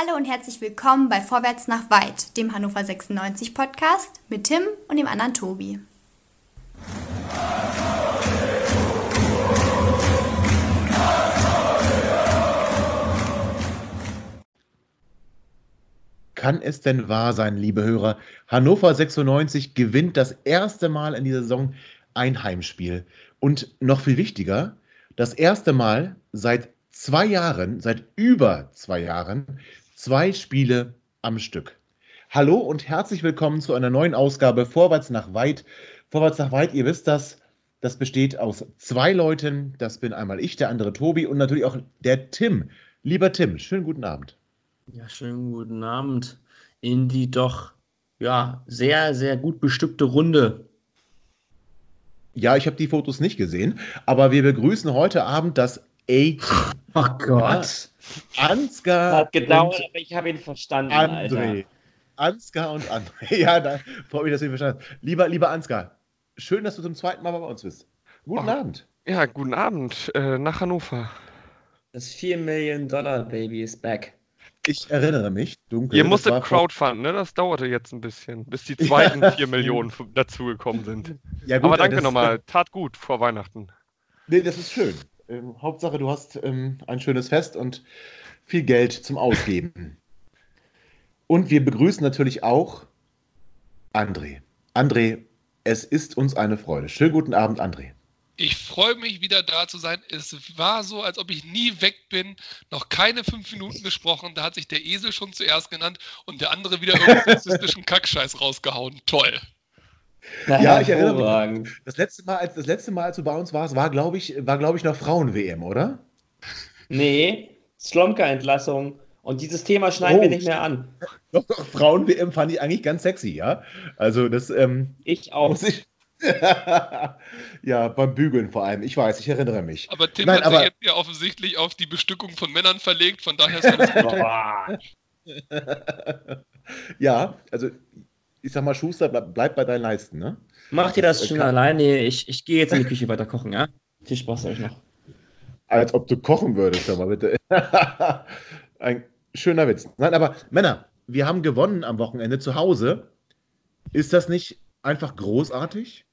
Hallo und herzlich willkommen bei Vorwärts nach Weit, dem Hannover 96 Podcast mit Tim und dem anderen Tobi. Kann es denn wahr sein, liebe Hörer? Hannover 96 gewinnt das erste Mal in dieser Saison ein Heimspiel. Und noch viel wichtiger, das erste Mal seit zwei Jahren, seit über zwei Jahren, zwei Spiele am Stück. Hallo und herzlich willkommen zu einer neuen Ausgabe Vorwärts nach Weit. Vorwärts nach Weit, ihr wisst das, das besteht aus zwei Leuten. Das bin einmal ich, der andere Tobi und natürlich auch der Tim. Lieber Tim, schönen guten Abend. Ja, schönen guten Abend in die doch ja, sehr, sehr gut bestückte Runde. Ja, ich habe die Fotos nicht gesehen, aber wir begrüßen heute Abend das A-Team. Oh Gott. Ansgar. Hat gedauert, aber ich habe ihn verstanden. André. Alter. Ansgar und André. Ja, da freue mich, dass du ihn verstanden hast. Lieber, lieber Ansgar, schön, dass du zum zweiten Mal bei uns bist. Guten Oh. Abend. Ja, guten Abend äh, nach Hannover. Das 4 Millionen Dollar Baby ist back. Ich erinnere mich, dunkel. Ihr musstet crowdfunden, ne? Das dauerte jetzt ein bisschen, bis die zweiten vier Millionen f- dazugekommen sind. Ja, gut, Aber danke nochmal, tat gut vor Weihnachten. Nee, das ist schön. Ähm, Hauptsache, du hast ähm, ein schönes Fest und viel Geld zum Ausgeben. und wir begrüßen natürlich auch André. André, es ist uns eine Freude. Schönen guten Abend, André. Ich freue mich wieder da zu sein. Es war so, als ob ich nie weg bin. Noch keine fünf Minuten gesprochen. Da hat sich der Esel schon zuerst genannt und der andere wieder irgendeinen rausgehauen. Toll. Ja, ich erinnere mich. Das letzte Mal, als, das letzte Mal, als du bei uns warst, war, glaube ich, war, glaube ich, noch Frauen-WM, oder? Nee, Slomka-Entlassung. Und dieses Thema schneiden Oh. wir nicht mehr an. Doch, doch, Frauen-WM fand ich eigentlich ganz sexy, ja. Also, das ähm, Ich auch. muss ich. ja, beim Bügeln vor allem. Ich weiß, ich erinnere mich. Aber Tim Nein, hat aber- sich jetzt ja offensichtlich auf die Bestückung von Männern verlegt. Von daher ist alles gut. Ja, also ich sag mal, Schuster, bleib, bleib bei deinen Leisten, ne? Macht ihr das Äh, schon kann- alleine? Ich, ich gehe jetzt in die Küche weiter kochen, ja? Viel Spaß euch noch. Als ob du kochen würdest, sag mal bitte. Ein schöner Witz. Nein, aber Männer, wir haben gewonnen am Wochenende zu Hause. Ist das nicht einfach großartig?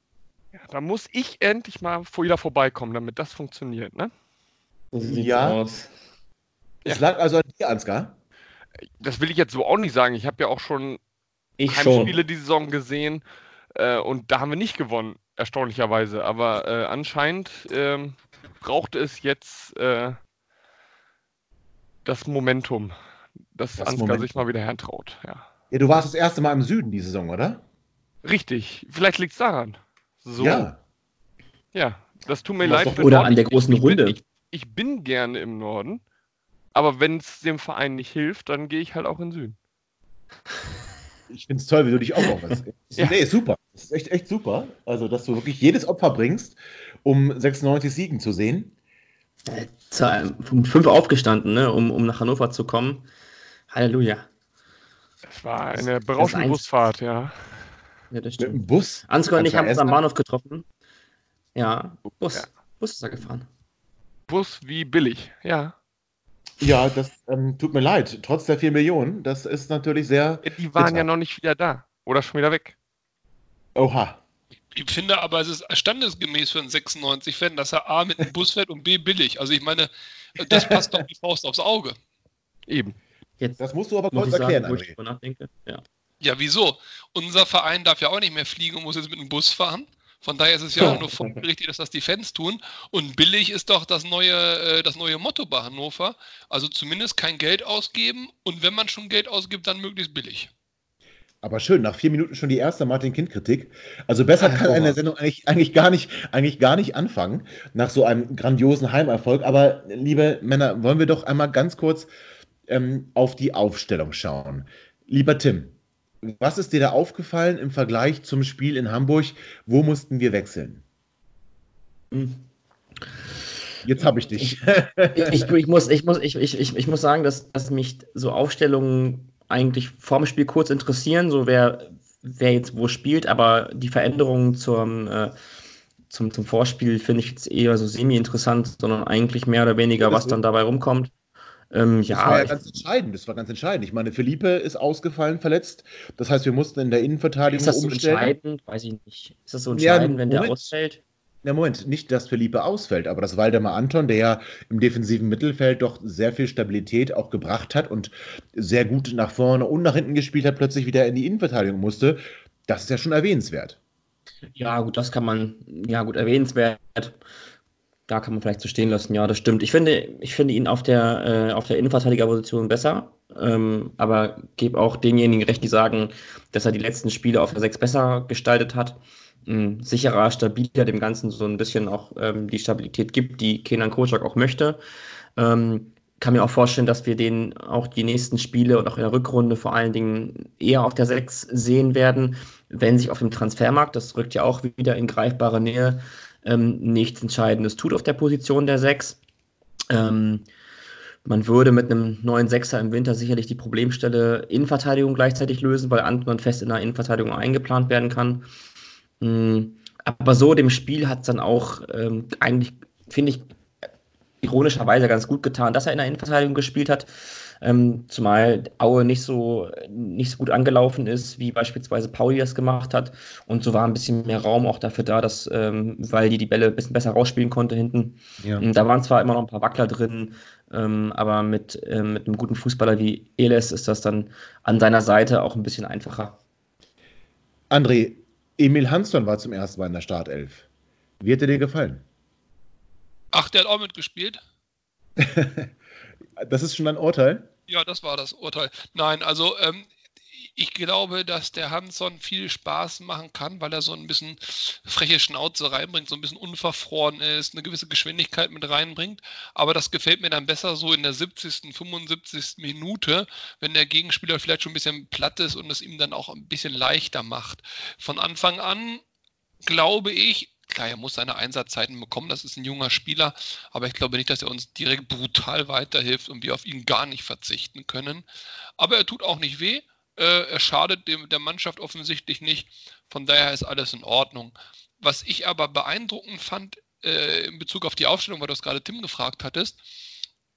Ja, da muss ich endlich mal vor wieder vorbeikommen, damit das funktioniert, ne? So Ja. aus. Es lag also an dir, Ansgar. Das will ich jetzt so auch nicht sagen. Ich habe ja auch schon Ich schon. Heimspiele die Saison gesehen äh, und da haben wir nicht gewonnen, erstaunlicherweise. Aber äh, anscheinend ähm, braucht es jetzt äh, das Momentum, dass Das Ansgar Momentum. sich mal wieder hertraut. Ja. Ja, du warst das erste Mal im Süden die Saison, oder? Richtig, vielleicht liegt es daran. So, Ja. ja, das tut mir leid. doch- Oder Norden. an der Ich- großen ich, bin- Runde. Ich, ich bin gerne im Norden, aber wenn es dem Verein nicht hilft, dann gehe ich halt auch in den Süden. Ich finde es toll, wie du dich aufopferst. Ja. Nee, ist super. Das ist echt, echt super. Also, dass du wirklich jedes Opfer bringst, um 96 Siegen zu sehen. Um fünf aufgestanden, ne? um, um nach Hannover zu kommen. Halleluja. Es war eine berauschende Busfahrt, ja. Ja, das Mit stimmt. dem Bus. Ansgar und ich haben uns am Bahnhof getroffen. Ja, Bus. Ja. Bus ist er gefahren. Bus wie billig, ja. Ja, das ähm, tut mir leid. Trotz der 4 Millionen, das ist natürlich sehr. Die waren Bitter. ja noch nicht wieder da. Oder schon wieder weg. Oha. Ich finde aber, es ist standesgemäß für einen 96-Fan, dass er A mit dem Bus fährt und B billig. Also ich meine, das passt doch wie Faust aufs Auge. Eben. Jetzt Das musst du aber kurz ich sagen, erklären, wo ich drüber nachdenke. Ja. Ja, wieso? Unser Verein darf ja auch nicht mehr fliegen und muss jetzt mit dem Bus fahren. Von daher ist es ja auch nur folgerichtig, dass das die Fans tun. Und billig ist doch das neue, äh, das neue Motto bei Hannover. Also zumindest kein Geld ausgeben und wenn man schon Geld ausgibt, dann möglichst billig. Aber schön, nach vier Minuten schon die erste Martin-Kind-Kritik. Also besser kann eine Sendung eigentlich, eigentlich, gar nicht, eigentlich gar nicht anfangen, nach so einem grandiosen Heimerfolg. Aber liebe Männer, wollen wir doch einmal ganz kurz ähm, auf die Aufstellung schauen. Lieber Tim, was ist dir da aufgefallen im Vergleich zum Spiel in Hamburg? Wo mussten wir wechseln? Hm. Jetzt habe ich dich. ich, ich, ich, muss, ich, muss, ich, ich, ich, muss sagen, dass, dass mich so Aufstellungen eigentlich vorm Spiel kurz interessieren, so wer, wer jetzt wo spielt, aber die Veränderungen zum, äh, zum, zum Vorspiel finde ich jetzt eher so semi-interessant, sondern eigentlich mehr oder weniger, was dann dabei rumkommt. Ähm, Das ja, war ja ganz entscheidend. Das war ganz entscheidend. Ich meine, Felipe ist ausgefallen, verletzt. Das heißt, wir mussten in der Innenverteidigung ist das so umstellen. entscheidend? Weiß ich nicht. Ist das so Ja, entscheidend, wenn der ausfällt? Na Moment, nicht, dass Felipe ausfällt, aber dass Waldemar Anton, der ja im defensiven Mittelfeld doch sehr viel Stabilität auch gebracht hat und sehr gut nach vorne und nach hinten gespielt hat, plötzlich wieder in die Innenverteidigung musste, das ist ja schon erwähnenswert. Ja, gut, das kann man, ja gut, erwähnenswert. Da kann man vielleicht so stehen lassen, ja, das stimmt. Ich finde, ich finde ihn auf der, äh, auf der Innenverteidigerposition besser, ähm, aber gebe auch denjenigen recht, die sagen, dass er die letzten Spiele auf der 6 besser gestaltet hat. Ein sicherer, stabiler, dem Ganzen so ein bisschen auch ähm, die Stabilität gibt, die Kenan Kocak auch möchte. Ähm, kann mir auch vorstellen, dass wir den auch die nächsten Spiele und auch in der Rückrunde vor allen Dingen eher auf der 6 sehen werden, wenn sich auf dem Transfermarkt, das rückt ja auch wieder in greifbare Nähe, ähm, nichts Entscheidendes tut auf der Position der 6. Ähm, man würde mit einem neuen Sechser im Winter sicherlich die Problemstelle Innenverteidigung gleichzeitig lösen, weil Anton fest in der Innenverteidigung eingeplant werden kann. Mm, Aber so dem Spiel hat es dann auch ähm, eigentlich, finde ich, ironischerweise ganz gut getan, dass er in der Innenverteidigung gespielt hat. Ähm, zumal Aue nicht so, nicht so gut angelaufen ist, wie beispielsweise Pauli das gemacht hat. Und so war ein bisschen mehr Raum auch dafür da, dass, ähm, weil die die Bälle ein bisschen besser rausspielen konnte hinten. Ja. Und Da waren zwar immer noch ein paar Wackler drin, ähm, aber mit, ähm, mit einem guten Fußballer wie Eles ist das dann an seiner Seite auch ein bisschen einfacher. André, Emil Hansson war zum ersten Mal in der Startelf. Wie hat er dir gefallen? Ach, der hat auch mitgespielt. Das ist schon ein Urteil. Ja, das war das Urteil. Nein, also ähm, ich glaube, dass der Hansson viel Spaß machen kann, weil er so ein bisschen freche Schnauze reinbringt, so ein bisschen unverfroren ist, eine gewisse Geschwindigkeit mit reinbringt. Aber das gefällt mir dann besser so in der 70., 75. Minute, wenn der Gegenspieler vielleicht schon ein bisschen platt ist und es ihm dann auch ein bisschen leichter macht. Von Anfang an glaube ich, klar, er muss seine Einsatzzeiten bekommen, das ist ein junger Spieler, aber ich glaube nicht, dass er uns direkt brutal weiterhilft und wir auf ihn gar nicht verzichten können. Aber er tut auch nicht weh, äh, er schadet dem, der Mannschaft offensichtlich nicht, von daher ist alles in Ordnung. Was ich aber beeindruckend fand äh, in Bezug auf die Aufstellung, weil du es gerade Tim gefragt hattest,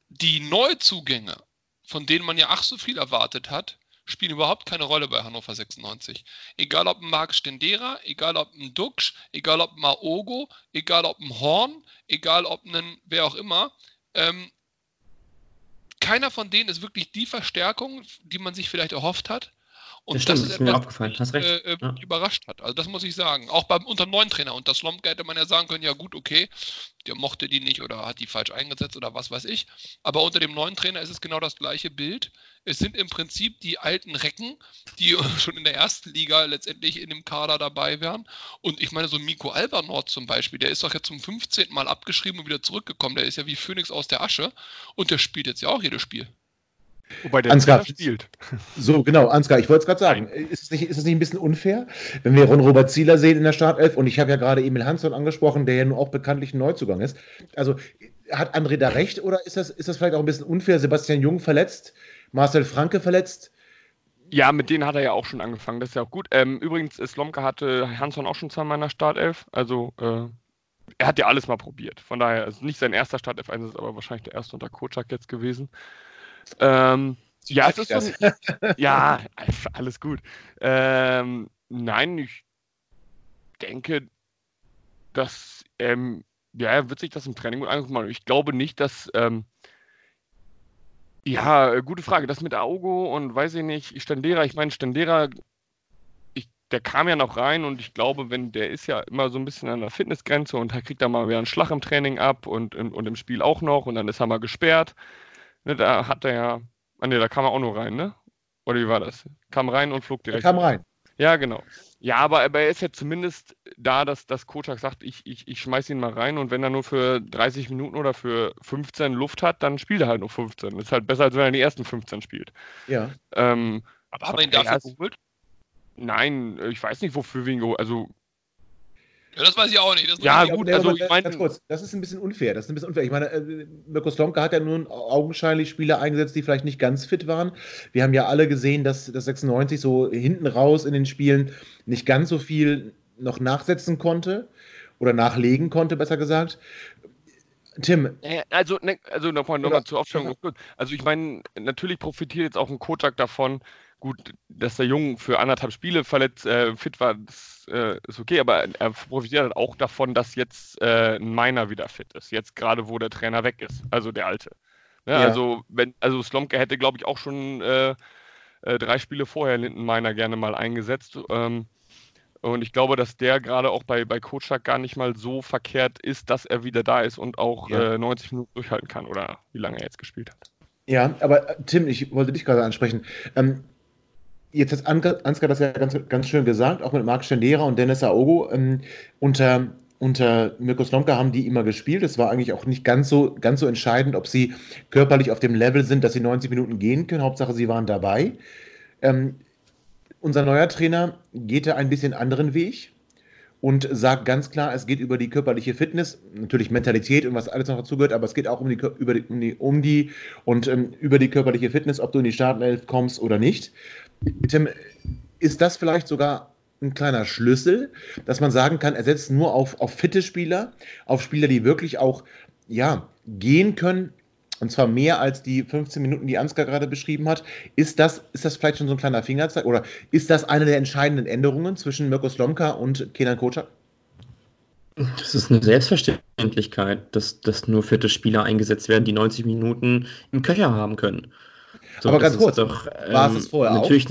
die Neuzugänge, von denen man ja ach so viel erwartet hat, spielen überhaupt keine Rolle bei Hannover 96. Egal ob ein Marc Stendera, egal ob ein Duxch, egal ob ein Maogo, egal ob ein Horn, egal ob ein wer auch immer. Ähm, keiner von denen ist wirklich die Verstärkung, die man sich vielleicht erhofft hat. Und Das stimmt, das ist ist mir etwas, aufgefallen, hast mich, recht. Äh, Ja. überrascht hat. Also das muss ich sagen. Auch beim unter dem neuen Trainer. Unter Slomka hätte man ja sagen können, ja gut, okay, der mochte die nicht oder hat die falsch eingesetzt oder was weiß ich. Aber unter dem neuen Trainer ist es genau das gleiche Bild. Es sind im Prinzip die alten Recken, die schon in der ersten Liga letztendlich in dem Kader dabei wären. Und ich meine, so Miko Albernord zum Beispiel, der ist doch jetzt zum 15. Mal abgeschrieben und wieder zurückgekommen. Der ist ja wie Phönix aus der Asche und der spielt jetzt ja auch jedes Spiel. Wobei der Ansgar. Spielt. So, genau, Ansgar, ich wollte es gerade sagen. Ist es, nicht, ist es nicht ein bisschen unfair, wenn wir Ron Robert Zieler sehen in der Startelf? Und ich habe ja gerade Emil Hansson angesprochen, der ja nun auch bekanntlich ein Neuzugang ist. Also hat André da recht oder ist das, ist das vielleicht auch ein bisschen unfair? Sebastian Jung verletzt, Marcel Franke verletzt. Ja, mit denen hat er ja auch schon angefangen. Das ist ja auch gut. Ähm, übrigens, äh, Slomka hatte Hansson auch schon zweimal in der Startelf. Also, äh, er hat ja alles mal probiert. Von daher ist nicht sein erster Startelf-Einsatz, aber wahrscheinlich der erste unter Kocak jetzt gewesen. Ähm, ja, es ist ein, ja, alles gut. Ähm, nein, ich denke, dass ähm, ja, er wird sich das im Training gut angucken. Ich glaube nicht, dass ähm, ja, gute Frage. Das mit Augo und weiß ich nicht, Stendera, ich meine, Stendera, ich, der kam ja noch rein und ich glaube, wenn der ist ja immer so ein bisschen an der Fitnessgrenze und da kriegt er mal wieder einen Schlag im Training ab und, und, und im Spiel auch noch und dann ist er mal gesperrt. Ne, da hat er ja, ah ne, da kam er auch nur rein, ne? Oder wie war das? Kam rein und flog Er direkt. kam rein. Ja, genau. Ja, aber, aber er ist ja zumindest da, dass, dass Kocak sagt, ich, ich, ich schmeiß ihn mal rein und wenn er nur für 30 Minuten oder für 15 Luft hat, dann spielt er halt nur 15. Das ist halt besser, als wenn er die ersten 15 spielt. Ja. Ähm, Aber haben wir ihn dafür geholt? nein, ich weiß nicht, wofür wir ihn geholt Also, Ja, das weiß ich auch nicht. Das Ja, gut, nee, also ich meine- ganz kurz, das ist ein bisschen unfair. Das ist ein bisschen unfair. Ich meine, äh, Mirko Slomka hat ja nun augenscheinlich Spieler eingesetzt, die vielleicht nicht ganz fit waren. Wir haben ja alle gesehen, dass das 96 so hinten raus in den Spielen nicht ganz so viel noch nachsetzen konnte oder nachlegen konnte, besser gesagt. Tim, Also, ne, also nochmal noch mal zur Aufstellung. Also ich meine, natürlich profitiert jetzt auch ein Kotschak davon, gut, dass der Junge für anderthalb Spiele verletzt, äh, fit war, das äh, ist okay, aber er profitiert halt auch davon, dass jetzt äh, ein Miner wieder fit ist. Jetzt gerade, wo der Trainer weg ist, also der alte. Ne, Ja. Also, wenn, also Slomka hätte, glaube ich, auch schon äh, äh, drei Spiele vorher Linden Miner gerne mal eingesetzt. Ähm, und ich glaube, dass der gerade auch bei, bei Kotschak gar nicht mal so verkehrt ist, dass er wieder da ist und auch Ja. äh, 90 Minuten durchhalten kann oder wie lange er jetzt gespielt hat. Ja, aber äh, Tim, ich wollte dich gerade ansprechen. Ähm, jetzt hat Ansgar das ja ganz, ganz schön gesagt, auch mit Marc Stendera und Dennis Aogo. Ähm, unter, unter Mirko Slomka haben die immer gespielt. Es war eigentlich auch nicht ganz so, ganz so entscheidend, ob sie körperlich auf dem Level sind, dass sie 90 Minuten gehen können. Hauptsache, sie waren dabei. Ähm, unser neuer Trainer geht da ein bisschen anderen Weg und sagt ganz klar, es geht über die körperliche Fitness, natürlich Mentalität und was alles noch dazu gehört, aber es geht auch um die, über die, um die, um die und ähm, über die körperliche Fitness, ob du in die Startelf kommst oder nicht. Tim, ist das vielleicht sogar ein kleiner Schlüssel, dass man sagen kann, er setzt nur auf, auf fitte Spieler, auf Spieler, die wirklich auch ja, gehen können, und zwar mehr als die 15 Minuten, die Ansgar gerade beschrieben hat. Ist das, ist das vielleicht schon so ein kleiner Fingerzeig oder ist das eine der entscheidenden Änderungen zwischen Mirko Slomka und Kenan Kocak? Das ist eine Selbstverständlichkeit, dass, dass nur vierte Spieler eingesetzt werden, die 90 Minuten im Köcher haben können. Aber ganz kurz, doch, war es ähm, das vorher auch? natürlich,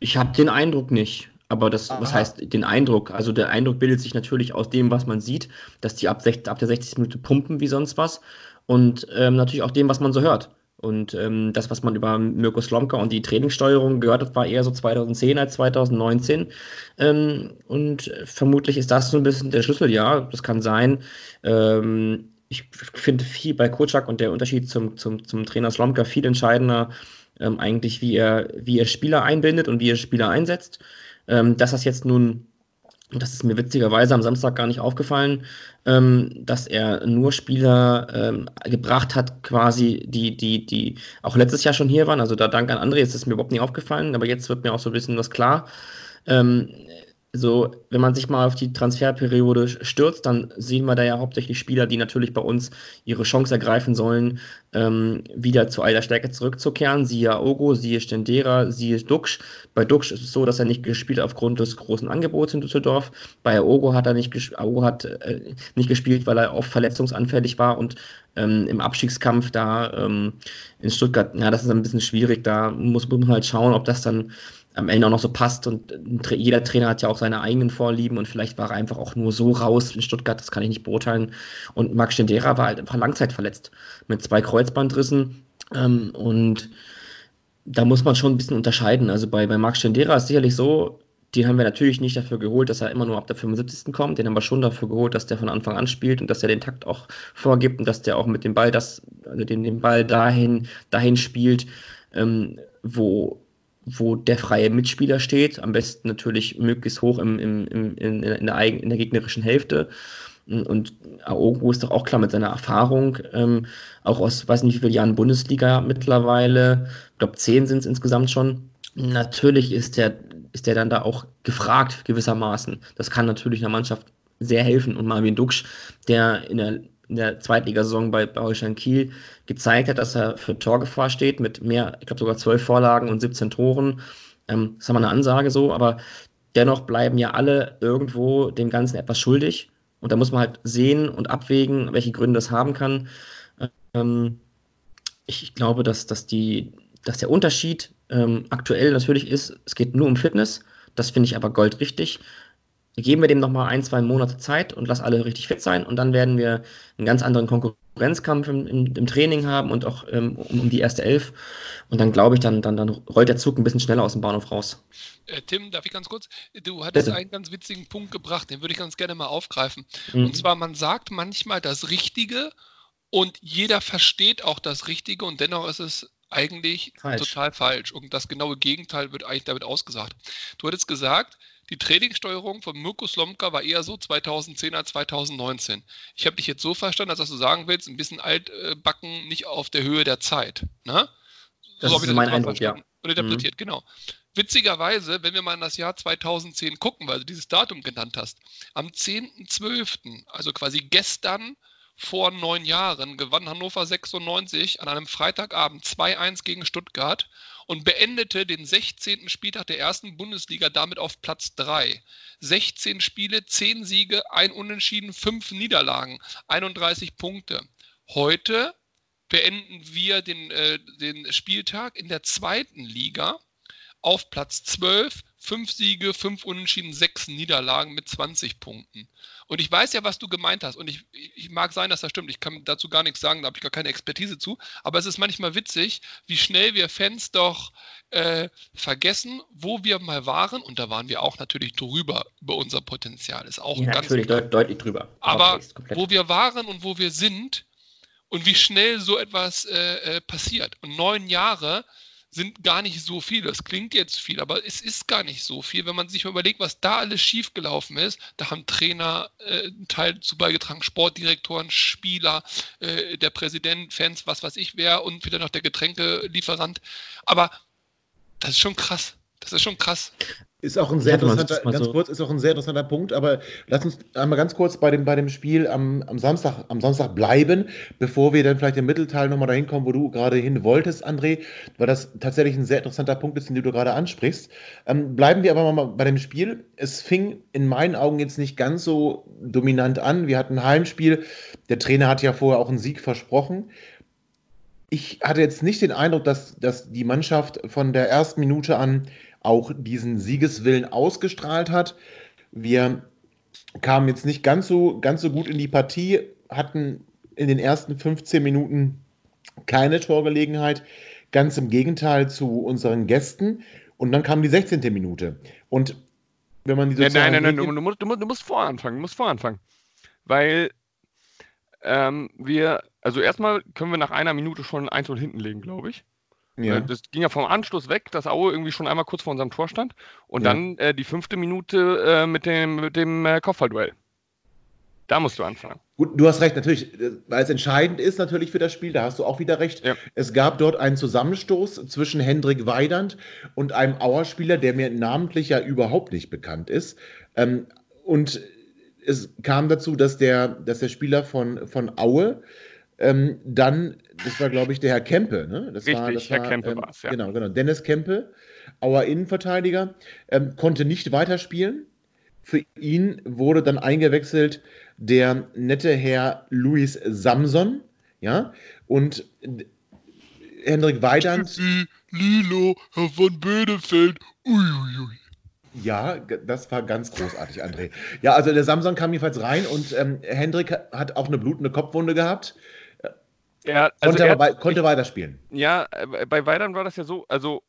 Ich habe den Eindruck nicht. Aber das, was Aha. heißt den Eindruck? Also der Eindruck bildet sich natürlich aus dem, was man sieht, dass die ab, ab der 60. Minute pumpen wie sonst was. Und ähm, natürlich auch dem, was man so hört. Und ähm, das, was man über Mirko Slomka und die Trainingssteuerung gehört hat, war eher so 2010 als 2019. Ähm, und vermutlich ist das so ein bisschen der Schlüssel, ja, das kann sein. Ähm, ich finde viel bei Kocak und der Unterschied zum, zum, zum Trainer Slomka viel entscheidender, ähm, eigentlich, wie er, wie er Spieler einbindet und wie er Spieler einsetzt. Ähm, dass das jetzt nun, das ist mir witzigerweise am Samstag gar nicht aufgefallen, ähm, dass er nur Spieler ähm, gebracht hat, quasi, die, die, die auch letztes Jahr schon hier waren. Also da dank an André ist es mir überhaupt nicht aufgefallen, aber jetzt wird mir auch so ein bisschen was klar. Ähm, so, wenn man sich mal auf die Transferperiode stürzt, dann sehen wir da ja hauptsächlich Spieler, die natürlich bei uns ihre Chance ergreifen sollen, ähm, wieder zu alter Stärke zurückzukehren. Siehe Ogo, siehe Stendera, siehe Duxch. Bei Duxch ist es so, dass er nicht gespielt hat aufgrund des großen Angebots in Düsseldorf. Bei Ogo hat er nicht, ges Ogo hat, äh, nicht gespielt, weil er oft verletzungsanfällig war und ähm, im Abstiegskampf da ähm, in Stuttgart, ja, das ist ein bisschen schwierig. Da muss man halt schauen, ob das dann am Ende auch noch so passt. Und jeder Trainer hat ja auch seine eigenen Vorlieben und vielleicht war er einfach auch nur so raus in Stuttgart, das kann ich nicht beurteilen. Und Max Stendera war halt einfach langzeitverletzt mit zwei Kreuzbandrissen. Ähm, und da muss man schon ein bisschen unterscheiden. Also bei, bei Max Stendera ist sicherlich so, den haben wir natürlich nicht dafür geholt, dass er immer nur ab der 75. kommt. Den haben wir schon dafür geholt, dass der von Anfang an spielt und dass er den Takt auch vorgibt und dass der auch mit dem Ball das, also den, den Ball dahin, dahin spielt, ähm, wo, wo der freie Mitspieler steht. Am besten natürlich möglichst hoch im, im, im, in, in, der, eigen- in der gegnerischen Hälfte. Und Aogo ist doch auch klar mit seiner Erfahrung, ähm, auch aus, weiß nicht wie viele Jahren Bundesliga mittlerweile, ich glaube zehn sind es insgesamt schon. Natürlich ist der, ist der dann da auch gefragt gewissermaßen. Das kann natürlich einer Mannschaft sehr helfen. Und Marvin Duksch, der in der, in der Zweitligasaison bei, bei Holstein Kiel gezeigt hat, dass er für Torgefahr steht mit mehr, ich glaube sogar zwölf Vorlagen und 17 Toren. Ähm, das ist aber eine Ansage so, aber dennoch bleiben ja alle irgendwo dem Ganzen etwas schuldig. Und da muss man halt sehen und abwägen, welche Gründe das haben kann. Ähm, ich glaube, dass, dass, die, dass der Unterschied ähm, aktuell natürlich ist, es geht nur um Fitness. Das finde ich aber goldrichtig. Geben wir dem nochmal ein, zwei Monate Zeit und lass alle richtig fit sein und dann werden wir einen ganz anderen Konkurrenzkampf im, im, im Training haben und auch ähm, um, um die erste Elf. Und dann glaube ich, dann, dann, dann rollt der Zug ein bisschen schneller aus dem Bahnhof raus. Äh, Tim, darf ich ganz kurz? Du hattest Bitte. einen ganz witzigen Punkt gebracht, den würde ich ganz gerne mal aufgreifen. Mhm. Und zwar, man sagt manchmal das Richtige und jeder versteht auch das Richtige und dennoch ist es eigentlich Falsch. total falsch. Und das genaue Gegenteil wird eigentlich damit ausgesagt. Du hattest gesagt, die Trainingssteuerung von Mirko Slomka war eher so 2010 als 2019. Ich habe dich jetzt so verstanden, dass du sagen willst, ein bisschen altbacken, nicht auf der Höhe der Zeit. Ne? Das hab ist ich mein Eindruck, ja. Und interpretiert, genau. Witzigerweise, wenn wir mal in das Jahr 2010 gucken, weil du dieses Datum genannt hast, am 10.12., also quasi gestern, vor neun Jahren gewann Hannover 96 an einem Freitagabend 2-1 gegen Stuttgart und beendete den 16. Spieltag der ersten Bundesliga damit auf Platz 3. 16 Spiele, 10 Siege, ein Unentschieden, 5 Niederlagen, 31 Punkte. Heute beenden wir den, äh, den Spieltag in der zweiten Liga auf Platz 12, 5 Siege, 5 Unentschieden, 6 Niederlagen mit 20 Punkten. Und ich weiß ja, was du gemeint hast. Und ich, ich mag sein, dass das stimmt. Ich kann dazu gar nichts sagen, da habe ich gar keine Expertise zu. Aber es ist manchmal witzig, wie schnell wir Fans doch äh, vergessen, wo wir mal waren. Und da waren wir auch natürlich drüber über unser Potenzial. Ist auch Ja, ganz natürlich deut deutlich drüber. aber wo wir waren und wo wir sind und wie schnell so etwas äh, äh, passiert. Und neun Jahre sind gar nicht so viel. Das klingt jetzt viel, aber es ist gar nicht so viel. Wenn man sich mal überlegt, was da alles schiefgelaufen ist, da haben Trainer äh, einen Teil zu beigetragen, Sportdirektoren, Spieler, äh, der Präsident, Fans, was weiß ich wer und wieder noch der Getränkelieferant. Aber das ist schon krass. Das ist schon krass. Ist auch ein sehr Ja, interessanter, ganz so- kurz, ist auch ein sehr interessanter Punkt, aber lass uns einmal ganz kurz bei dem, bei dem Spiel am, am, Samstag, am Samstag bleiben, bevor wir dann vielleicht im Mittelteil nochmal dahin kommen, wo du gerade hin wolltest, André, weil das tatsächlich ein sehr interessanter Punkt ist, den du gerade ansprichst. Ähm, bleiben wir aber mal bei dem Spiel. Es fing in meinen Augen jetzt nicht ganz so dominant an. Wir hatten ein Heimspiel. Der Trainer hat ja vorher auch einen Sieg versprochen. Ich hatte jetzt nicht den Eindruck, dass, dass die Mannschaft von der ersten Minute an auch diesen Siegeswillen ausgestrahlt hat. Wir kamen jetzt nicht ganz so, ganz so gut in die Partie, hatten in den ersten 15 Minuten keine Torgelegenheit, ganz im Gegenteil zu unseren Gästen. Und dann kam die 16. Minute. Und wenn man die nein, nein, nein, du, musst, du, musst, du musst voranfangen, du musst voranfangen. Weil ähm, wir, also erstmal können wir nach einer Minute schon 1 und hinten legen, glaube ich. Ja. Äh, Das ging ja vom Anschluss weg, dass Aue irgendwie schon einmal kurz vor unserem Tor stand. Und Ja. dann äh, die fünfte Minute äh, mit dem, mit dem äh, Kopfballduell. Da musst du anfangen. Gut, du hast recht, natürlich, äh, weil es entscheidend ist natürlich für das Spiel, da hast du auch wieder recht. Ja. Es gab dort einen Zusammenstoß zwischen Hendrik Weidand und einem Auerspieler, der mir namentlich ja überhaupt nicht bekannt ist. Ähm, und es kam dazu, dass der, dass der Spieler von, von Aue ähm, dann, das war glaube ich der Herr Kempe, ne? Das war, Richtig, das Herr Kempe ähm, war's, ja. Genau, genau. Dennis Kempe, Auer Innenverteidiger, ähm, konnte nicht weiterspielen. Für ihn wurde dann eingewechselt der nette Herr Luis Samson, ja, und Hendrik Weidand, Lilo, Herr von Bödefeld. Uiuiui. ja, das war ganz großartig, André. Ja, also der Samson kam jedenfalls rein und ähm, Hendrik hat auch eine blutende Kopfwunde gehabt, Er, also konnte, er, wei- konnte weiterspielen. Ja, äh, bei Weidern war das ja so, also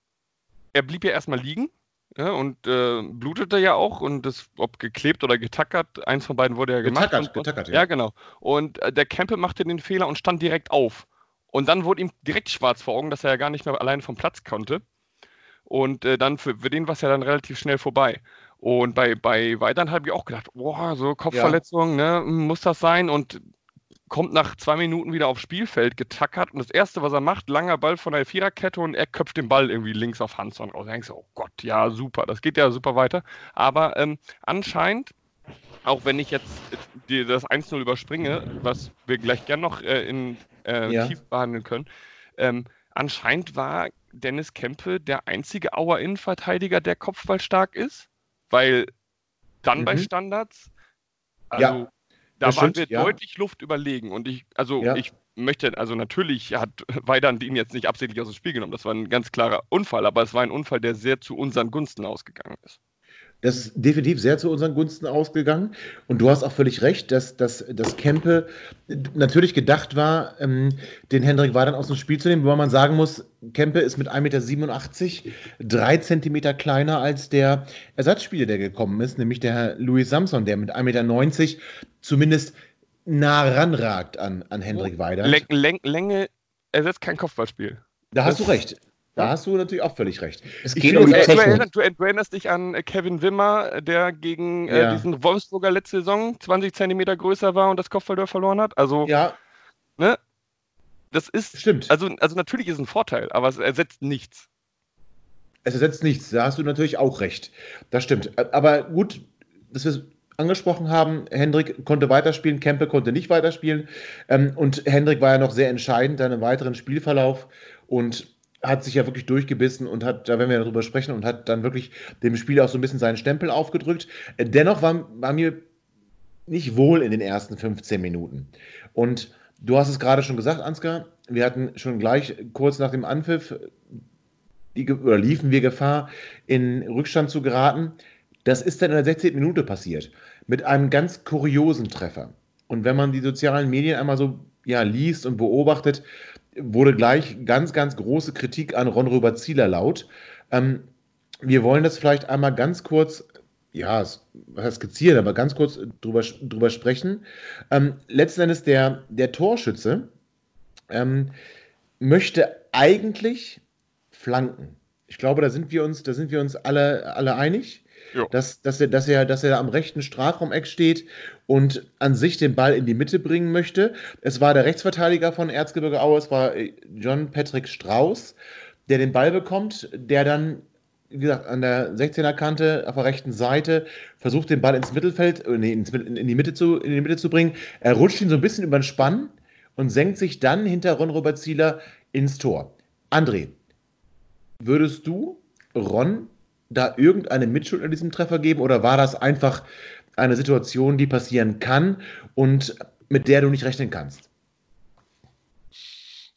er blieb ja erstmal liegen ja, und äh, blutete ja auch und das, ob geklebt oder getackert, eins von beiden wurde ja gemacht. Getackert, und, getackert, ja. genau. Und äh, der Kempe machte den Fehler und stand direkt auf. Und dann wurde ihm direkt schwarz vor Augen, dass er ja gar nicht mehr alleine vom Platz konnte. Und äh, dann für, für den war es ja dann relativ schnell vorbei. Und bei, bei Weidern habe ich auch gedacht, boah, so Kopfverletzung, ne, muss das sein? Und kommt nach zwei Minuten wieder aufs Spielfeld, getackert. Und das Erste, was er macht, langer Ball von der Viererkette und er köpft den Ball irgendwie links auf Hansson raus. Da denkst du, oh Gott, ja, super, das geht ja super weiter. Aber ähm, anscheinend, auch wenn ich jetzt äh, das 1-0 überspringe, was wir gleich gern noch äh, in äh, Ja. tief behandeln können, ähm, anscheinend war Dennis Kempe der einzige Auer Innenverteidiger, der kopfballstark ist, weil dann bei Mhm. Standards, also Ja, da das waren stimmt, wir ja. deutlich Luft überlegen und ich, also Ja. ich möchte, also natürlich hat Weidand ihn jetzt nicht absichtlich aus dem Spiel genommen, das war ein ganz klarer Unfall, aber es war ein Unfall, der sehr zu unseren Gunsten ausgegangen ist. Das ist definitiv sehr zu unseren Gunsten ausgegangen. Und du hast auch völlig recht, dass, dass, dass Kempe natürlich gedacht war, ähm, den Hendrik Weidand aus dem Spiel zu nehmen, wobei man sagen muss, Kempe ist mit 1,87 Meter drei Zentimeter kleiner als der Ersatzspieler, der gekommen ist, nämlich der Herr Louis Samson, der mit 1,90 Meter zumindest nah ranragt an, an Hendrik. Läng, Läng, Länge ersetzt kein Kopfballspiel. da hast das- du recht. Da hast du natürlich auch völlig recht. Es Ich geht um die Technik. erinnerst, du, erinnerst dich an äh, Kevin Wimmer, äh, der gegen äh, Ja. diesen Wolfsburger letzte Saison 20 Zentimeter größer war und das Kopfballtor verloren hat. Also, Ja, das ist, stimmt. also, also natürlich ist es ein Vorteil, aber es ersetzt nichts. Es ersetzt nichts, da hast du natürlich auch recht. Das stimmt. Aber gut, dass wir angesprochen haben. Hendrik konnte weiterspielen, Kempe konnte nicht weiterspielen. Ähm, und Hendrik war ja noch sehr entscheidend dann im weiteren Spielverlauf und hat sich ja wirklich durchgebissen und hat, da werden wir darüber sprechen, und hat dann wirklich dem Spiel auch so ein bisschen seinen Stempel aufgedrückt. Äh, dennoch war, war mir nicht wohl in den ersten 15 Minuten. Und du hast es gerade schon gesagt, Ansgar, wir hatten schon gleich kurz nach dem Anpfiff die, oder liefen wir Gefahr, in Rückstand zu geraten. Das ist dann in der 16. Minute passiert. Mit einem ganz kuriosen Treffer. Und wenn man die sozialen Medien einmal so ja, liest und beobachtet, wurde gleich ganz, ganz große Kritik an Ron Robert Zieler laut. Ähm, wir wollen das vielleicht einmal ganz kurz, ja, skizzieren, aber ganz kurz drüber, drüber sprechen. Ähm, letzten Endes der, der Torschütze ähm, möchte eigentlich flanken. Ich glaube, da sind wir uns, da sind wir uns alle, alle einig. Dass, dass, er, dass, er, dass er am rechten Strafraumeck steht und an sich den Ball in die Mitte bringen möchte. Es war der Rechtsverteidiger von Erzgebirge Aue, es war äh, John Patrick Strauß, der den Ball bekommt, der dann, wie gesagt, an der 16er Kante auf der rechten Seite versucht, den Ball ins Mittelfeld, äh, nee, in, die Mitte zu, in die Mitte zu bringen. Er rutscht ihn so ein bisschen über den Spann und senkt sich dann hinter Ron Robert Zieler ins Tor. André, würdest du Ron da irgendeine Mitschuld in diesem Treffer geben oder war das einfach eine Situation, die passieren kann und mit der du nicht rechnen kannst?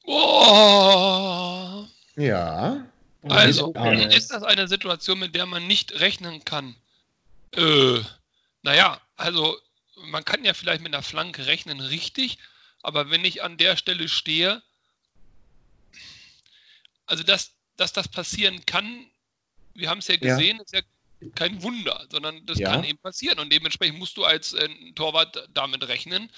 Oh. Ja. Also, ist das eine Situation, mit der man nicht rechnen kann? Äh, naja, also man kann ja vielleicht mit einer Flanke rechnen, richtig, aber wenn ich an der Stelle stehe, also dass, dass das passieren kann, wir haben es ja gesehen, ja. ist ja kein Wunder, sondern das ja. kann eben passieren. Und dementsprechend musst du als äh, Torwart damit rechnen.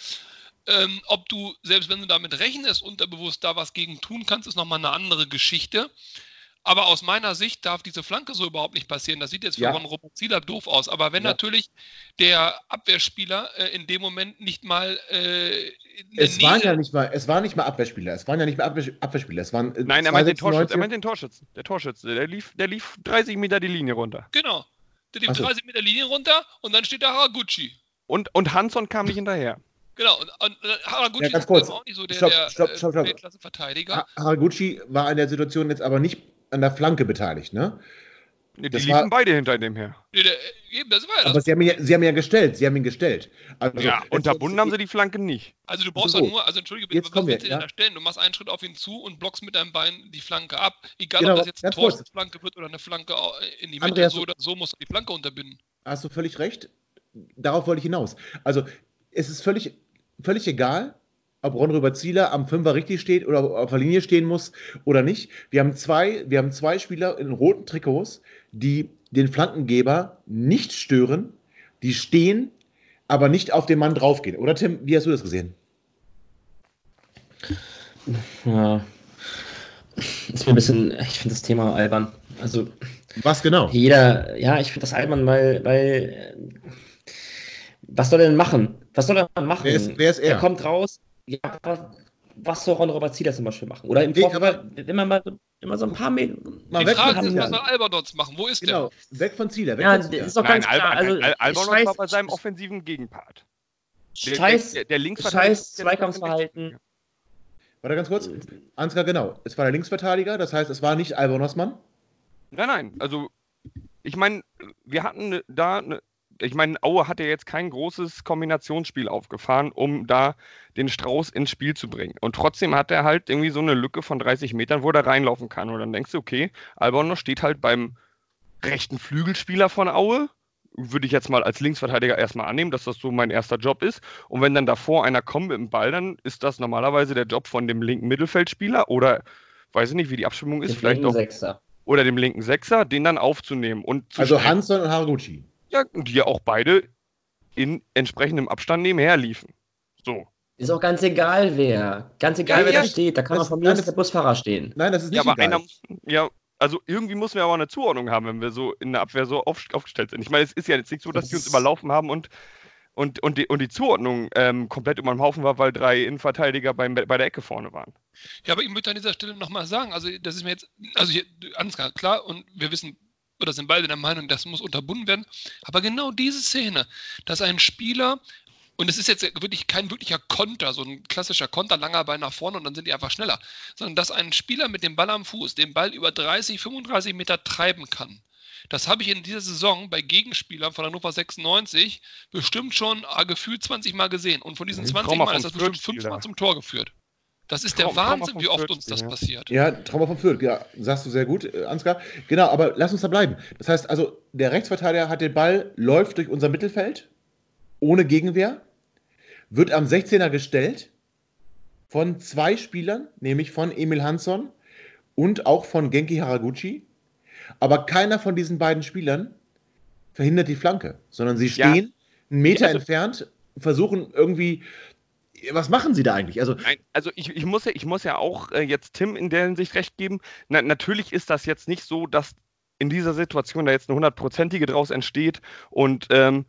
Ähm, ob du, selbst wenn du damit rechnest, unterbewusst da was gegen tun kannst, ist nochmal eine andere Geschichte. Aber aus meiner Sicht darf diese Flanke so überhaupt nicht passieren. Das sieht jetzt für ja. Ron Robert Zieler doof aus. Aber wenn ja. natürlich der Abwehrspieler äh, in dem Moment nicht mal. Äh, es waren ja nicht mal, es waren nicht mal Abwehrspieler. Es waren ja nicht mal Abwehr, Abwehrspieler. Es waren, äh, Nein, er meint, den Torschützen, er meint den Torschützen. Der Torschütze. Der lief, der lief 30 Meter die Linie runter. Genau. Der lief so. 30 Meter Linie runter und dann steht da Haraguchi. Und, und Hanson kam nicht hinterher. Genau, und, und Haraguchi ja, ganz kurz. ist auch nicht so der, stopp, der stopp, stopp, stopp. Verteidiger. Haraguchi war in der Situation jetzt aber nicht an der Flanke beteiligt, ne? Die das liefen war, beide hinter dem her. Nee, der, eben, das war ja das. Aber sie haben, ihn, sie haben ihn ja gestellt, sie haben ihn gestellt. Also, ja, unterbunden haben sie die Flanke nicht. Also du brauchst so. nur, also entschuldige bitte, was willst du denn da stellen? Du machst einen Schritt auf ihn zu und blockst mit deinem Bein die Flanke ab. Egal, genau, ob das jetzt eine Torflanke wird oder eine Flanke in die Mitte, Andreas, so oder so musst du die Flanke unterbinden. Hast du völlig recht. Darauf wollte ich hinaus. Also es ist völlig, völlig egal, ob Ron Rüber Zieler am Fünfer richtig steht oder auf der Linie stehen muss oder nicht. Wir haben zwei, wir haben zwei Spieler in roten Trikots, die den Flankengeber nicht stören, die stehen, aber nicht auf den Mann draufgehen. Oder Tim, wie hast du das gesehen? Ja. Ist mir ein bisschen, ich finde das Thema albern. Also. Was genau? Jeder, ja, ich finde das albern, weil, weil. Was soll er denn machen? Was soll er machen? Wer ist, wer ist er? Er kommt raus, ja, was soll Ron Robert Zieler zum Beispiel machen? Oder im Vorfeld, aber immer mal immer so ein paar Meter. Mal die Frage ist, was soll Albertons machen? Wo ist genau, der? weg von Zieler. Weg ja, von Zieler. ist doch ganz Nein, klar. Also, Al Alberton war bei seinem offensiven Gegenpart. Der, scheiß, der, der, der scheiß Zweikampfverhalten. Warte ganz kurz. Ansgar, genau. Es war der Linksverteidiger, das heißt, es war nicht Albonos Mann. Nein, nein. Also, ich meine, wir hatten da eine ich meine, Aue hat ja jetzt kein großes Kombinationsspiel aufgefahren, um da den Strauß ins Spiel zu bringen. Und trotzdem hat er halt irgendwie so eine Lücke von 30 Metern, wo er reinlaufen kann. Und dann denkst du, okay, Albono steht halt beim rechten Flügelspieler von Aue. Würde ich jetzt mal als Linksverteidiger erstmal annehmen, dass das so mein erster Job ist. Und wenn dann davor einer kommt mit dem Ball, dann ist das normalerweise der Job von dem linken Mittelfeldspieler oder weiß ich nicht, wie die Abstimmung ist, den vielleicht auch. Sechser. Oder dem linken Sechser, den dann aufzunehmen. Und zu also Hanson und Haraguchi. Ja, die ja auch beide in entsprechendem Abstand nebenher liefen. So. Ist auch ganz egal, wer. Ganz egal, ja, wer ja, da steht. Da kann man von mir aus der Busfahrer stehen. Nein, das ist nicht ja, aber egal. Einer, ja, also irgendwie müssen wir aber eine Zuordnung haben, wenn wir so in der Abwehr so auf, aufgestellt sind. Ich meine, es ist ja jetzt nicht so, dass das die uns überlaufen haben und, und, und, die, und die Zuordnung ähm, komplett über den Haufen war, weil drei Innenverteidiger beim, bei der Ecke vorne waren. Ja, aber ich möchte an dieser Stelle nochmal sagen, also das ist mir jetzt, also hier, alles klar, und wir wissen oder sind beide der Meinung, das muss unterbunden werden. Aber genau diese Szene, dass ein Spieler und es ist jetzt wirklich kein wirklicher Konter, so ein klassischer Konter, langer Ball nach vorne und dann sind die einfach schneller. Sondern dass ein Spieler mit dem Ball am Fuß den Ball über 30, 35 Meter treiben kann. Das habe ich in dieser Saison bei Gegenspielern von Hannover 96 bestimmt schon äh, gefühlt 20 Mal gesehen. Und von diesen 20 Mal ist das bestimmt 5 Mal zum Tor geführt. Das ist der Wahnsinn, wie oft uns das passiert. Ja, Trauma von Fürth, ja, sagst du sehr gut, äh, Ansgar. Genau, aber lass uns da bleiben. Das heißt also, der Rechtsverteidiger hat den Ball, läuft durch unser Mittelfeld, ohne Gegenwehr, wird am 16er gestellt von zwei Spielern, nämlich von Emil Hansson und auch von Genki Haraguchi. Aber keiner von diesen beiden Spielern verhindert die Flanke, sondern sie stehen ja. einen Meter ja, also entfernt, versuchen irgendwie. Was machen Sie da eigentlich? Also, Nein, also ich, ich, muss ja, ich muss ja auch äh, jetzt Tim in der Hinsicht recht geben. Na, natürlich ist das jetzt nicht so, dass in dieser Situation da jetzt eine hundertprozentige draus entsteht und ähm,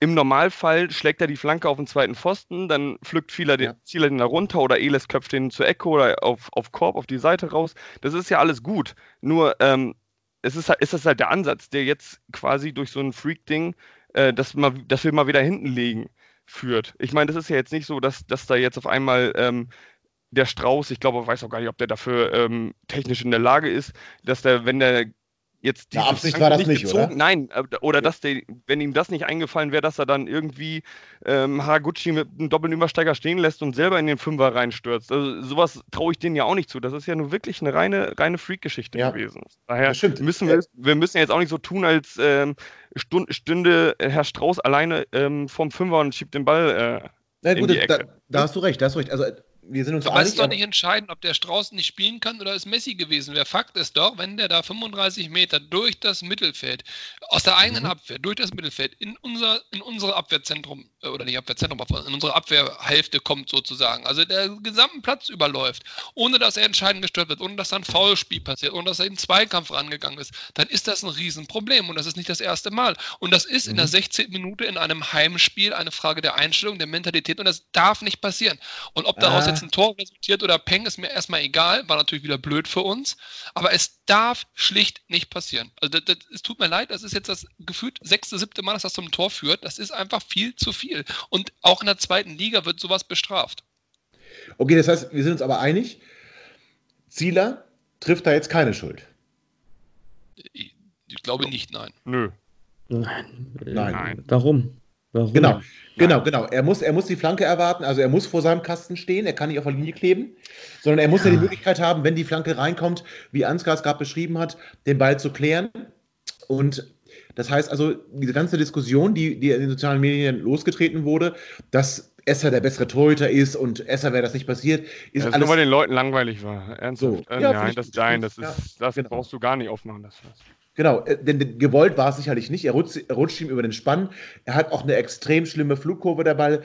im Normalfall schlägt er die Flanke auf den zweiten Pfosten, dann pflückt Fieler den, ja. Zieler den da runter oder Eles köpft den zur Ecke oder auf, auf Korb auf die Seite raus. Das ist ja alles gut. Nur ähm, es ist, ist das halt der Ansatz, der jetzt quasi durch so ein Freak-Ding, äh, dass, dass wir mal wieder hinten legen, führt. Ich meine, das ist ja jetzt nicht so, dass, dass da jetzt auf einmal ähm, der Strauß, ich glaube, weiß auch gar nicht, ob der dafür ähm, technisch in der Lage ist, dass der, wenn der jetzt die Absicht war das nicht, gezogen, oder? Nein, äh, oder dass der, wenn ihm das nicht eingefallen wäre, dass er dann irgendwie ähm, Haraguchi mit einem doppelten Übersteiger stehen lässt und selber in den Fünfer reinstürzt. Also sowas traue ich denen ja auch nicht zu. Das ist ja nur wirklich eine reine, reine Freak-Geschichte ja. gewesen. Daher müssen wir, wir müssen jetzt auch nicht so tun, als ähm, stünde Herr Strauß alleine ähm, vom Fünfer und schiebt den Ball. Äh, Na gut, da, da, hast du recht, da hast du recht. Also wir sind uns Aber es ist doch nicht entscheidend, ob der Strauß nicht spielen kann oder es Messi gewesen wäre. Fakt ist doch, wenn der da 35 Meter durch das Mittelfeld, aus der eigenen mhm. Abwehr, durch das Mittelfeld, in unser, in unsere Abwehrzentrum, oder nicht Abwehrzentrum, aber in unsere Abwehrhälfte kommt sozusagen, also der gesamten Platz überläuft, ohne dass er entscheidend gestört wird, ohne dass da ein Foulspiel passiert, ohne dass er in Zweikampf rangegangen ist, dann ist das ein Riesenproblem und das ist nicht das erste Mal. Und das ist mhm. in der 16. Mhm. Minute in einem Heimspiel eine Frage der Einstellung, der Mentalität und das darf nicht passieren. Und ob daraus ah jetzt ein Tor resultiert oder Peng, ist mir erstmal egal. War natürlich wieder blöd für uns. Aber es darf schlicht nicht passieren. Also das, das, es tut mir leid, das ist jetzt das gefühlt sechste, siebte Mal, dass das zum Tor führt. Das ist einfach viel zu viel. Und auch in der zweiten Liga wird sowas bestraft. Okay, das heißt, wir sind uns aber einig, Zieler trifft da jetzt keine Schuld. Ich, ich glaube nicht, nein. Nö. Nein. Nein. Warum? Warum? Genau, genau, genau. Er muss, er muss die Flanke erwarten, also er muss vor seinem Kasten stehen, er kann nicht auf der Linie kleben, sondern er muss ja, ja die Möglichkeit haben, wenn die Flanke reinkommt, wie Ansgar es gerade beschrieben hat, den Ball zu klären. Und das heißt also, diese ganze Diskussion, die, die in den sozialen Medien losgetreten wurde, dass Esser der bessere Torhüter ist und Esser wäre das nicht passiert, ist ja, alles. Nur weil den Leuten langweilig war. Ernsthaft. So. Äh, ja, nein, das, nein, das, ist, das genau. brauchst du gar nicht aufmachen. Das, das. Genau, äh, denn gewollt war es sicherlich nicht. Er rutscht, er rutscht ihm über den Spann. Er hat auch eine extrem schlimme Flugkurve der Ball.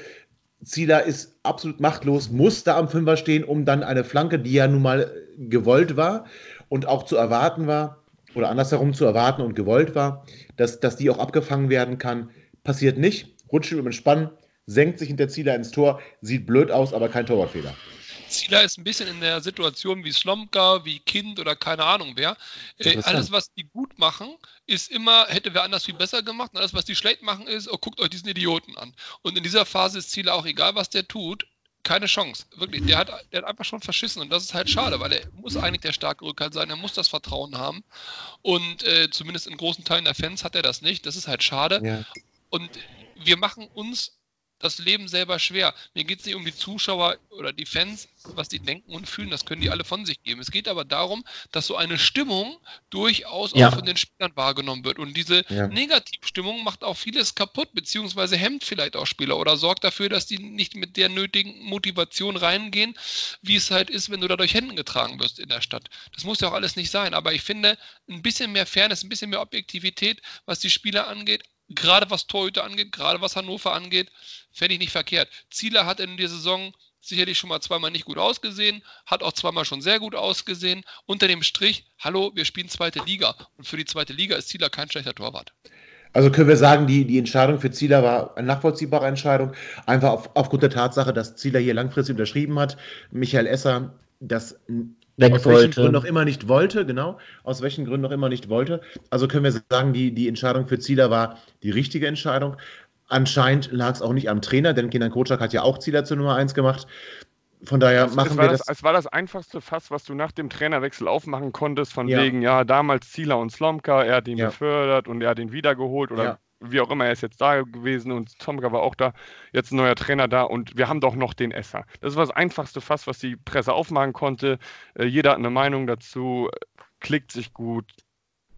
Zieler ist absolut machtlos, muss da am Fünfer stehen, um dann eine Flanke, die ja nun mal gewollt war und auch zu erwarten war, oder andersherum zu erwarten und gewollt war, dass, dass die auch abgefangen werden kann. Passiert nicht, rutscht über den Spann, senkt sich hinter Zieler ins Tor, sieht blöd aus, aber kein Torwartfehler. Zieler ist ein bisschen in der Situation wie Slomka, wie Kind oder keine Ahnung wer. Äh, alles, was die gut machen, ist immer, hätte wer anders viel besser gemacht. Und alles, was die schlecht machen, ist, oh, guckt euch diesen Idioten an. Und in dieser Phase ist Zieler auch egal, was der tut, keine Chance. Wirklich, der hat, der hat einfach schon verschissen und das ist halt schade, weil er muss eigentlich der starke Rückhalt sein, er muss das Vertrauen haben und äh, zumindest in großen Teilen der Fans hat er das nicht. Das ist halt schade. Ja. Und wir machen uns das Leben selber schwer. Mir geht es nicht um die Zuschauer oder die Fans, was die denken und fühlen, das können die alle von sich geben. Es geht aber darum, dass so eine Stimmung durchaus ja. auch von den Spielern wahrgenommen wird. Und diese ja. Negativstimmung macht auch vieles kaputt, beziehungsweise hemmt vielleicht auch Spieler oder sorgt dafür, dass die nicht mit der nötigen Motivation reingehen, wie es halt ist, wenn du da durch Händen getragen wirst in der Stadt. Das muss ja auch alles nicht sein. Aber ich finde, ein bisschen mehr Fairness, ein bisschen mehr Objektivität, was die Spieler angeht, gerade was Torhüter angeht, gerade was Hannover angeht, fände ich nicht verkehrt. Zieler hat in der Saison sicherlich schon mal zweimal nicht gut ausgesehen, hat auch zweimal schon sehr gut ausgesehen. Unter dem Strich, hallo, wir spielen zweite Liga. Und für die zweite Liga ist Zieler kein schlechter Torwart. Also können wir sagen, die, die Entscheidung für Zieler war eine nachvollziehbare Entscheidung, einfach auf, aufgrund der Tatsache, dass Zieler hier langfristig unterschrieben hat. Michael Esser das Weg aus welchen wollte. Gründen noch immer nicht wollte, genau, aus welchen Gründen noch immer nicht wollte. Also können wir sagen, die, die Entscheidung für Zieler war die richtige Entscheidung. Anscheinend lag es auch nicht am Trainer, denn Kenan Kocak hat ja auch Zieler zur Nummer 1 gemacht. Von daher Es- machen es war wir das, das. Es war das einfachste Fass, was du nach dem Trainerwechsel aufmachen konntest, von Ja. wegen, ja, damals Zieler und Slomka, er hat ihn Ja. befördert und er hat ihn wiedergeholt oder Ja. Wie auch immer, er ist jetzt da gewesen und Slomka war auch da, jetzt ein neuer Trainer da und wir haben doch noch den Esser. Das war das einfachste Fass, was die Presse aufmachen konnte. Äh, jeder hat eine Meinung dazu, klickt sich gut.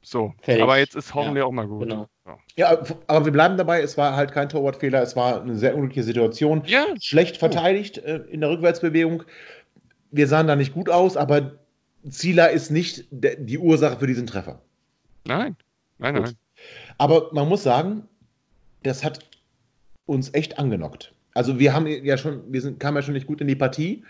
So, Fertig. aber jetzt ist hoffentlich Ja, auch mal gut. genau. So. Ja, aber wir bleiben dabei, es war halt kein Torwartfehler, es war eine sehr unglückliche Situation. Ja, Schlecht verteidigt äh, in der Rückwärtsbewegung. Wir sahen da nicht gut aus, aber Zieler ist nicht die Ursache für diesen Treffer. nein, nein, Gut. nein. Aber man muss sagen, das hat uns echt angenockt. Also wir haben ja schon, wir sind, kamen ja schon nicht gut in die Partie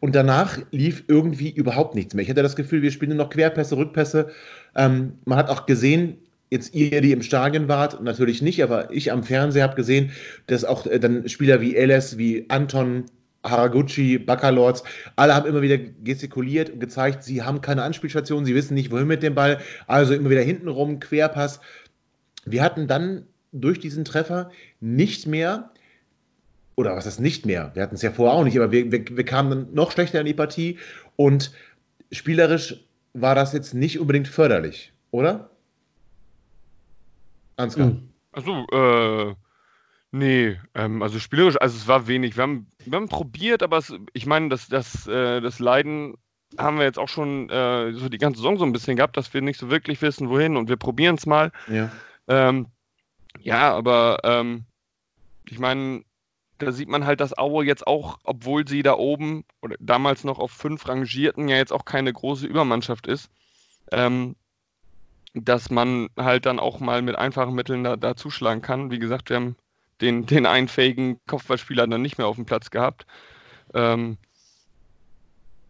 und danach lief irgendwie überhaupt nichts mehr. Ich hatte das Gefühl, wir spielen nur noch Querpässe, Rückpässe. Ähm, man hat auch gesehen, jetzt ihr, die im Stadion wart, natürlich nicht, aber ich am Fernseher habe gesehen, dass auch äh, dann Spieler wie Eles, wie Anton, Haraguchi, Baccalords, alle haben immer wieder gestikuliert und gezeigt, sie haben keine Anspielstation, sie wissen nicht, wohin mit dem Ball, also immer wieder hintenrum, Querpass. Wir hatten dann durch diesen Treffer nicht mehr, oder was ist nicht mehr, wir hatten es ja vorher auch nicht, aber wir, wir, wir kamen dann noch schlechter in die Partie und spielerisch war das jetzt nicht unbedingt förderlich, oder? Ansgar. Hm. Achso, äh, nee, ähm, also spielerisch, also es war wenig. Wir haben, wir haben probiert, aber es, ich meine, das, das, äh, das Leiden haben wir jetzt auch schon äh, so die ganze Saison so ein bisschen gehabt, dass wir nicht so wirklich wissen, wohin und wir probieren es mal. Ja. Ähm, ja, aber ähm, ich meine, da sieht man halt, dass Aue jetzt auch, obwohl sie da oben oder damals noch auf fünf rangierten, ja jetzt auch keine große Übermannschaft ist, ähm, dass man halt dann auch mal mit einfachen Mitteln da, da zuschlagen kann. Wie gesagt, wir haben den, den einen Kopfballspieler dann nicht mehr auf dem Platz gehabt. Ähm,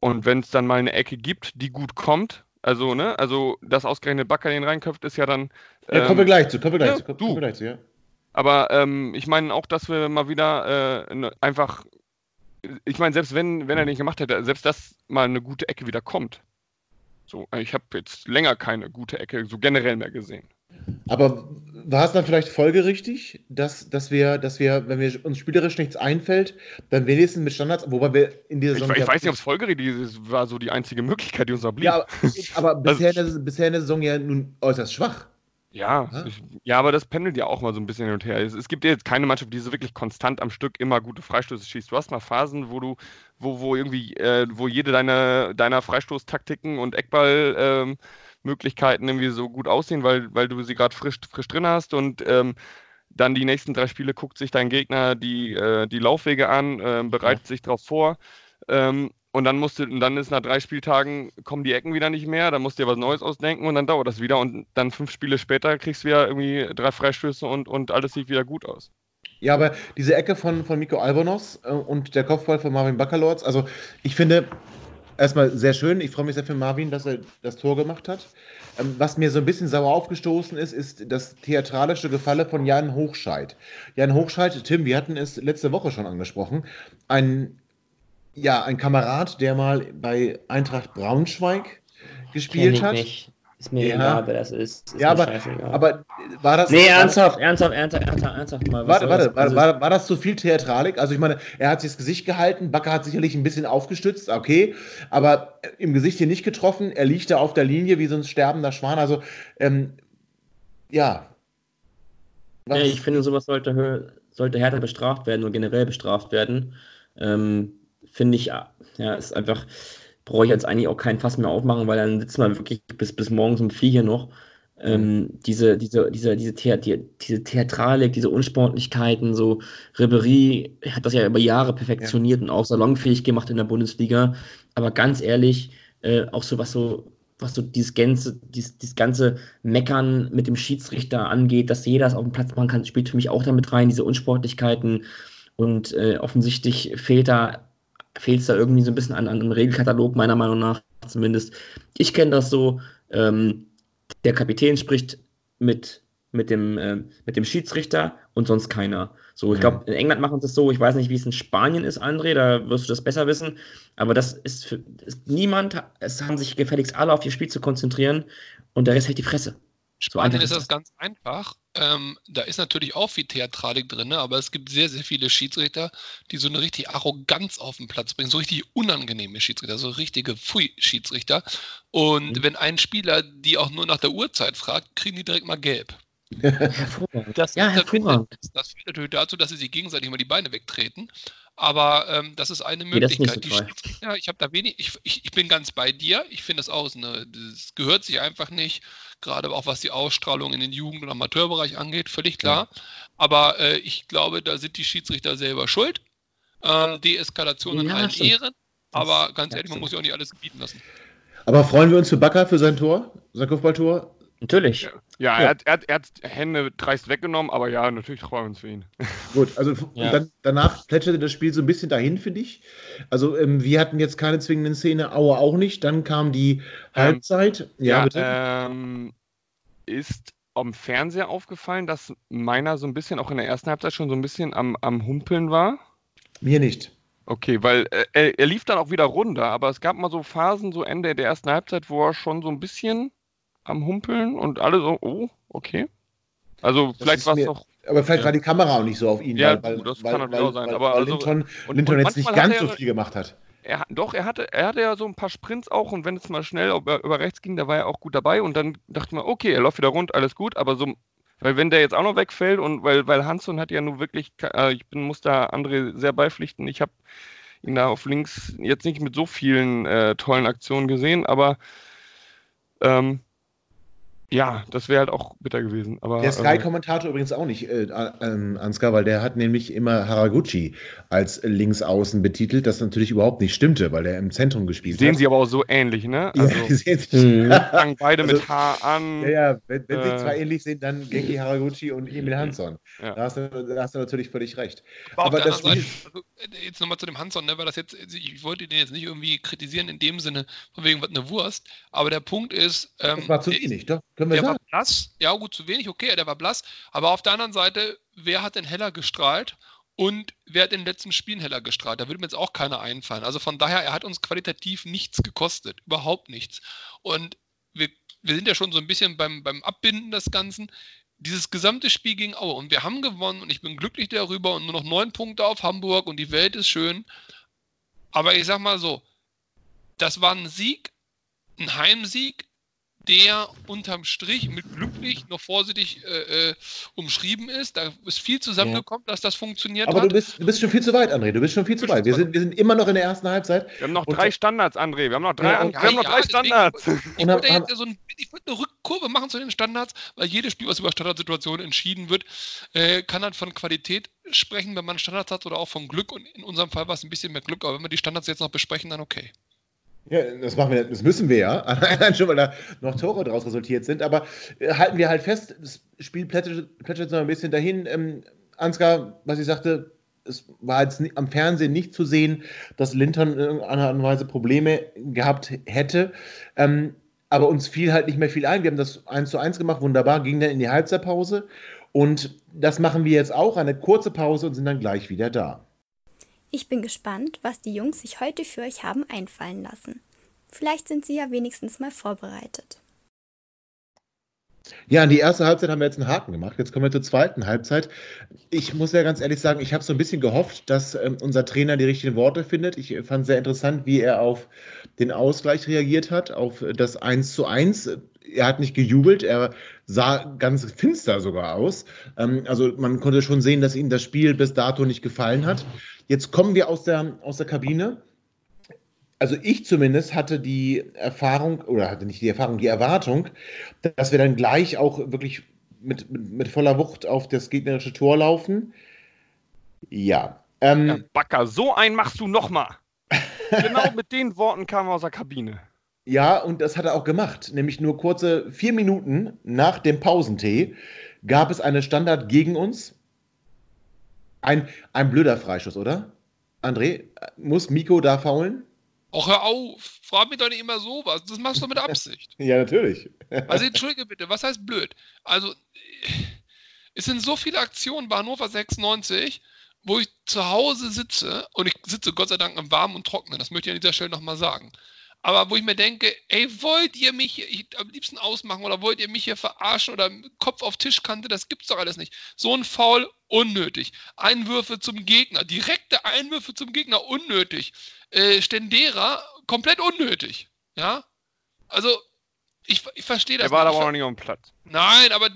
und wenn es dann mal eine Ecke gibt, die gut kommt, also, ne, also dass ausgerechnet Bakker den reinköpft, ist ja dann. Ja, kommen wir ähm, gleich zu, kommen wir gleich ja, zu, kommen du. wir gleich zu, ja. aber ähm, ich meine auch, dass wir mal wieder äh, ne, einfach, ich meine, selbst wenn, wenn er nicht gemacht hätte, selbst dass mal eine gute Ecke wieder kommt. So, ich habe jetzt länger keine gute Ecke so generell mehr gesehen. Aber war es dann vielleicht folgerichtig, dass, dass, wir, dass wir, wenn wir uns spielerisch nichts einfällt, dann wenigstens mit Standards, wobei wir in dieser Ich, Saison. ich ja- weiß nicht, ob es folgerichtig ist, war so die einzige Möglichkeit, die uns da blieb. Ja, aber, aber Also- bisher, in der, bisher in der Saison ja nun äußerst schwach. Ja, Ja. ich, ja, aber das pendelt ja auch mal so ein bisschen hin und her. Es, es gibt ja jetzt keine Mannschaft, die so wirklich konstant am Stück immer gute Freistöße schießt. Du hast mal Phasen, wo du, wo, wo irgendwie, äh, wo jede deiner, deiner Freistoßtaktiken und Eckballmöglichkeiten ähm, Möglichkeiten irgendwie so gut aussehen, weil, weil du sie gerade frisch, frisch drin hast und ähm, dann die nächsten drei Spiele guckt sich dein Gegner die, äh, die Laufwege an, äh, bereitet sich darauf vor. Ähm, und dann musst du, und dann ist nach drei Spieltagen kommen die Ecken wieder nicht mehr, dann musst du dir was Neues ausdenken und dann dauert das wieder. Und dann fünf Spiele später kriegst du wieder irgendwie drei Freistöße und, und alles sieht wieder gut aus. Ja, aber diese Ecke von, von Miko Albonos äh, und der Kopfball von Marvin Baccalords, also ich finde erstmal sehr schön. Ich freue mich sehr für Marvin, dass er das Tor gemacht hat. Ähm, was mir so ein bisschen sauer aufgestoßen ist, ist das theatralische Gefalle von Jan Hochscheid. Jan Hochscheid, Tim, wir hatten es letzte Woche schon angesprochen, ein, ja, ein Kamerad, der mal bei Eintracht Braunschweig gespielt hat. nicht. Ist mir Ja. egal, wer das ist. ist Ja, aber, scheißegal. aber war das. Nee, war- ernsthaft, ernsthaft, ernsthaft, ernsthaft, ernsthaft mal. Warte, warte, das? war, Also, war, war das zu viel Theatralik? Also ich meine, er hat sich das Gesicht gehalten, Bakker hat sicherlich ein bisschen aufgestützt, okay, aber im Gesicht hier nicht getroffen, er liegt da auf der Linie wie so ein sterbender Schwan, also ähm, ja. Was? Ich finde, sowas sollte, sollte härter bestraft werden und generell bestraft werden. Ähm, finde ich, ja, ist einfach, brauche ich jetzt eigentlich auch kein Fass mehr aufmachen, weil dann sitzt man wirklich bis, bis morgens um vier hier noch. Ähm, diese, diese, diese, diese, Thea die, diese Theatralik, diese Unsportlichkeiten, so Ribery hat das ja über Jahre perfektioniert und auch salonfähig gemacht in der Bundesliga. Aber ganz ehrlich, äh, auch so was so, was so dieses ganze, dieses, dieses ganze Meckern mit dem Schiedsrichter angeht, dass jeder es auf dem Platz machen kann, spielt für mich auch damit rein, diese Unsportlichkeiten. Und äh, offensichtlich fehlt da, fehlt es da irgendwie so ein bisschen an, an einem Regelkatalog, meiner Meinung nach zumindest. Ich kenne das so, ähm, der Kapitän spricht mit mit dem, äh, mit dem Schiedsrichter und sonst keiner. So, ich Mhm. glaube, in England machen sie es so, ich weiß nicht, wie es in Spanien ist, André, da wirst du das besser wissen, aber das ist für ist niemand, es haben sich gefälligst alle auf ihr Spiel zu konzentrieren und der Rest hält die Fresse. Spanien ist das ganz einfach. Ähm, da ist natürlich auch viel Theatralik drin, ne? aber es gibt sehr, sehr viele Schiedsrichter, die so eine richtige Arroganz auf den Platz bringen, so richtig unangenehme Schiedsrichter, so richtige Pfui-Schiedsrichter. Und Mhm. wenn ein Spieler die auch nur nach der Uhrzeit fragt, kriegen die direkt mal gelb. Hervorragend. Das, Ja, das, hervorragend. das führt natürlich dazu, dass sie sich gegenseitig mal die Beine wegtreten. Aber ähm, das ist eine Nee, das ist Möglichkeit. so die toll. Schiedsrichter, ich habe da wenig, ich, ich, ich bin ganz bei dir. Ich finde das auch, eine, das gehört sich einfach nicht. Gerade auch was die Ausstrahlung in den Jugend- und Amateurbereich angeht, völlig klar. Aber äh, ich glaube, da sind die Schiedsrichter selber schuld. Ähm, Deeskalation in Ja, allen stimmt. Ehren. Aber ganz ja, ehrlich, man muss ja auch nicht alles gebieten lassen. Aber freuen wir uns für Bakker für sein Tor, sein Kopfballtor? Natürlich. Ja, Ja. Er, hat, er, hat, er hat Hände dreist weggenommen, aber ja, natürlich freuen wir uns für ihn. Gut, also Ja. dann, danach plätscherte das Spiel so ein bisschen dahin, finde ich. Also ähm, wir hatten jetzt keine zwingenden Szene, Aue auch nicht. Dann kam die Halbzeit. Ja, bitte. ähm, ist am Fernseher aufgefallen, dass meiner so ein bisschen, auch in der ersten Halbzeit schon so ein bisschen am, am Humpeln war. Mir nicht. Okay, weil äh, er, er lief dann auch wieder runter, aber es gab mal so Phasen, so Ende der ersten Halbzeit, wo er schon so ein bisschen am Humpeln und alle so, oh, okay. Also Das vielleicht war es doch. Aber vielleicht Ja. war die Kamera auch nicht so auf ihn, Ja, weil, das weil, kann natürlich auch sein, aber also- Linton, und- Linton und jetzt nicht ganz so er- viel gemacht hat. Er, doch, er hatte, er hatte ja so ein paar Sprints auch und wenn es mal schnell über, über rechts ging, da war er auch gut dabei und dann dachte man, okay, er läuft wieder rund, alles gut, aber so, weil wenn der jetzt auch noch wegfällt und weil, weil Hansson hat ja nur wirklich, äh, ich bin, muss da André sehr beipflichten, ich habe ihn da auf links jetzt nicht mit so vielen äh, tollen Aktionen gesehen, aber ähm, ja, das wäre halt auch bitter gewesen. Aber, Der äh, Sky-Kommentator übrigens auch nicht, äh, äh, Ansgar, weil der hat nämlich immer Haraguchi als Linksaußen betitelt, das natürlich überhaupt nicht stimmte, weil der im Zentrum gespielt sehen hat. sie aber auch so ähnlich, ne? ja, Also die sehen sich, Mhm. fangen beide Also- mit Haar an. ja, ja, wenn, wenn sie Äh, zwar ähnlich sind, dann Genki Haraguchi und Emil Hansson. Ja. Da, hast du, da hast du natürlich völlig recht. Aber, Aber das Seite, also, äh, jetzt nochmal zu dem Hansson, ne, weil das jetzt, ich wollte den jetzt nicht irgendwie kritisieren in dem Sinne, von wegen was eine Wurst, aber der Punkt ist, ähm, Das war zu wenig, doch, können wir Der war sagen. blass, ja gut, zu wenig, okay, der war blass. Aber auf der anderen Seite, wer hat denn heller gestrahlt und wer hat in den letzten Spielen heller gestrahlt? Da würde mir jetzt auch keiner einfallen. Also von daher, er hat uns qualitativ nichts gekostet, überhaupt nichts. Und wir, wir sind ja schon so ein bisschen beim, beim Abbinden des Ganzen. Dieses gesamte Spiel gegen Aue und wir haben gewonnen und ich bin glücklich darüber und nur noch neun Punkte auf Hamburg und die Welt ist schön. Aber ich sag mal so, das war ein Sieg, ein Heimsieg, der unterm Strich mit glücklich noch vorsichtig äh, äh, umschrieben ist. Da ist viel zusammengekommen, dass das funktioniert Aber hat. du bist, du bist schon viel zu weit, André. Du bist schon viel zu weit. Wir sind, wir sind immer noch in der ersten Halbzeit. Wir haben noch Und- drei Standards, André. Wir haben noch drei, Ja, wir haben noch Ja, drei deswegen- Standards. Ich haben- ja so ein, ich eine Rückkurve machen zu den Standards, weil jedes Spiel, was über Standardsituationen entschieden wird, äh, kann dann von Qualität sprechen, wenn man Standards hat oder auch von Glück. Und in unserem Fall war es ein bisschen mehr Glück, aber wenn wir die Standards jetzt noch besprechen, dann okay. Ja, das machen wir, das müssen wir ja. Allein schon, weil da noch Tore daraus resultiert sind. Aber äh, halten wir halt fest, das Spiel plätschert, noch ein bisschen dahin. Ähm, Ansgar, was ich sagte, es war jetzt am Fernsehen nicht zu sehen, dass Linton in irgendeiner Art und Weise Probleme gehabt hätte. Ähm, aber uns fiel halt nicht mehr viel ein. Wir haben das 1 zu 1 gemacht, wunderbar, ging dann in die Halbzeitpause. Und das machen wir jetzt auch, eine kurze Pause und sind dann gleich wieder da. Ich bin gespannt, was die Jungs sich heute für euch haben einfallen lassen. Vielleicht sind sie ja wenigstens mal vorbereitet. Ja, an die erste Halbzeit haben wir jetzt einen Haken gemacht. Jetzt kommen wir zur zweiten Halbzeit. Ich muss ja ganz ehrlich sagen, ich habe so ein bisschen gehofft, dass ähm, unser Trainer die richtigen Worte findet. Ich fand sehr interessant, wie er auf den Ausgleich reagiert hat, auf das 1 zu 1. Er hat nicht gejubelt, er sah ganz finster sogar aus. Ähm, also man konnte schon sehen, dass ihm das Spiel bis dato nicht gefallen hat. Jetzt kommen wir aus der, aus der Kabine also ich zumindest hatte die Erfahrung, oder hatte nicht die Erfahrung, die Erwartung, dass wir dann gleich auch wirklich mit, mit, mit voller Wucht auf das gegnerische Tor laufen. Ja. Ähm, Ja, Backer, so einen machst du nochmal. genau mit den Worten kam er aus der Kabine. Ja, und das hat er auch gemacht. Nämlich nur kurze vier Minuten nach dem Pausentee gab es eine Standard gegen uns. Ein, ein blöder Freischuss, oder? André, muss Miko da faulen? Auch hör auf, frag mich doch nicht immer sowas. Das machst du mit Absicht. Ja, natürlich. Also entschuldige bitte, was heißt blöd? Also es sind so viele Aktionen bei Hannover 96, wo ich zu Hause sitze und ich sitze Gott sei Dank im Warmen und Trockenen, das möchte ich an dieser Stelle nochmal sagen. Aber wo ich mir denke, ey, wollt ihr mich hier ich, am liebsten ausmachen oder wollt ihr mich hier verarschen oder Kopf auf Tischkante, das gibt's doch alles nicht. So ein Foul, unnötig. Einwürfe zum Gegner, direkte Einwürfe zum Gegner, unnötig. Äh, Stendera, komplett unnötig. Ja? Also, ich, ich verstehe das Der war nicht. aber auch noch nicht auf dem Platz. Nein, aber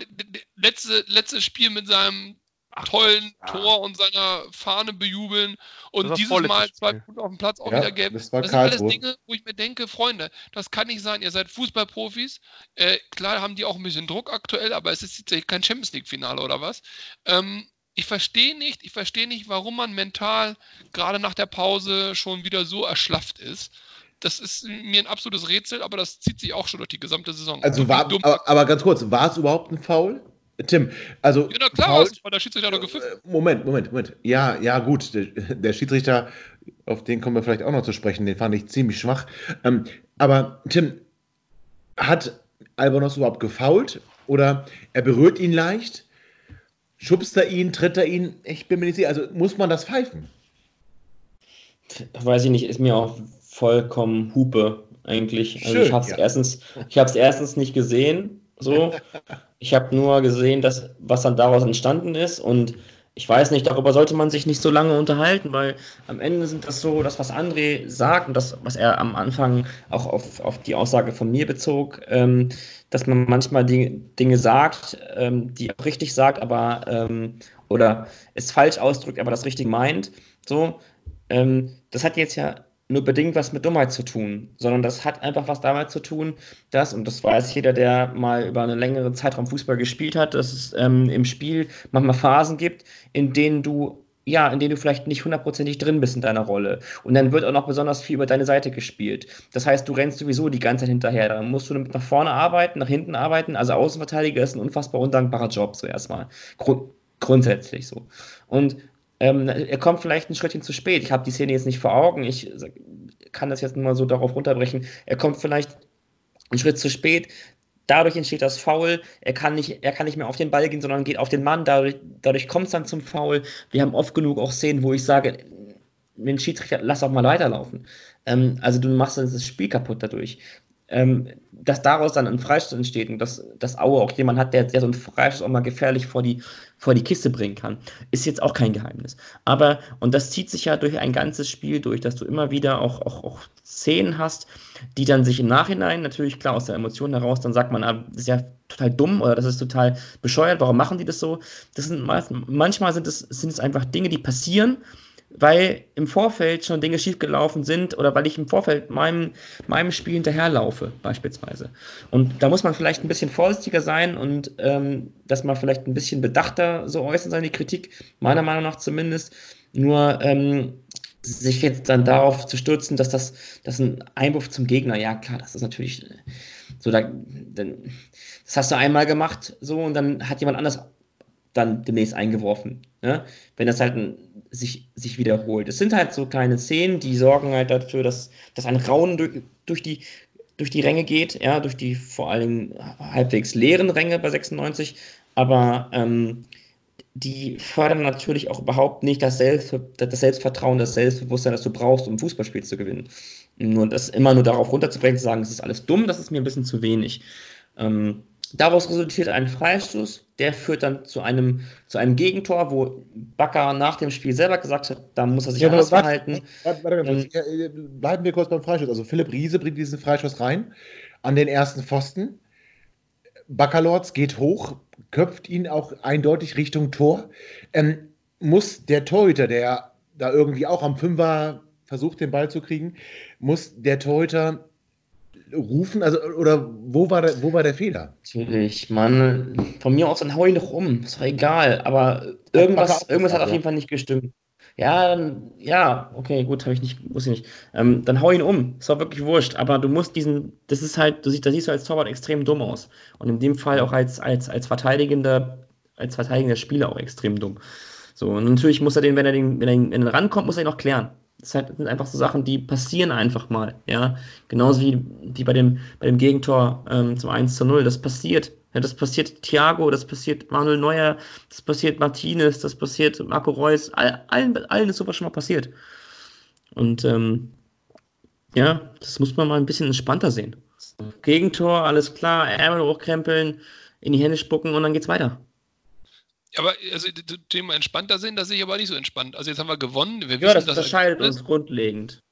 letzte, letztes Spiel mit seinem tollen ja. Tor und seiner Fahne bejubeln und dieses Mal zwei. Punkte auf dem Platz auch Ja, wieder gelb. das Das sind alles. Dinge, wo ich mir denke, Freunde, das kann nicht sein. Ihr seid Fußballprofis. Äh, klar haben die auch ein bisschen Druck aktuell, aber es ist jetzt kein Champions League-Finale oder was. Ähm, ich verstehe nicht, ich verstehe nicht, warum man mental gerade nach der Pause schon wieder so erschlafft ist. Das ist mir ein absolutes Rätsel, aber das zieht sich auch schon durch die gesamte Saison. Also war, aber, aber ganz kurz, war es überhaupt ein Foul? Tim, also ja, na klar, was, weil der Schiedsrichter doch gepfiffen. Äh, Moment, Moment, Moment. Ja, ja, gut. Der, der Schiedsrichter, auf den kommen wir vielleicht auch noch zu sprechen, den fand ich ziemlich schwach. Ähm, aber Tim, hat Albonos überhaupt gefault? Oder er berührt ihn leicht? Schubst er ihn, tritt er ihn? Ich bin mir nicht sicher. Also muss man das pfeifen? weiß ich nicht, ist mir auch vollkommen Hupe eigentlich. Also Schön, ich habe es ja. erstens, ich habe es erstens nicht gesehen, so. Ich habe nur gesehen, dass was dann daraus entstanden ist und ich weiß nicht, darüber sollte man sich nicht so lange unterhalten, weil am Ende sind das so, das, was André sagt und das, was er am Anfang auch auf, auf die Aussage von mir bezog, ähm, dass man manchmal die, Dinge sagt, ähm, die auch richtig sagt, aber ähm, oder es falsch ausdrückt, aber das richtig meint. So, ähm, das hat jetzt ja nur bedingt was mit Dummheit zu tun, sondern das hat einfach was damit zu tun, dass, und das weiß jeder, der mal über einen längeren Zeitraum Fußball gespielt hat, dass es ähm, im Spiel manchmal Phasen gibt, in denen du, ja, in denen du vielleicht nicht hundertprozentig drin bist in deiner Rolle. Und dann wird auch noch besonders viel über deine Seite gespielt. Das heißt, du rennst sowieso die ganze Zeit hinterher. Dann musst du nach vorne arbeiten, nach hinten arbeiten. Also Außenverteidiger ist ein unfassbar undankbarer Job, so erstmal. Grund grundsätzlich so. Und ähm, er kommt vielleicht ein Schrittchen zu spät. Ich habe die Szene jetzt nicht vor Augen. Ich kann das jetzt nur so darauf runterbrechen. Er kommt vielleicht einen Schritt zu spät. Dadurch entsteht das Foul. Er kann nicht, er kann nicht mehr auf den Ball gehen, sondern geht auf den Mann. Dadurch, dadurch kommt es dann zum Foul. Wir haben oft genug auch Szenen, wo ich sage, den Schiedsrichter, lass auch mal weiterlaufen. Ähm, also du machst das Spiel kaputt dadurch. Ähm, dass daraus dann ein Freistoß entsteht und dass, dass Aue auch jemand hat, der, der so einen Freistoß auch mal gefährlich vor die, vor die Kiste bringen kann, ist jetzt auch kein Geheimnis. Aber, und das zieht sich ja durch ein ganzes Spiel durch, dass du immer wieder auch, auch, auch Szenen hast, die dann sich im Nachhinein, natürlich klar aus der Emotion heraus, dann sagt man, ah, das ist ja total dumm oder das ist total bescheuert, warum machen die das so? Das sind manchmal sind es, sind es einfach Dinge, die passieren, weil im Vorfeld schon Dinge schiefgelaufen sind oder weil ich im Vorfeld meinem, meinem Spiel hinterherlaufe, beispielsweise. Und da muss man vielleicht ein bisschen vorsichtiger sein und ähm, dass man vielleicht ein bisschen bedachter so äußern seine Kritik, meiner Meinung nach zumindest. Nur ähm, sich jetzt dann darauf zu stürzen, dass das, das ein Einwurf zum Gegner, ja klar, das ist natürlich so, da, dann, das hast du einmal gemacht, so, und dann hat jemand anders dann demnächst eingeworfen. Ne? Wenn das halt ein, sich, sich wiederholt. Es sind halt so kleine Szenen, die sorgen halt dafür, dass, dass ein Raunen durch, durch, die, durch die Ränge geht, ja, durch die vor allem halbwegs leeren Ränge bei 96, aber ähm, die fördern natürlich auch überhaupt nicht das, Selbst, das Selbstvertrauen, das Selbstbewusstsein, das du brauchst, um Fußballspiel zu gewinnen. Nur das immer nur darauf runterzubrechen, zu sagen, es ist alles dumm, das ist mir ein bisschen zu wenig. Ähm, Daraus resultiert ein Freistoß, der führt dann zu einem, zu einem Gegentor, wo Bakker nach dem Spiel selber gesagt hat, da muss er sich Ja, anders warte, verhalten. Warte, warte, Ähm, ja, äh, bleiben wir kurz beim Freistoß. Also Philipp Riese bringt diesen Freistoß rein an den ersten Pfosten. Baccalords geht hoch, köpft ihn auch eindeutig Richtung Tor. Ähm, muss der Torhüter, der da irgendwie auch am Fünfer versucht, den Ball zu kriegen, muss der Torhüter rufen? Also, oder wo war der, wo war der Fehler? Natürlich, Mann. Von mir aus, dann hau ihn doch um. Ist doch egal. Aber irgendwas, irgendwas hat auf jeden Fall nicht gestimmt. Ja, dann, ja, okay, gut, habe ich nicht, wusste ich nicht. Ähm, dann hau ihn um. Ist doch wirklich wurscht. Aber du musst diesen, das ist halt, du siehst, da siehst du als Torwart extrem dumm aus. Und in dem Fall auch als, als, als verteidigender, als verteidigender Spieler auch extrem dumm. So, und natürlich muss er den, wenn er den, wenn er, wenn er rankommt, muss er ihn auch klären. Das sind einfach so Sachen, die passieren einfach mal, ja. Genauso wie, wie bei, dem, bei dem Gegentor ähm, zum 1 zu 0. Das passiert. Ja, das passiert Thiago, das passiert Manuel Neuer, das passiert Martinez, das passiert Marco Reus, all, allen, allen ist sowas schon mal passiert. Und ähm, ja, das muss man mal ein bisschen entspannter sehen. Gegentor, alles klar, Ärmel hochkrempeln, in die Hände spucken und dann geht's weiter. Aber also Thema entspannter sehen, das sehe ich aber nicht so entspannt. Also jetzt haben wir gewonnen. Wir ja, das unterscheidet uns grundlegend.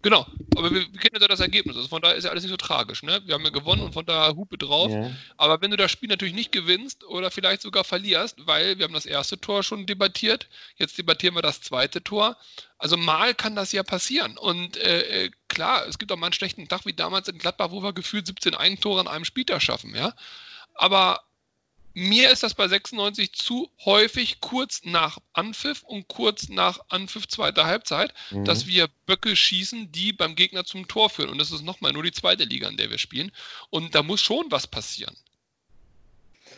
Genau, aber wir, wir kennen ja das Ergebnis. Also von daher ist ja alles nicht so tragisch. Ne? Wir haben ja gewonnen und von daher Hupe drauf. Ja. Aber wenn du das Spiel natürlich nicht gewinnst oder vielleicht sogar verlierst, weil wir haben das erste Tor schon debattiert, jetzt debattieren wir das zweite Tor. Also mal kann das ja passieren. Und äh, äh klar, es gibt auch mal einen schlechten Tag wie damals in Gladbach, wo wir gefühlt 17 Eigentore an einem Spieltag schaffen. Ja? Aber mir ist das bei 96 zu häufig kurz nach Anpfiff und kurz nach Anpfiff zweiter Halbzeit, mhm. dass wir Böcke schießen, die beim Gegner zum Tor führen. Und das ist nochmal nur die zweite Liga, in der wir spielen. Und da muss schon was passieren.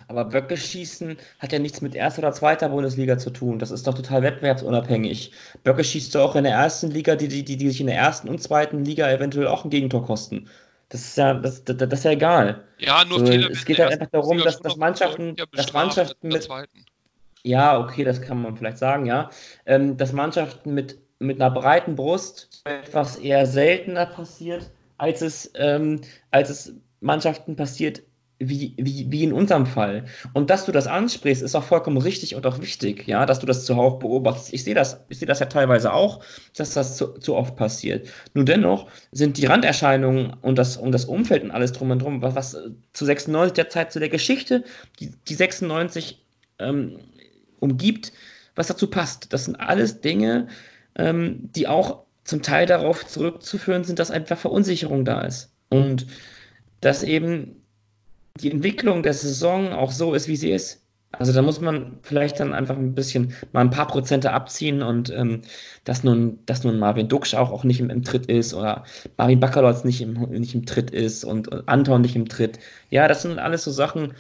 Aber Böcke schießen hat ja nichts mit erster oder zweiter Bundesliga zu tun. Das ist doch total wettbewerbsunabhängig. Böcke schießt du auch in der ersten Liga, die, die, die, die sich in der ersten und zweiten Liga eventuell auch ein Gegentor kosten. Das ist ja, das, das, das ist ja egal. Ja, nur so, Es geht halt einfach darum, dass, dass Mannschaften, dass Mannschaften mit. Ja, okay, das kann man vielleicht sagen, ja. Ähm, dass Mannschaften mit, mit einer breiten Brust etwas eher seltener passiert, als es, ähm, als es Mannschaften passiert, wie, wie, wie in unserem Fall. Und dass du das ansprichst, ist auch vollkommen richtig und auch wichtig, ja, dass du das zuhauf beobachtest. Ich sehe das, ich sehe das ja teilweise auch, dass das zu, zu oft passiert. Nur dennoch sind die Randerscheinungen und das, und das Umfeld und alles drum und drum, was, was zu 96 der Zeit, zu der Geschichte, die, die 96 ähm, umgibt, was dazu passt. Das sind alles Dinge, ähm, die auch zum Teil darauf zurückzuführen sind, dass einfach Verunsicherung da ist. Und dass eben die Entwicklung der Saison auch so ist, wie sie ist. Also da muss man vielleicht dann einfach ein bisschen mal ein paar Prozente abziehen und ähm, dass nun, dass nun Marvin Duksch auch, auch nicht im, im Tritt ist oder Marvin Bakalotz nicht im, nicht im Tritt ist und, und Anton nicht im Tritt. Ja, das sind alles so Sachen,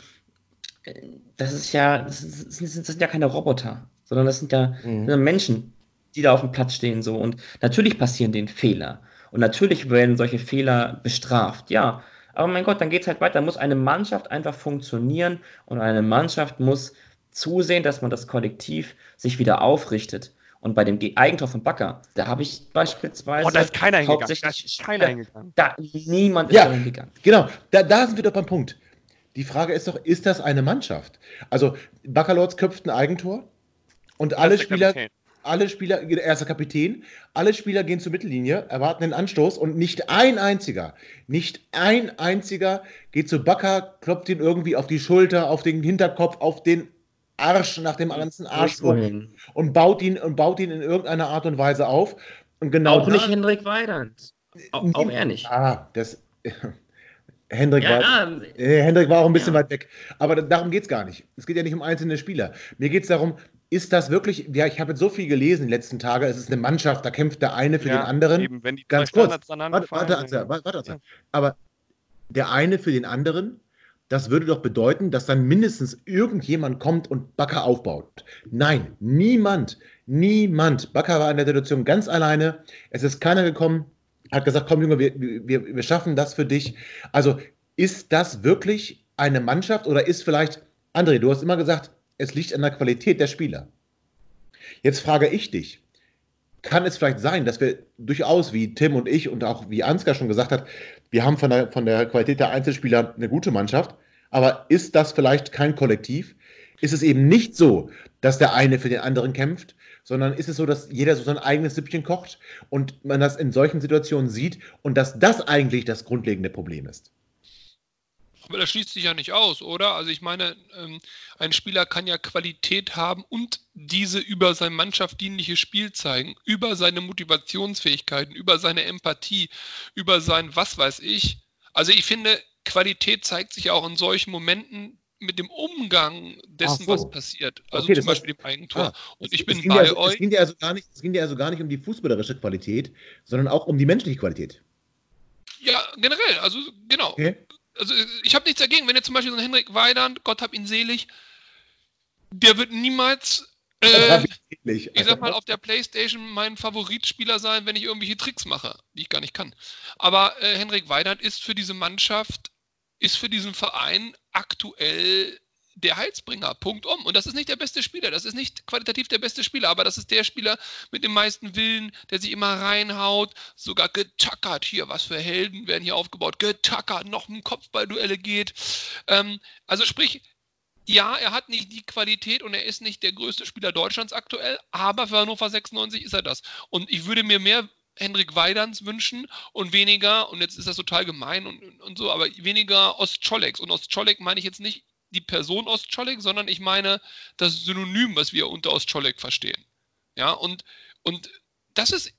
äh, das ist ja, das, sind, das sind ja keine Roboter, sondern das sind ja, mhm. sind Menschen, die da auf dem Platz stehen so und natürlich passieren denen Fehler und natürlich werden solche Fehler bestraft, ja, aber mein Gott, dann geht es halt weiter. Da muss eine Mannschaft einfach funktionieren und eine Mannschaft muss zusehen, dass man das Kollektiv sich wieder aufrichtet. Und bei dem Eigentor von Bakker, da habe ich beispielsweise. Oh, da ist keiner hingegangen. Da ist keiner hingegangen. Da, niemand ist ja, hingegangen. Genau, da, da sind wir doch beim Punkt. Die Frage ist doch, ist das eine Mannschaft? Also, Baccalords köpft ein Eigentor und alle Spieler, Kapitän alle Spieler, erster Kapitän, alle Spieler gehen zur Mittellinie, erwarten den Anstoß und nicht ein einziger, nicht ein einziger geht zu Bakker, klopft ihn irgendwie auf die Schulter, auf den Hinterkopf, auf den Arsch, nach dem ganzen Arsch und baut ihn und baut ihn in irgendeiner Art und Weise auf. Und genau auch nicht Hendrik Weidand. Auch, auch er nicht. Ah, das. Hendrik, ja, war, äh, Hendrik war auch ein bisschen ja. weit weg. Aber darum geht es gar nicht. Es geht ja nicht um einzelne Spieler. Mir geht es darum, ist das wirklich, ja, ich habe jetzt so viel gelesen die letzten Tage, es ist eine Mannschaft, da kämpft der eine für ja, den anderen. Eben, wenn die Ganz kurz, warte, warte, warte, warte, warte. Aber der eine für den anderen, das würde doch bedeuten, dass dann mindestens irgendjemand kommt und Bakker aufbaut. Nein, niemand, niemand. Bakker war in der Situation ganz alleine. Es ist keiner gekommen, hat gesagt, komm Junge, wir, wir, wir schaffen das für dich. Also ist das wirklich eine Mannschaft oder ist vielleicht, André, du hast immer gesagt, es liegt an der Qualität der Spieler. Jetzt frage ich dich, kann es vielleicht sein, dass wir durchaus, wie Tim und ich und auch wie Ansgar schon gesagt hat, wir haben von der, von der Qualität der Einzelspieler eine gute Mannschaft, aber ist das vielleicht kein Kollektiv? Ist es eben nicht so, dass der eine für den anderen kämpft, sondern ist es so, dass jeder so sein eigenes Süppchen kocht und man das in solchen Situationen sieht und dass das eigentlich das grundlegende Problem ist? Aber das schließt sich ja nicht aus, oder? Also ich meine, ähm, ein Spieler kann ja Qualität haben und diese über sein Mannschaft dienliche Spiel zeigen, über seine Motivationsfähigkeiten, über seine Empathie, über sein was weiß ich. Also ich finde, Qualität zeigt sich auch in solchen Momenten mit dem Umgang dessen, so. was passiert. Also okay, zum Beispiel heißt, dem Eigentor. Ah, und ich bin bei also, euch. Es ging, ja also gar nicht, es ging ja also gar nicht um die fußballerische Qualität, sondern auch um die menschliche Qualität. Ja, generell, also genau. Okay also ich habe nichts dagegen, wenn jetzt zum Beispiel so ein Henrik Weidand, Gott hab ihn selig, der wird niemals Äh, ich sag mal, auf der Playstation mein Favoritspieler sein, wenn ich irgendwelche Tricks mache, die ich gar nicht kann. Aber äh, Henrik Weidand ist für diese Mannschaft, ist für diesen Verein aktuell der Heilsbringer. Punkt um. Und das ist nicht der beste Spieler. Das ist nicht qualitativ der beste Spieler, aber das ist der Spieler mit dem meisten Willen, der sich immer reinhaut, sogar getackert. Hier, was für Helden werden hier aufgebaut. Getackert, noch ein Kopfballduelle geht. Ähm, also sprich, ja, er hat nicht die Qualität und er ist nicht der größte Spieler Deutschlands aktuell, aber für Hannover 96 ist er das. Und ich würde mir mehr Hendrik Weidans wünschen und weniger, und jetzt ist das total gemein und, und so, aber weniger Ostczolegs. Und Ostczolek meine ich jetzt nicht die Person Ostczolek, sondern ich meine das Synonym, was wir unter Ostczolek verstehen. Ja, und, und das ist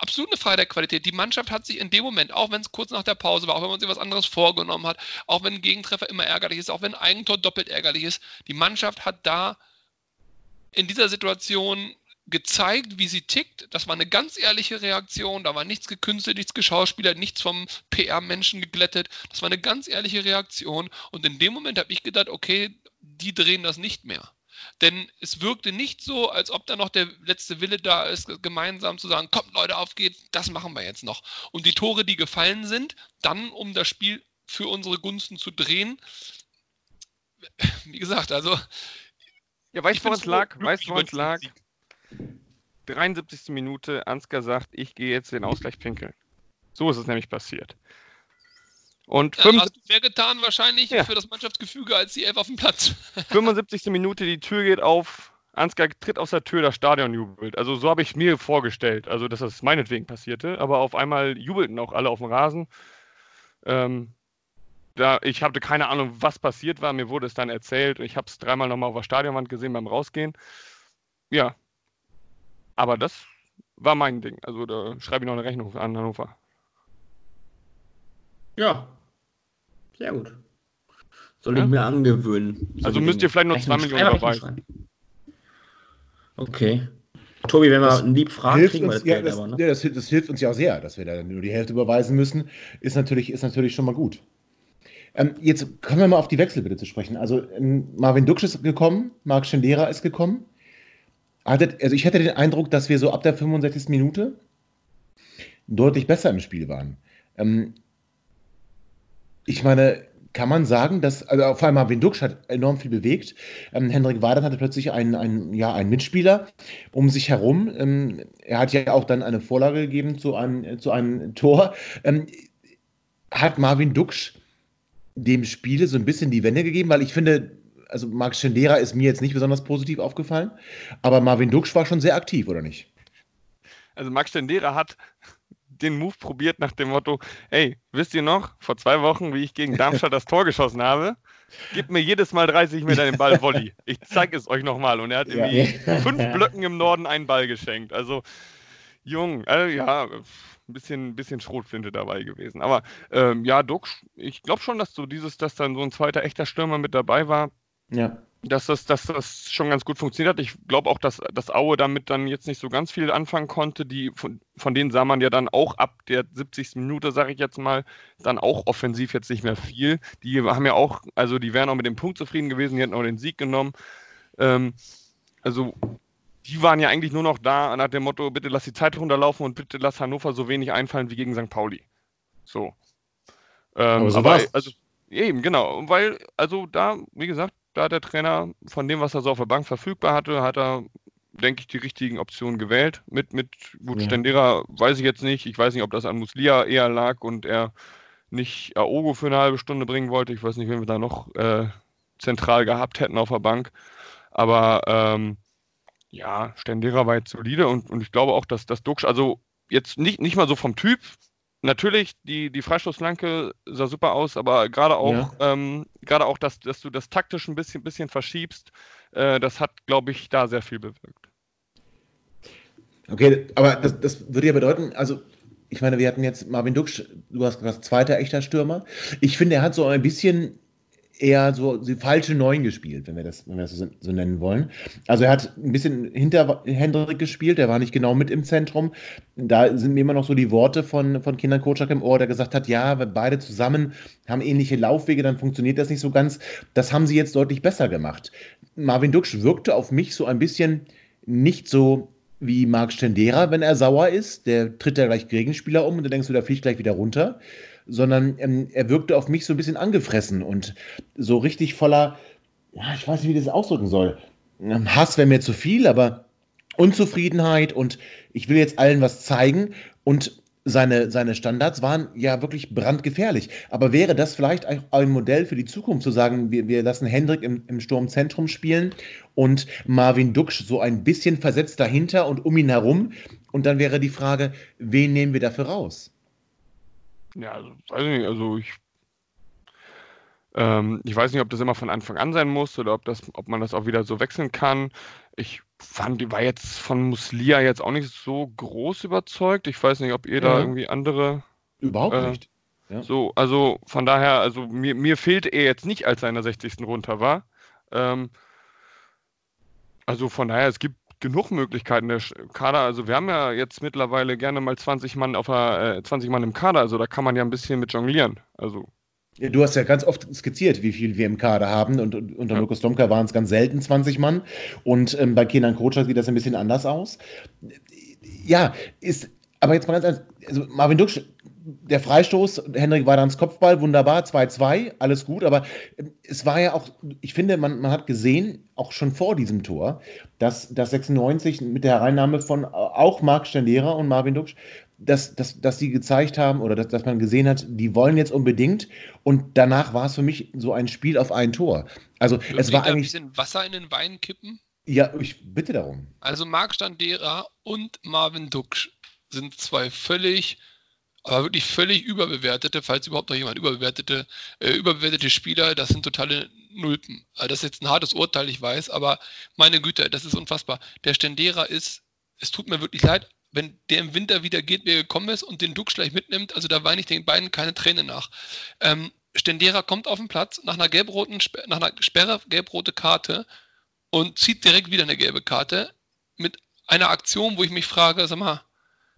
absolut eine Frage der Qualität. Die Mannschaft hat sich in dem Moment, auch wenn es kurz nach der Pause war, auch wenn man sich was anderes vorgenommen hat, auch wenn ein Gegentreffer immer ärgerlich ist, auch wenn ein Eigentor doppelt ärgerlich ist, die Mannschaft hat da in dieser Situation gezeigt, wie sie tickt. Das war eine ganz ehrliche Reaktion. Da war nichts gekünstelt, nichts geschauspielert, nichts vom PR-Menschen geglättet. Das war eine ganz ehrliche Reaktion. Und in dem Moment habe ich gedacht, okay, die drehen das nicht mehr. Denn es wirkte nicht so, als ob da noch der letzte Wille da ist, gemeinsam zu sagen, kommt Leute, auf geht's, das machen wir jetzt noch. Und die Tore, die gefallen sind, dann, um das Spiel für unsere Gunsten zu drehen, wie gesagt, also. Ja, weißt du, woran es lag? Weißt du, woran es lag? diesen 73. Minute, Ansgar sagt, ich gehe jetzt den Ausgleich pinkeln. So ist es nämlich passiert. Und Ja, 75 hast du mehr getan wahrscheinlich Ja. für das Mannschaftsgefüge als die Elf auf dem Platz. 75. Minute, die Tür geht auf. Ansgar tritt aus der Tür, das Stadion jubelt. Also so habe ich mir vorgestellt, also dass das meinetwegen passierte. Aber auf einmal jubelten auch alle auf dem Rasen. Ähm, da, ich hatte keine Ahnung, was passiert war. Mir wurde es dann erzählt. Ich habe es dreimal nochmal auf der Stadionwand gesehen beim Rausgehen. Ja. Aber das war mein Ding. Also da schreibe ich noch eine Rechnung an Hannover. Ja. Sehr gut. Soll Ja? ich mir angewöhnen. Soll Also müsst ihr vielleicht noch Rechnung zwei Millionen schreiben? dabei. Okay. Tobi, wenn wir Das einen lieb fragen, kriegen wir uns, das ja, Geld das, aber, ne? ja, das, hilft- das hilft uns ja auch sehr, dass wir da nur die Hälfte überweisen müssen. Ist natürlich, ist natürlich schon mal gut. Ähm, jetzt kommen wir mal auf die Wechsel bitte zu sprechen. Also ähm, Marvin Duksch ist gekommen, Marc Schendera ist gekommen. Also ich hatte den Eindruck, dass wir so ab der 65. Minute deutlich besser im Spiel waren. Ähm, ich meine, kann man sagen, dass, also vor allem Marvin Duksch hat enorm viel bewegt. Ähm, Hendrik Wadern hatte plötzlich einen, einen, ja, einen Mitspieler um sich herum. Ähm, er hat ja auch dann eine Vorlage gegeben zu einem, zu einem Tor. Ähm, hat Marvin Duksch dem Spiel so ein bisschen die Wende gegeben, weil ich finde, also Marc Schendera ist mir jetzt nicht besonders positiv aufgefallen, aber Marvin Duksch war schon sehr aktiv, oder nicht? Also Max Stendera hat den Move probiert nach dem Motto, hey, wisst ihr noch, vor zwei Wochen, wie ich gegen Darmstadt das Tor geschossen habe? Gib mir jedes Mal 30 Meter den Ball Volley. Ich zeige es euch nochmal. Und er hat Ja. irgendwie fünf Blöcken im Norden einen Ball geschenkt. Also, jung, also, ja, ein bisschen, bisschen Schrotflinte dabei gewesen. Aber ähm, ja, Duck, ich glaube schon, dass so dieses, dass dann so ein zweiter echter Stürmer mit dabei war, Ja. dass das, dass das schon ganz gut funktioniert hat. Ich glaube auch, dass, dass Aue damit dann jetzt nicht so ganz viel anfangen konnte. Die, von, von denen sah man ja dann auch ab der 70. Minute, sage ich jetzt mal, dann auch offensiv jetzt nicht mehr viel. Die haben ja auch, also die wären auch mit dem Punkt zufrieden gewesen, die hätten auch den Sieg genommen. Ähm, also die waren ja eigentlich nur noch da nach dem Motto, bitte lass die Zeit runterlaufen und bitte lass Hannover so wenig einfallen wie gegen St. Pauli. So. Ähm, Aber so aber war's. also eben, genau, weil, also da, wie gesagt, da hat der Trainer von dem, was er so auf der Bank verfügbar hatte, hat er, denke ich, die richtigen Optionen gewählt. Mit, mit gut, Ja. Stendera weiß ich jetzt nicht. Ich weiß nicht, ob das an Muslia eher lag und er nicht Aogo für eine halbe Stunde bringen wollte. Ich weiß nicht, wen wir da noch äh, zentral gehabt hätten auf der Bank. Aber ähm, ja, Stendera war jetzt solide und, und ich glaube auch, dass das Duxch, also jetzt nicht, nicht mal so vom Typ, natürlich, die, die Freistoßflanke sah super aus, aber gerade auch, ähm, gerade auch, dass, dass du das taktisch ein bisschen, bisschen verschiebst, äh, das hat, glaube ich, da sehr viel bewirkt. Okay, aber das, das würde ja bedeuten, also ich meine, wir hatten jetzt Marvin Duksch, du hast gesagt, zweiter echter Stürmer. Ich finde, er hat so ein bisschen eher so die falsche Neun gespielt, wenn wir das, wenn wir das so, nennen wollen. Also er hat ein bisschen hinter Hendrik gespielt, er war nicht genau mit im Zentrum. Da sind mir immer noch so die Worte von, von Kindern Kocak im Ohr, der gesagt hat, ja, wenn beide zusammen haben ähnliche Laufwege, dann funktioniert das nicht so ganz. Das haben sie jetzt deutlich besser gemacht. Marvin Duksch wirkte auf mich so ein bisschen nicht so wie Marc Stendera, wenn er sauer ist. Der tritt ja gleich Gegenspieler um und dann denkst du, der fliegt gleich wieder runter sondern ähm, er wirkte auf mich so ein bisschen angefressen und so richtig voller, ja, ich weiß nicht, wie das ausdrücken soll. Ähm, Hass wäre mir zu viel, aber Unzufriedenheit und ich will jetzt allen was zeigen und seine, seine Standards waren ja wirklich brandgefährlich. Aber wäre das vielleicht ein Modell für die Zukunft, zu sagen, wir, wir lassen Hendrik im, im Sturmzentrum spielen und Marvin Duksch so ein bisschen versetzt dahinter und um ihn herum? Und dann wäre die Frage, wen nehmen wir dafür raus? Ja, also, weiß ich nicht, also ich, ähm, ich weiß nicht, ob das immer von Anfang an sein muss oder ob, das, ob man das auch wieder so wechseln kann. Ich fand, die war jetzt von Muslia jetzt auch nicht so groß überzeugt. Ich weiß nicht, ob ihr da irgendwie andere. Überhaupt äh, nicht. Ja. So, also von daher, also mir, mir fehlte er jetzt nicht, als er in der 60. runter war. Ähm, also von daher, es gibt genug Möglichkeiten. Der Kader, also wir haben ja jetzt mittlerweile gerne mal 20 Mann auf der, äh, 20 Mann im Kader, also da kann man ja ein bisschen mit jonglieren. Also. Du hast ja ganz oft skizziert, wie viel wir im Kader haben und, und unter ja. Lukas Domka waren es ganz selten 20 Mann und ähm, bei Kenan Kocak sieht das ein bisschen anders aus. Ja, ist, aber jetzt mal ganz ernst, also Marvin Duksch der Freistoß, Hendrik war dann ins Kopfball, wunderbar, 2-2, alles gut, aber ähm, es war ja auch, ich finde, man, man hat gesehen, auch schon vor diesem Tor, dass, dass 96 mit der Hereinnahme von auch Marc Stendera und Marvin Duksch, dass, dass, dass sie gezeigt haben oder dass, dass man gesehen hat, die wollen jetzt unbedingt und danach war es für mich so ein Spiel auf ein Tor. Also Würde es war eigentlich... ein bisschen Wasser in den Wein kippen? Ja, ich bitte darum. Also Marc Stendera und Marvin Duksch sind zwei völlig aber wirklich völlig überbewertete, falls überhaupt noch jemand überbewertete, äh, überbewertete Spieler, das sind totale Nulpen. Also das ist jetzt ein hartes Urteil, ich weiß, aber meine Güte, das ist unfassbar. Der Stendera ist, es tut mir wirklich leid, wenn der im Winter wieder geht, wie er gekommen ist und den Duck gleich mitnimmt, also da weine ich den beiden keine Tränen nach. Ähm, Stendera kommt auf den Platz nach einer gelb-roten, nach einer Sperre, gelb-rote Karte und zieht direkt wieder eine gelbe Karte mit einer Aktion, wo ich mich frage, sag mal,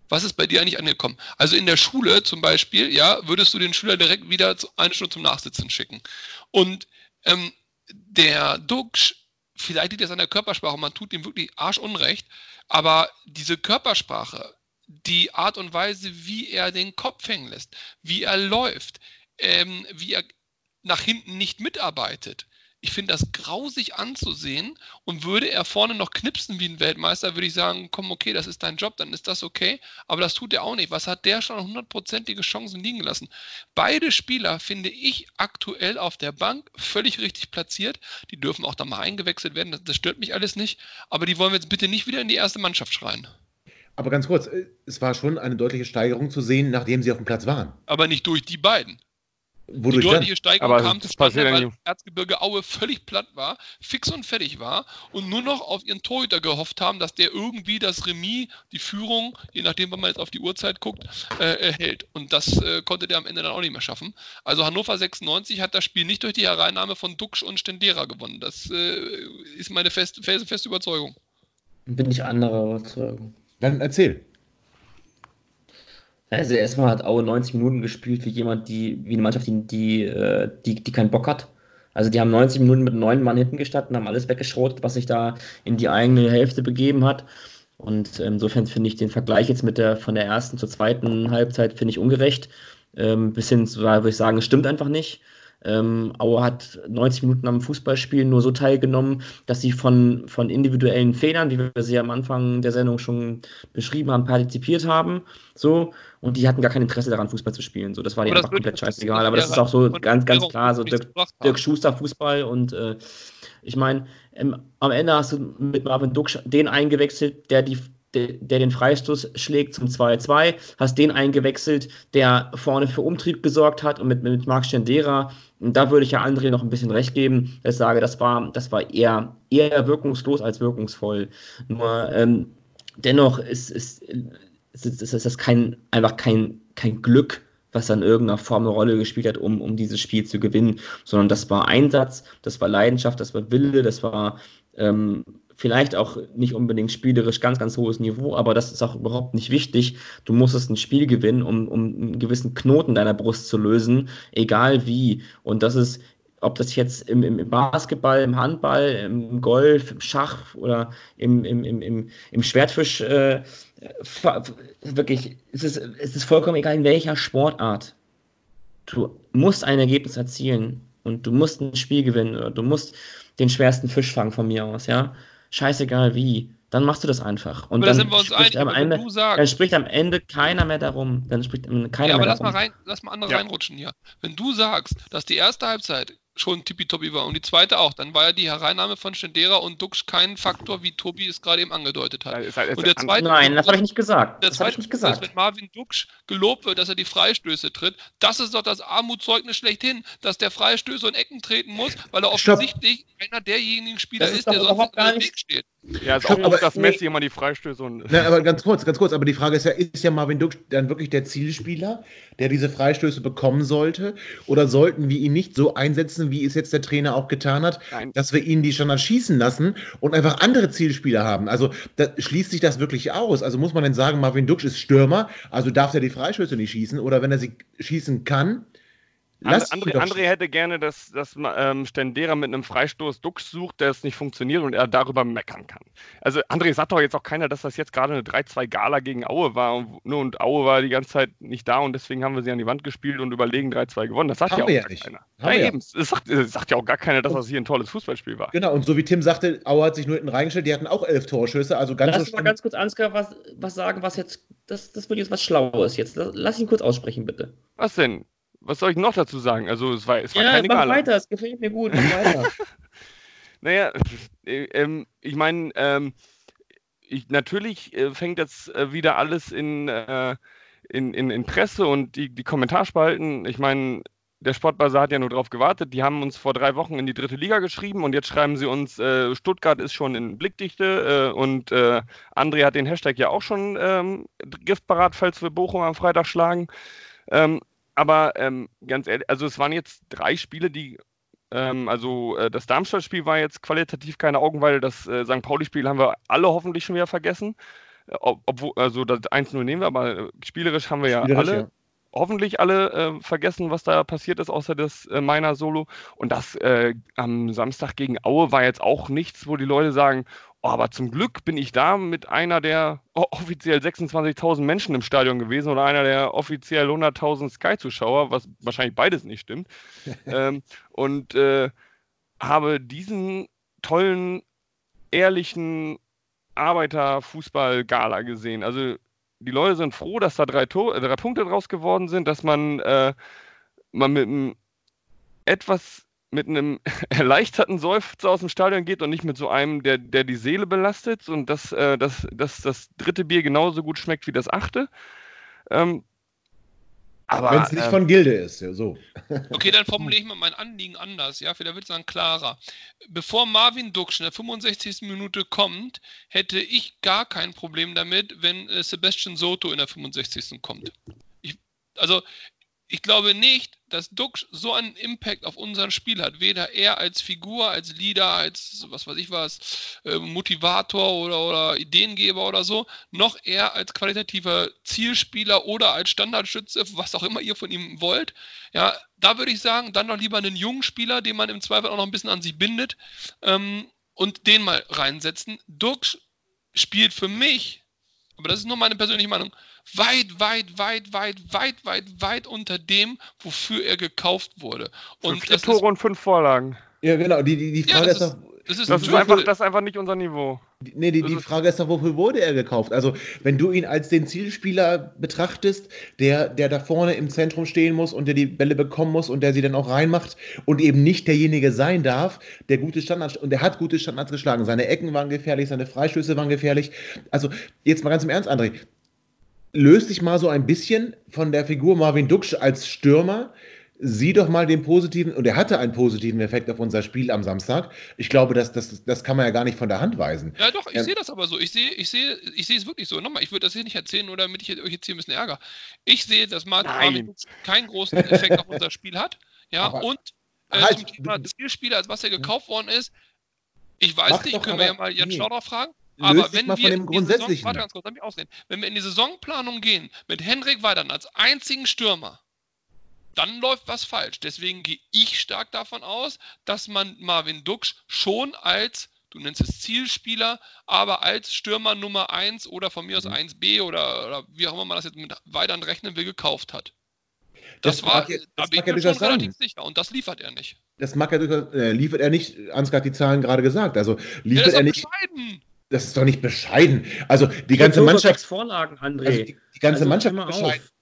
was ist bei dir eigentlich angekommen? Also in der Schule zum Beispiel, ja, würdest du den Schüler direkt wieder eine Stunde zum Nachsitzen schicken. Und ähm, der Duxch, vielleicht liegt das an der Körpersprache, man tut ihm wirklich arschunrecht, aber diese Körpersprache, die Art und Weise, wie er den Kopf hängen lässt, wie er läuft, ähm, wie er nach hinten nicht mitarbeitet, ich finde das grausig anzusehen und würde er vorne noch knipsen wie ein Weltmeister, würde ich sagen, komm, okay, das ist dein Job, dann ist das okay. Aber das tut er auch nicht. Was hat der schon hundertprozentige Chancen liegen gelassen? Beide Spieler finde ich aktuell auf der Bank völlig richtig platziert. Die dürfen auch da mal eingewechselt werden, das, das stört mich alles nicht. Aber die wollen wir jetzt bitte nicht wieder in die erste Mannschaft schreien. Aber ganz kurz, äh, es war schon eine deutliche Steigerung zu sehen, nachdem sie auf dem Platz waren. Aber nicht durch die beiden. Wodurch die deutliche Steigerung Aber kam zustande, weil Erzgebirge Aue völlig platt war, fix und fertig war und nur noch auf ihren Torhüter gehofft haben, dass der irgendwie das Remis, die Führung, je nachdem, wann man jetzt auf die Uhrzeit guckt, äh, erhält. Und das äh, konnte der am Ende dann auch nicht mehr schaffen. Also Hannover 96 hat das Spiel nicht durch die Hereinnahme von Duxch und Stendera gewonnen. Das äh, ist meine fest, feste, feste Überzeugung. Bin ich anderer Überzeugung. Dann erzähl. Also erstmal hat Aue 90 Minuten gespielt wie jemand, die, wie eine Mannschaft, die, die, äh, die, die keinen Bock hat. Also die haben 90 Minuten mit neun Mann hinten gestanden, haben alles weggeschrotet, was sich da in die eigene Hälfte begeben hat. Und insofern finde ich den Vergleich jetzt mit der von der ersten zur zweiten Halbzeit finde ich ungerecht. Ähm, bis hin zu, würde ich sagen, es stimmt einfach nicht. Ähm, Aue hat 90 Minuten am Fußballspielen nur so teilgenommen, dass sie von, von individuellen Fehlern, wie wir sie am Anfang der Sendung schon beschrieben haben, partizipiert haben. So, und die hatten gar kein Interesse daran, Fußball zu spielen. So, das war denen einfach komplett scheißegal. Aber das ist auch so ganz, ganz klar, so Dirk, Dirk Schuster Fußball und äh, ich meine, ähm, am Ende hast du mit Marvin Duck den eingewechselt, der die der, der den Freistoß schlägt zum 2-2, hast den eingewechselt, der vorne für Umtrieb gesorgt hat und mit, mit Marc Stendera, und da würde ich ja André noch ein bisschen recht geben, dass ich sage, das war, das war eher, eher wirkungslos als wirkungsvoll. Nur ähm, dennoch ist, ist, ist, ist, das kein, einfach kein, kein Glück, was dann in irgendeiner Form eine Rolle gespielt hat, um, um dieses Spiel zu gewinnen, sondern das war Einsatz, das war Leidenschaft, das war Wille, das war ähm, vielleicht auch nicht unbedingt spielerisch ganz, ganz hohes Niveau, aber das ist auch überhaupt nicht wichtig. Du musstest ein Spiel gewinnen, um, um einen gewissen Knoten deiner Brust zu lösen, egal wie. Und das ist ob das jetzt im, im, Basketball, im Handball, im Golf, im Schach oder im, im, im, im Schwertfisch, äh, wirklich, es ist, es ist vollkommen egal, in welcher Sportart. Du musst ein Ergebnis erzielen und du musst ein Spiel gewinnen oder du musst den schwersten Fisch fangen von mir aus, ja. Scheißegal wie. Dann machst du das einfach. Und aber dann, da sind wir uns einig, am Ende, du sagst, dann spricht am Ende keiner mehr darum. Dann spricht keiner ja, aber mehr lass darum. mal rein, lass mal andere ja. reinrutschen hier. Wenn du sagst, dass die erste Halbzeit schon tippitoppi war und die zweite auch, dann war ja die Hereinnahme von Stendera und Dux kein Faktor, wie Tobi es gerade eben angedeutet hat. Halt und der zweite, Nein, das habe ich nicht gesagt. Der das zweite, ich nicht gesagt. Dass, wenn Marvin Dux gelobt wird, dass er die Freistöße tritt, das ist doch das Armutszeugnis schlechthin, dass der Freistöße und Ecken treten muss, weil er offensichtlich Stopp. einer derjenigen Spieler das ist, der sonst im Weg steht. Ja, ist auch aber, dass Messi immer die Freistöße und. Na, aber ganz kurz, ganz kurz, aber die Frage ist ja, ist ja Marvin Dux dann wirklich der Zielspieler, der diese Freistöße bekommen sollte? Oder sollten wir ihn nicht so einsetzen, wie es jetzt der Trainer auch getan hat, Nein. dass wir ihn die Standards schießen lassen und einfach andere Zielspieler haben? Also schließt sich das wirklich aus. Also muss man denn sagen, Marvin Dux ist Stürmer, also darf er die Freistöße nicht schießen? Oder wenn er sie schießen kann, Lass André, André hätte gerne, dass, dass ähm, Stendera mit einem Freistoß Dux sucht, der es nicht funktioniert und er darüber meckern kann. Also André sagt doch jetzt auch keiner, dass das jetzt gerade eine 3-2-Gala gegen Aue war und, ne, und, Aue war die ganze Zeit nicht da und deswegen haben wir sie an die Wand gespielt und überlegen 3-2 gewonnen. Das sagt haben ja auch ja gar nicht. keiner. Ja, eben. Es sagt, es sagt, ja auch gar keiner, dass das hier ein tolles Fußballspiel war. Genau, und so wie Tim sagte, Aue hat sich nur hinten reingestellt, die hatten auch elf Torschüsse, also ganz Lass so mal ganz kurz Ansgar was, was sagen, was jetzt, das, das wird jetzt was Schlaues jetzt. Lass ihn kurz aussprechen, bitte. Was denn? Was soll ich noch dazu sagen? Also es war, es war ja, keine mach Gala. weiter, es gefällt mir gut, mach weiter. naja, äh, ähm, ich meine, ähm, ich, natürlich äh, fängt jetzt äh, wieder alles in, äh, in, in, in, Presse und die, die Kommentarspalten. Ich meine, der Sportbuzzer hat ja nur darauf gewartet. Die haben uns vor drei Wochen in die dritte Liga geschrieben und jetzt schreiben sie uns, äh, Stuttgart ist schon in Blickdichte äh, und äh, André hat den Hashtag ja auch schon ähm, griffparat, falls wir Bochum am Freitag schlagen. Ähm, aber ähm, ganz ehrlich, also es waren jetzt drei Spiele, die, ähm, also äh, das Darmstadt-Spiel war jetzt qualitativ keine Augenweide, das äh, St. Pauli-Spiel haben wir alle hoffentlich schon wieder vergessen. Äh, ob, obwohl, also das 1-0 nehmen wir, aber äh, spielerisch haben wir ja alle. Ja. Hoffentlich alle äh, vergessen, was da passiert ist, außer das äh, meiner Solo. Und das am Samstag gegen Aue war jetzt auch nichts, wo die Leute sagen, Oh, aber zum Glück bin ich da mit einer der offiziell 26.000 Menschen im Stadion gewesen oder einer der offiziell 100.000 Sky-Zuschauer, was wahrscheinlich beides nicht stimmt. ähm, und äh, habe diesen tollen, ehrlichen Arbeiterfußball-Gala gesehen. Also die Leute sind froh, dass da drei, Tor äh, drei Punkte draus geworden sind, dass man, äh, man mit einem etwas mit einem erleichterten Seufzer aus dem Stadion geht und nicht mit so einem, der, der die Seele belastet und dass, äh, dass, dass das dritte Bier genauso gut schmeckt wie das achte. Ähm, aber wenn es nicht äh, von Gilde ist, ja so. Okay, dann formuliere ich mal mein Anliegen anders, ja, vielleicht wird es dann klarer. Bevor Marvin Duksch in der 65. Minute kommt, hätte ich gar kein Problem damit, wenn äh, Sebastian Soto in der 65. kommt. Ich, also ich glaube nicht, dass Dux so einen Impact auf unser Spiel hat. Weder er als Figur, als Leader, als was weiß ich was, äh, Motivator oder, oder Ideengeber oder so, noch er als qualitativer Zielspieler oder als Standardschütze, was auch immer ihr von ihm wollt. Ja, da würde ich sagen, dann doch lieber einen jungen Spieler, den man im Zweifel auch noch ein bisschen an sich bindet ähm, und den mal reinsetzen. Dux spielt für mich, aber das ist nur meine persönliche Meinung, weit, weit, weit, weit, weit, weit, weit unter dem, wofür er gekauft wurde. Und fünf Tore und fünf Vorlagen. Ja, genau. Die, die, die Frage ja, ist doch. Das ist, das, ist einfach, das ist einfach nicht unser Niveau. Nee, die, die Frage ist doch, wofür wurde er gekauft? Also, wenn du ihn als den Zielspieler betrachtest, der, der da vorne im Zentrum stehen muss und der die Bälle bekommen muss und der sie dann auch reinmacht und eben nicht derjenige sein darf, der gute Standards, und der hat gute Standards geschlagen. Seine Ecken waren gefährlich, seine Freistöße waren gefährlich. Also, jetzt mal ganz im Ernst, André löst sich mal so ein bisschen von der Figur Marvin Duksch als Stürmer. sieh doch mal den positiven, und er hatte einen positiven Effekt auf unser Spiel am Samstag. Ich glaube, das, das, das kann man ja gar nicht von der Hand weisen. Ja, doch, ich Ähm, sehe das aber so. Ich sehe, ich sehe, ich sehe es wirklich so. Nochmal, ich würde das hier nicht erzählen, nur damit ich euch jetzt hier ein bisschen ärgere. Ich sehe, dass Martin Nein. Marvin keinen großen Effekt auf unser Spiel hat. Ja, Aber- und äh, Halt, zum Thema Zielspieler, als was er gekauft worden ist, ich weiß nicht, können wir ja mal Jan nee. Schlauder fragen. Aber wenn wir in die Saison, warte ganz kurz, lass mich ausreden. Wenn wir in die Saisonplanung gehen mit Henrik Weidern als einzigen Stürmer, dann läuft was falsch. Deswegen gehe ich stark davon aus, dass man Marvin Duksch schon als, du nennst es Zielspieler, aber als Stürmer Nummer 1 oder von mir aus Mhm. 1b oder, oder wie auch immer man das jetzt mit Weidern rechnen will, gekauft hat. Das, Das war, mag ja- da das bin ich ja mir schon sein. relativ sicher und das liefert er nicht. Das mag er äh, liefert er nicht, Ansgar hat die Zahlen gerade gesagt. Also Ja, liefert ist er nicht, bescheiden. Das ist doch nicht bescheiden. Also die ganze Mannschaft, Vorlagen, André. also die, die ganze Also, Mannschaft bescheiden, auf.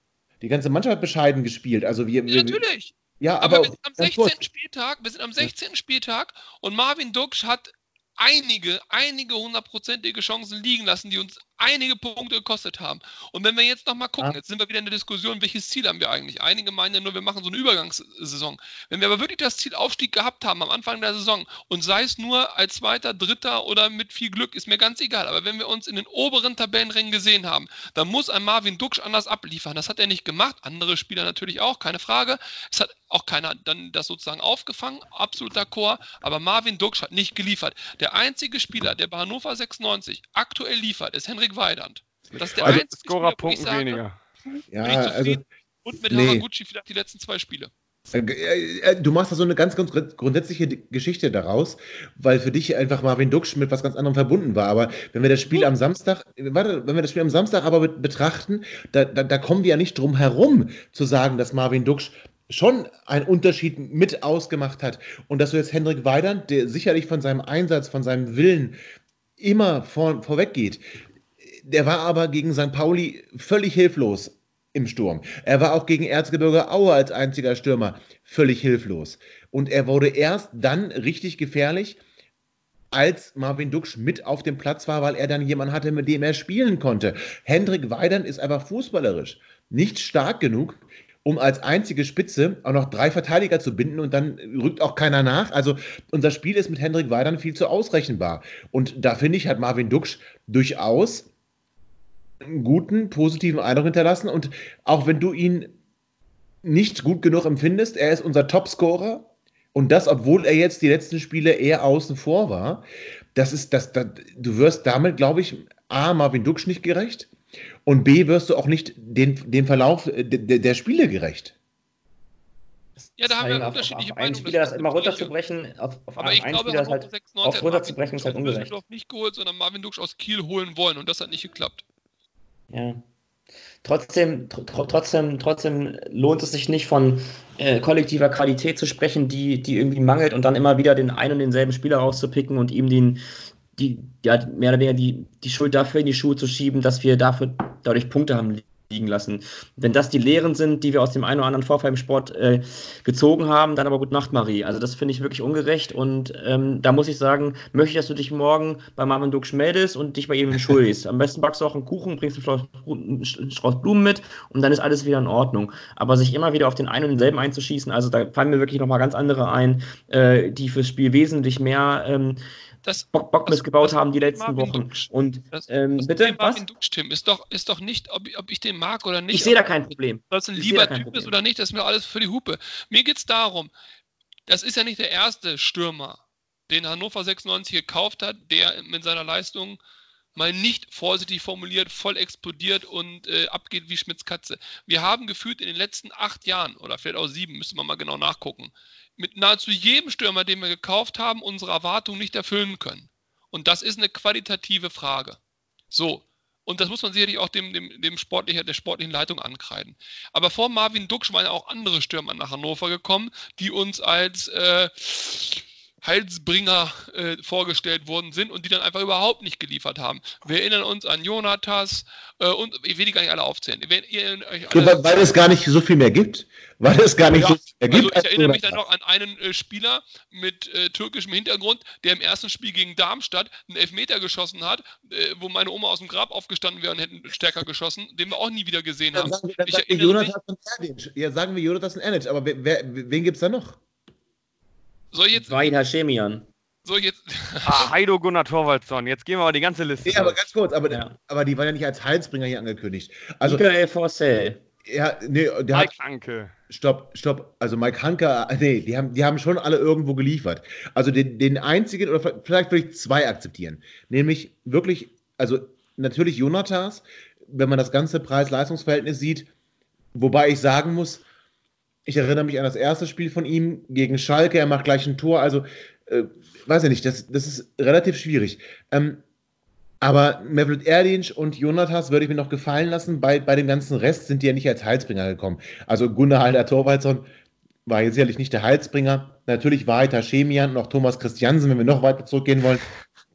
die ganze Mannschaft hat bescheiden gespielt. Also wir, Ja, natürlich. ja, Aber, aber, wir sind am ganz 16. kurz. Spieltag, wir sind am 16. Spieltag und Marvin Duksch hat einige, einige hundertprozentige Chancen liegen lassen, die uns einige Punkte gekostet haben. Und wenn wir jetzt nochmal gucken, jetzt sind wir wieder in der Diskussion, welches Ziel haben wir eigentlich? Einige meinen ja nur, wir machen so eine Übergangssaison. Wenn wir aber wirklich das Ziel Aufstieg gehabt haben am Anfang der Saison und sei es nur als Zweiter, Dritter oder mit viel Glück, ist mir ganz egal. Aber wenn wir uns in den oberen Tabellenrängen gesehen haben, dann muss ein Marvin Duksch anders abliefern. Das hat er nicht gemacht. Andere Spieler natürlich auch, keine Frage. Es hat auch keiner dann das sozusagen aufgefangen, absoluter Chor. Aber Marvin Duksch hat nicht geliefert. Der einzige Spieler, der bei Hannover 96 aktuell liefert, ist Henrik Weidand. Das ist der Also, einzige Spieler, ich Scorerpunkten sage, weniger. Ja, also. Und mit nee. Haraguchi vielleicht die letzten zwei Spiele. Äh, äh, Du machst da so eine ganz, ganz grund- grundsätzliche Geschichte daraus, weil für dich einfach Marvin Duksch mit was ganz anderem verbunden war. Aber wenn wir das Spiel am Samstag, äh, warte, wenn wir das Spiel am Samstag aber bet- betrachten, da, da, da kommen wir ja nicht drum herum zu sagen, dass Marvin Duksch schon einen Unterschied mit ausgemacht hat. Und dass du jetzt Hendrik Weidand, der sicherlich von seinem Einsatz, von seinem Willen immer vor, vorweg geht, der war aber gegen St. Pauli völlig hilflos im Sturm. Er war auch gegen Erzgebirge Aue als einziger Stürmer völlig hilflos. Und er wurde erst dann richtig gefährlich, als Marvin Duksch mit auf dem Platz war, weil er dann jemanden hatte, mit dem er spielen konnte. Hendrik Weidand ist einfach fußballerisch nicht stark genug, um als einzige Spitze auch noch drei Verteidiger zu binden und dann rückt auch keiner nach. Also unser Spiel ist mit Hendrik Weidand viel zu ausrechenbar. Und da finde ich, hat Marvin Duksch durchaus einen guten, positiven Eindruck hinterlassen. Und auch wenn du ihn nicht gut genug empfindest, er ist unser Topscorer. Und das, obwohl er jetzt die letzten Spiele eher außen vor war. Das ist, das, das, du wirst damit, glaube ich, A, Marvin Duksch nicht gerecht und B, wirst du auch nicht den, dem Verlauf der, der Spiele gerecht. Ja, da haben wir auf, unterschiedliche auf einen Meinungen, Spieler das das immer runterzubrechen, auf, auf Aber einen ich glaube, Spieler Hannover halt 96 auf runterzubrechen, ist halt ungerecht. Nicht geholt, sondern Marvin Duksch aus Kiel holen wollen und das hat nicht geklappt. Ja. Trotzdem, tr trotzdem, trotzdem lohnt es sich nicht von äh, kollektiver Qualität zu sprechen, die, die irgendwie mangelt und dann immer wieder den einen und denselben Spieler rauszupicken und ihm den, die, ja, mehr oder weniger die, die Schuld dafür in die Schuhe zu schieben, dass wir dafür dadurch Punkte haben liegen lassen. Wenn das die Lehren sind, die wir aus dem einen oder anderen Vorfall im Sport äh, gezogen haben, dann aber gut Nacht, Marie. Also das finde ich wirklich ungerecht und ähm, da muss ich sagen, möchte ich, dass du dich morgen bei Marvin Duksch meldest und dich bei ihm entschuldigst. Am besten backst du auch einen Kuchen, bringst einen Strauß Blumen mit und dann ist alles wieder in Ordnung. Aber sich immer wieder auf den einen und denselben einzuschießen, also da fallen mir wirklich nochmal ganz andere ein, äh, die fürs Spiel wesentlich mehr ähm, Das, Bock, Bock missgebaut haben die letzten Marvin Wochen. Duksch. Und das, ähm, das bitte, was? Tim, ist doch, ist doch nicht, ob, ich- ob ich den mag oder nicht. Ich sehe da kein Problem. ob das ein Ich lieber Typ ist Problem. oder nicht, das ist mir alles für die Hupe. Mir geht es darum, das ist ja nicht der erste Stürmer, den Hannover 96 gekauft hat, der mit seiner Leistung mal nicht vorsichtig formuliert, voll explodiert und äh, abgeht wie Schmitz Katze. Wir haben gefühlt in den letzten acht Jahren, oder vielleicht auch sieben, müsste man mal genau nachgucken, mit nahezu jedem Stürmer, den wir gekauft haben, unsere Erwartungen nicht erfüllen können. Und das ist eine qualitative Frage. So. Und das muss man sicherlich auch dem, dem, dem sportlichen, der sportlichen Leitung ankreiden. Aber vor Marvin Duksch waren ja auch andere Stürmer nach Hannover gekommen, die uns als, äh, Heilsbringer äh, vorgestellt worden sind und die dann einfach überhaupt nicht geliefert haben. Wir erinnern uns an Jonatas äh, und ich will die gar nicht alle aufzählen. Ihr, ihr, alle, ja, weil, es gar nicht so viel mehr gibt. Weil es gar nicht ja, so viel mehr gibt. Also ich erinnere mich dann noch an einen äh, Spieler mit äh, türkischem Hintergrund, der im ersten Spiel gegen Darmstadt einen Elfmeter geschossen hat, äh, wo meine Oma aus dem Grab aufgestanden wäre und hätten stärker geschossen, den wir auch nie wieder gesehen dann haben. Sagen wir, ich sagen wir Jonatas und Erdic. Ja, sagen wir Jonatas und Erdic, aber wer, wer, wen gibt es da noch? Soll ich jetzt. Wahid Hashemian. Soll ich jetzt. ah, Heido Gunnar Torvaldsson. Jetzt gehen wir mal die ganze Liste. Nee, aber ganz kurz, aber, ja. aber die waren ja nicht als Heilsbringer hier angekündigt. Also, Michael Forcell. Ja, nee, der Mike hat, Hanke. Stopp, stopp. Also Mike Hanke, nee, die haben, die haben schon alle irgendwo geliefert. Also den, den einzigen, oder vielleicht würde ich zwei akzeptieren. Nämlich wirklich, also natürlich Jonathas, wenn man das ganze Preis-Leistungs-Verhältnis sieht, wobei ich sagen muss, ich erinnere mich an das erste Spiel von ihm gegen Schalke. Er macht gleich ein Tor. Also, äh, weiß ich nicht, das, das ist relativ schwierig. Ähm, aber Mevlut Erdinch und Jonathas würde ich mir noch gefallen lassen. Bei, bei dem ganzen Rest sind die ja nicht als Heilsbringer gekommen. Also Gunnar Halder Torwaldsson war jetzt sicherlich nicht der Heilsbringer. Natürlich war Heiter Chemian noch Thomas Christiansen, wenn wir noch weiter zurückgehen wollen.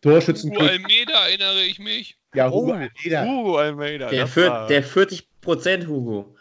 Torschützen. Hugo Almeida erinnere ich mich. Ja, Hugo oh, Almeida. Hugo Almeida. Der, für, der 40 Prozent Hugo.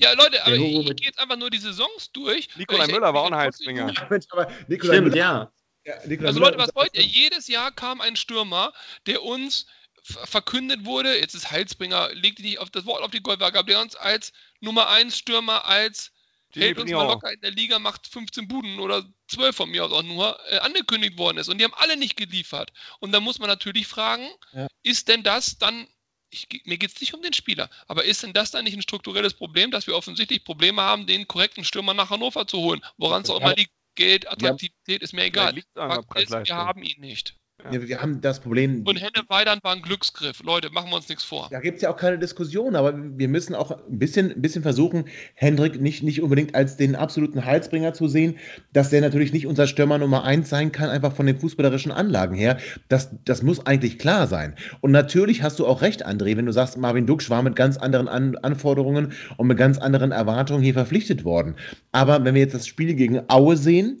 Ja, Leute, aber ich, ich gehe jetzt einfach nur die Saisons durch. Nikolai ich, Müller war auch ein Heilsbringer. Stimmt, ja. ja also Leute, was wollt ihr? Jedes Jahr kam ein Stürmer, der uns verkündet wurde, jetzt ist Heilsbringer, legt nicht auf das Wort auf die Goldwaage, der uns als Nummer 1 Stürmer, als hält uns mal locker in der Liga, macht 15 Buden oder 12 von mir aus auch nur, äh, angekündigt worden ist. Und die haben alle nicht geliefert. Und da muss man natürlich fragen, ja. ist denn das dann ich, mir geht es nicht um den Spieler, aber ist denn das dann nicht ein strukturelles Problem, dass wir offensichtlich Probleme haben, den korrekten Stürmer nach Hannover zu holen? Woran es auch immer liegt, Geld, Attraktivität, ist mir egal. Ist, wir haben ihn nicht. Ja. wir haben das Problem. Und Henne Weidand war ein Glücksgriff. Leute, machen wir uns nichts vor. Da gibt es ja auch keine Diskussion, aber wir müssen auch ein bisschen, ein bisschen versuchen, Hendrik nicht, nicht unbedingt als den absoluten Heilsbringer zu sehen, dass der natürlich nicht unser Stürmer Nummer eins sein kann, einfach von den fußballerischen Anlagen her. Das, das muss eigentlich klar sein. Und natürlich hast du auch recht, André, wenn du sagst, Marvin Duksch war mit ganz anderen An Anforderungen und mit ganz anderen Erwartungen hier verpflichtet worden. Aber wenn wir jetzt das Spiel gegen Aue sehen,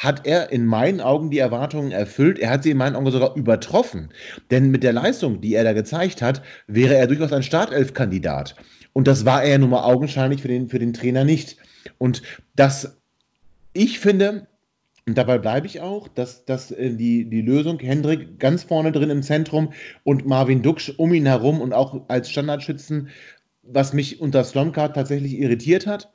hat er in meinen Augen die Erwartungen erfüllt. Er hat sie in meinen Augen sogar übertroffen. Denn mit der Leistung, die er da gezeigt hat, wäre er durchaus ein Startelf-Kandidat. Und das war er nun mal augenscheinlich für den, für den Trainer nicht. Und das, ich finde, und dabei bleibe ich auch, dass, dass äh, die, die Lösung Hendrik ganz vorne drin im Zentrum und Marvin Duksch um ihn herum und auch als Standardschützen, was mich unter Slomka tatsächlich irritiert hat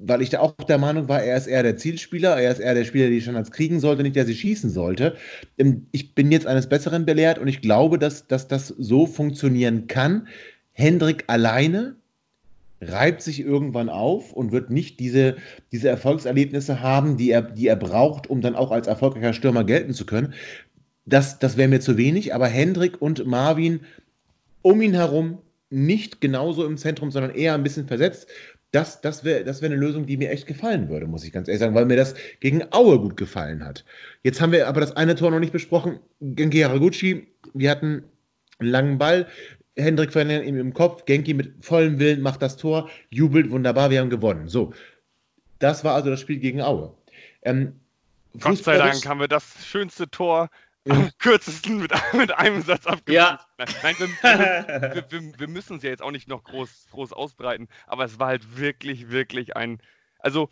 weil ich da auch der Meinung war, er ist eher der Zielspieler, er ist eher der Spieler, der die Standards kriegen sollte, nicht der sie schießen sollte. Ähm, ich bin jetzt eines Besseren belehrt und ich glaube, dass, dass das so funktionieren kann. Hendrik alleine reibt sich irgendwann auf und wird nicht diese, diese Erfolgserlebnisse haben, die er, die er braucht, um dann auch als erfolgreicher Stürmer gelten zu können. Das, das wäre mir zu wenig, aber Hendrik und Marvin um ihn herum nicht genauso im Zentrum, sondern eher ein bisschen versetzt das, das wäre das wär eine Lösung, die mir echt gefallen würde, muss ich ganz ehrlich sagen, weil mir das gegen Aue gut gefallen hat. Jetzt haben wir aber das eine Tor noch nicht besprochen. Genki Haraguchi, wir hatten einen langen Ball. Hendrik verliert ihm im Kopf. Genki mit vollem Willen macht das Tor, jubelt wunderbar, wir haben gewonnen. So, das war also das Spiel gegen Aue. Ähm, Gott sei Dank haben wir das schönste Tor am kürzesten mit, mit einem Satz abgefrühstückt. Ja. Nein, wir, wir, wir, wir müssen es ja jetzt auch nicht noch groß, groß ausbreiten, aber es war halt wirklich, wirklich ein. Also,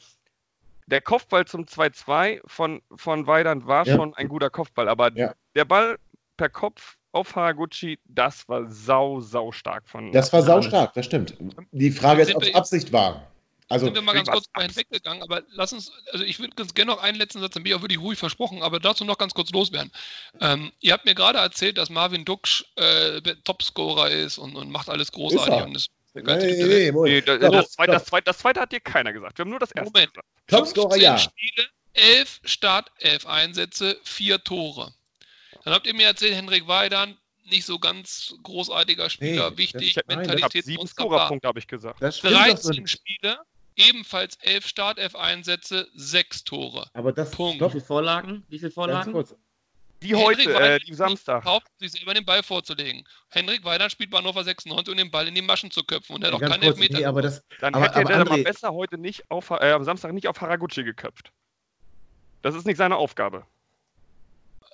der Kopfball zum 2-2 von, von Weidand war ja. schon ein guter Kopfball, aber ja. der Ball per Kopf auf Haraguchi, das war sau, sau stark von. Das war sau stark, das stimmt. Die Frage ist, ob es Absicht war. Also, sind wir mal ganz kurz mal hinweggegangen, aber lass uns, also ich würde ganz gerne noch einen letzten Satz, dann bin ich auch wirklich ruhig versprochen, aber dazu noch ganz kurz loswerden. Ähm, ihr habt mir gerade erzählt, dass Marvin Duksch äh, Topscorer ist und, und macht alles großartig und ist Nee, nee, nee, das, das, zweite, das, zweite, das, zweite, hat dir keiner gesagt. Wir haben nur das erste. Moment. Topscorer, ja. Spiele, elf Startelf-Einsätze, vier Tore. Dann habt ihr mir erzählt, Henrik Weidand, nicht so ganz großartiger Spieler, nee, wichtig, Mentalität. Sieben Scorerpunkte habe ich gesagt. 13 Spiele, ebenfalls elf Startelf-Einsätze, sechs Tore. Aber das Punkt. Wie viele Vorlagen? Wie viele Vorlagen? Die heute, äh, die Samstag. Kauft, sich selber den Ball vorzulegen. Henrik Weidand spielt bei Hannover 96 um den Ball in die Maschen zu köpfen und er hat auch keine Elfmeter. Nee, aber das, Dann aber, hätte aber er aber besser heute nicht auf, äh, am Samstag nicht auf Haraguchi geköpft. Das ist nicht seine Aufgabe.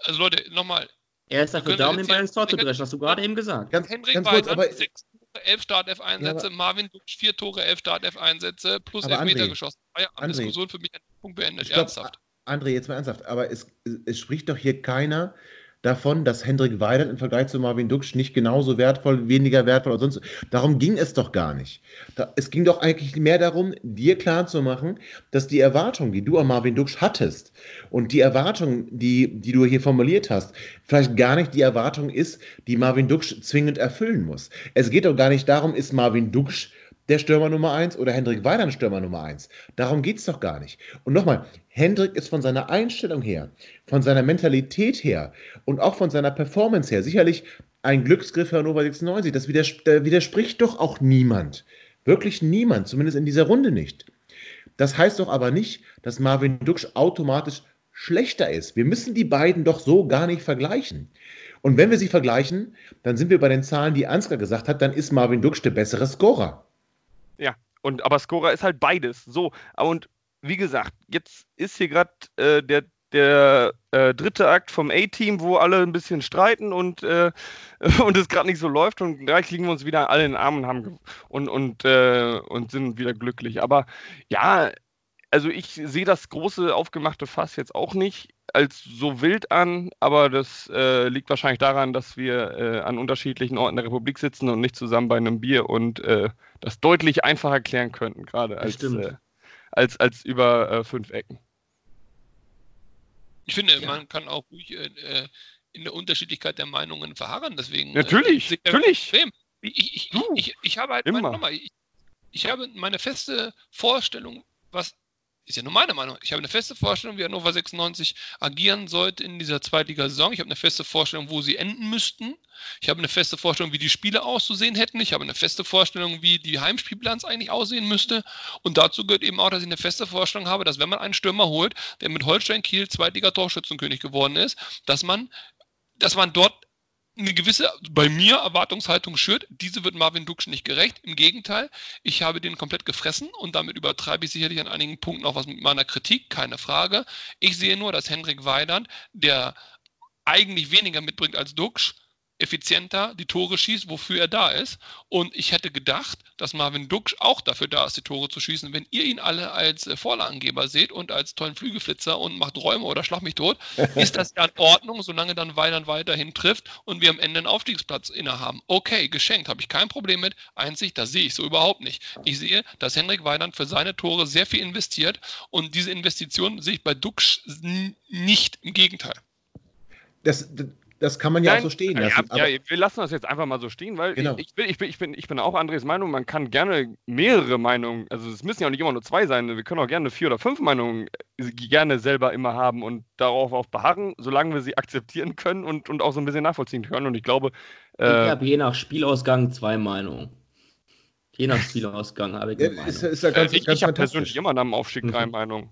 Also Leute, nochmal, Er ist dafür da, um den Ball ins Tor zu dreschen, hast du gerade eben gesagt. Ganz, Henrik ganz kurz, aber sechs elf Startelf-Einsätze, Ja, Marvin Duksch, vier Tore, elf Startelf-Einsätze, plus Elfmeter André, geschossen. War ja. Diskussion für mich dem Punkt beendet, Stopp, ernsthaft. André, jetzt mal ernsthaft, aber es, es spricht doch hier keiner davon, dass Hendrik Weidand im Vergleich zu Marvin Duksch nicht genauso wertvoll, weniger wertvoll oder sonst. Darum ging es doch gar nicht. Da, es ging doch eigentlich mehr darum, dir klarzumachen, dass die Erwartung, die du an Marvin Duksch hattest und die Erwartung, die, die du hier formuliert hast, vielleicht gar nicht die Erwartung ist, die Marvin Duksch zwingend erfüllen muss. Es geht doch gar nicht darum, ist Marvin Duksch der Stürmer Nummer 1 oder Hendrik Weidand Stürmer Nummer 1. Darum geht es doch gar nicht. Und nochmal, Hendrik ist von seiner Einstellung her, von seiner Mentalität her und auch von seiner Performance her sicherlich ein Glücksgriff für Hannover 96. Das widers widerspricht doch auch niemand. Wirklich niemand, zumindest in dieser Runde nicht. Das heißt doch aber nicht, dass Marvin Duksch automatisch schlechter ist. Wir müssen die beiden doch so gar nicht vergleichen. Und wenn wir sie vergleichen, dann sind wir bei den Zahlen, die Ansgar gesagt hat, dann ist Marvin Duksch der bessere Scorer. Und aber Scorer ist halt beides. So, und wie gesagt, jetzt ist hier gerade äh, der, der äh, dritte Akt vom A-Team, wo alle ein bisschen streiten und, äh, und es gerade nicht so läuft und gleich liegen wir uns wieder alle in den Armen und, haben und, und, äh, und sind wieder glücklich. Aber ja, also ich sehe das große aufgemachte Fass jetzt auch nicht als so wild an, aber das äh, liegt wahrscheinlich daran, dass wir äh, an unterschiedlichen Orten der Republik sitzen und nicht zusammen bei einem Bier und äh, das deutlich einfacher klären könnten, gerade als, äh, als, als über äh, fünf Ecken. Ich finde, Ja. man kann auch ruhig äh, in der Unterschiedlichkeit der Meinungen verharren. Deswegen, Natürlich, äh, natürlich. Ich, ich, ich, ich, ich habe halt nochmal, ich, ich habe meine feste Vorstellung, was ist ja nur meine Meinung. Ich habe eine feste Vorstellung, wie Hannover 96 agieren sollte in dieser Zweitligasaison. Ich habe eine feste Vorstellung, wo sie enden müssten. Ich habe eine feste Vorstellung, wie die Spiele auszusehen hätten. Ich habe eine feste Vorstellung, wie die Heimspielbilanz eigentlich aussehen müsste. Und dazu gehört eben auch, dass ich eine feste Vorstellung habe, dass wenn man einen Stürmer holt, der mit Holstein Kiel Zweitliga-Torschützenkönig geworden ist, dass man, dass man dort eine gewisse, bei mir, Erwartungshaltung schürt. Diese wird Marvin Duksch nicht gerecht. Im Gegenteil, ich habe den komplett gefressen und damit übertreibe ich sicherlich an einigen Punkten auch was mit meiner Kritik, keine Frage. Ich sehe nur, dass Hendrik Weidand, der eigentlich weniger mitbringt als Duksch, effizienter die Tore schießt, wofür er da ist. Und ich hätte gedacht, dass Marvin Duksch auch dafür da ist, die Tore zu schießen. Wenn ihr ihn alle als äh, Vorlagengeber seht und als tollen Flügelflitzer und macht Räume oder schlag mich tot, ist das ja in Ordnung, solange dann Weidand weiterhin trifft und wir am Ende einen Aufstiegsplatz innehaben. Okay, geschenkt, habe ich kein Problem mit. Einzig, das sehe ich so überhaupt nicht. Ich sehe, dass Henrik Weidand für seine Tore sehr viel investiert und diese Investition sehe ich bei Duksch n- nicht. Im Gegenteil. Das, das kann man ja Nein, auch so stehen ja, lassen. ja, aber, wir lassen das jetzt einfach mal so stehen, weil Genau. ich, ich, bin, ich, bin, ich, bin, ich auch Andres Meinung, man kann gerne mehrere Meinungen, also es müssen ja auch nicht immer nur zwei sein, wir können auch gerne vier oder fünf Meinungen äh, gerne selber immer haben und darauf auch beharren, solange wir sie akzeptieren können und, und auch so ein bisschen nachvollziehen können. Und ich glaube, Ich äh, habe je nach Spielausgang zwei Meinungen. Je nach Spielausgang habe ich ja, eine ist, ist ja ganz, ich, ganz ich habe persönlich immer nach dem Aufstieg Mhm. drei Meinungen.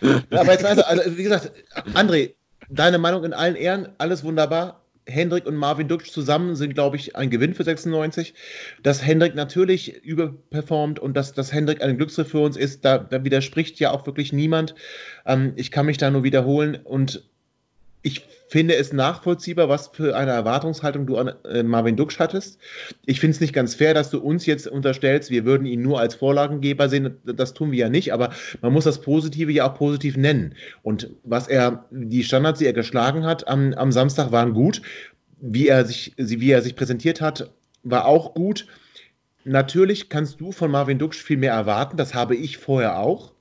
Ja, aber jetzt also, also, wie gesagt, André, deine Meinung in allen Ehren, alles wunderbar. Hendrik und Marvin Duksch zusammen sind, glaube ich, ein Gewinn für 96. Dass Hendrik natürlich überperformt und dass, dass Hendrik ein Glücksgriff für uns ist, da, da widerspricht ja auch wirklich niemand. Ähm, ich kann mich da nur wiederholen und ich finde es nachvollziehbar, was für eine Erwartungshaltung du an äh, Marvin Duksch hattest. Ich finde es nicht ganz fair, dass du uns jetzt unterstellst, wir würden ihn nur als Vorlagengeber sehen. Das tun wir ja nicht, aber man muss das Positive ja auch positiv nennen. Und was er, die Standards, die er geschlagen hat am, am Samstag, waren gut. Wie er, sich, wie er sich präsentiert hat, war auch gut. Natürlich kannst du von Marvin Duksch viel mehr erwarten. Das habe ich vorher auch.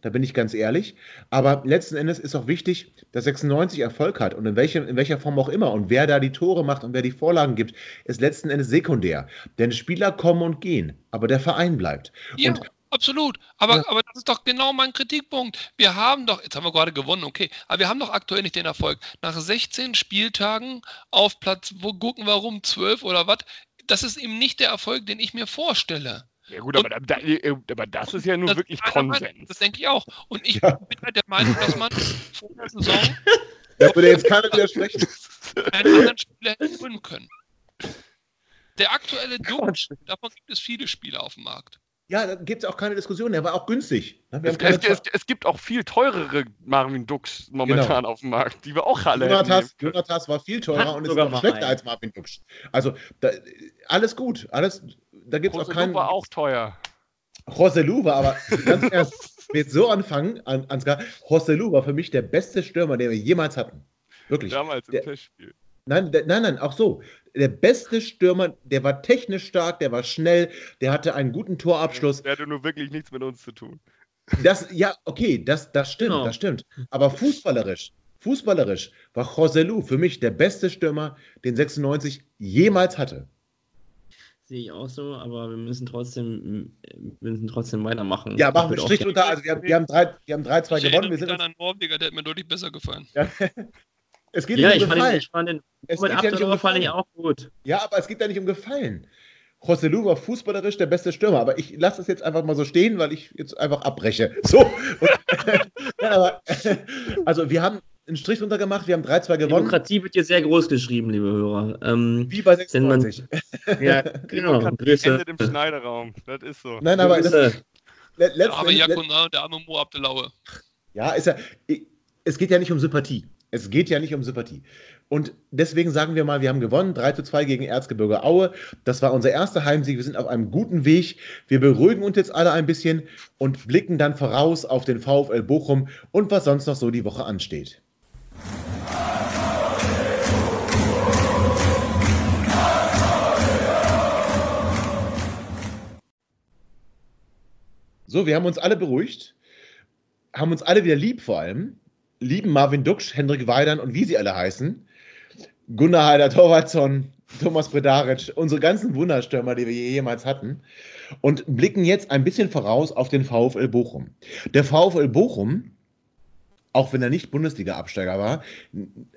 Da bin ich ganz ehrlich. Aber letzten Endes ist auch wichtig, dass 96 Erfolg hat und in, welchem, in welcher Form auch immer. Und wer da die Tore macht und wer die Vorlagen gibt, ist letzten Endes sekundär. Denn Spieler kommen und gehen, aber der Verein bleibt. Ja, Und absolut. Aber, Ja. aber das ist doch genau mein Kritikpunkt. Wir haben doch, jetzt haben wir gerade gewonnen, okay, aber wir haben doch aktuell nicht den Erfolg. Nach 16 Spieltagen auf Platz, wo gucken wir rum, 12 oder was? Das ist eben nicht der Erfolg, den ich mir vorstelle. Ja gut, aber, da, da, aber das ist ja nun wirklich meiner Meinung. Konsens. Das denke ich auch. Und ich Ja. bin halt der Meinung, dass man vor der Saison da würde jetzt keiner widersprechen. einen anderen Spieler hätte holen können. Der aktuelle Dutsch, davon gibt es viele Spieler auf dem Markt. Ja, da gibt es auch keine Diskussion. Der war auch günstig. Ne? Wir Es, haben keine es, es, es gibt auch viel teurere Marvin Dux momentan auf dem Markt, die wir auch alle können. Jonathas war viel teurer Hat und ist noch mal schlechter einen. als Marvin Duksch. Also, da, alles gut. Alles, da gibt es auch Roselu keinen. war auch teuer. Roselu war aber ganz will jetzt so anfangen, An- Ansgar. Roselu war für mich der beste Stürmer, den wir jemals hatten. Wirklich. Damals im Der- Testspiel. Nein, der, nein, nein, auch so. Der beste Stürmer, der war technisch stark, der war schnell, der hatte einen guten Torabschluss. Der hatte nur wirklich nichts mit uns zu tun. Das, ja, okay, das, das stimmt, Genau. das stimmt. Aber fußballerisch, fußballerisch war Joselu für mich der beste Stürmer, den 96 jemals hatte. Sehe ich auch so, aber wir müssen trotzdem, wir müssen trotzdem weitermachen. Ja, machen wir Strich drunter. Also wir haben, wir haben 3 wir haben 3-2 Ich gewonnen. Wir sind an einen Norweger, der hat mir deutlich besser gefallen. es geht Ja, nicht ich um fand, den, Gefallen. ich fand den Es geht ja nicht um fand ich Gefallen. auch gut. Ja, aber es geht ja nicht um Gefallen. Joselu war fußballerisch der beste Stürmer, aber ich lasse es jetzt einfach mal so stehen, weil ich jetzt einfach abbreche. So. Und, Nein, aber, also wir haben einen Strich drunter gemacht, wir haben 3-2 gewonnen. Demokratie wird hier sehr groß geschrieben, liebe Hörer. Ähm, Wie bei Wenn man- 96. ja, genau. Grüße. Endet im Schneiderraum. Das ist so. Nein, aber das, Grüße. le- Der arme letzten, le- Jakuna und der arme Mo Abdelaue. Ja, ist ja, es geht ja nicht um Sympathie. Es geht ja nicht um Sympathie. Und deswegen sagen wir mal, wir haben gewonnen, 3 zu 2 gegen Erzgebirge Aue. Das war unser erster Heimsieg. Wir sind auf einem guten Weg. Wir beruhigen uns jetzt alle ein bisschen und blicken dann voraus auf den VfL Bochum und was sonst noch so die Woche ansteht. So, wir haben uns alle beruhigt, haben uns alle wieder lieb vor allem, lieben Marvin Duksch, Hendrik Weidern und wie sie alle heißen, Gunnar Heider Torwartsson, Thomas Bredaric, unsere ganzen Wunderstürmer, die wir je- jemals hatten und blicken jetzt ein bisschen voraus auf den VfL Bochum. Der VfL Bochum, auch wenn er nicht Bundesliga-Absteiger war,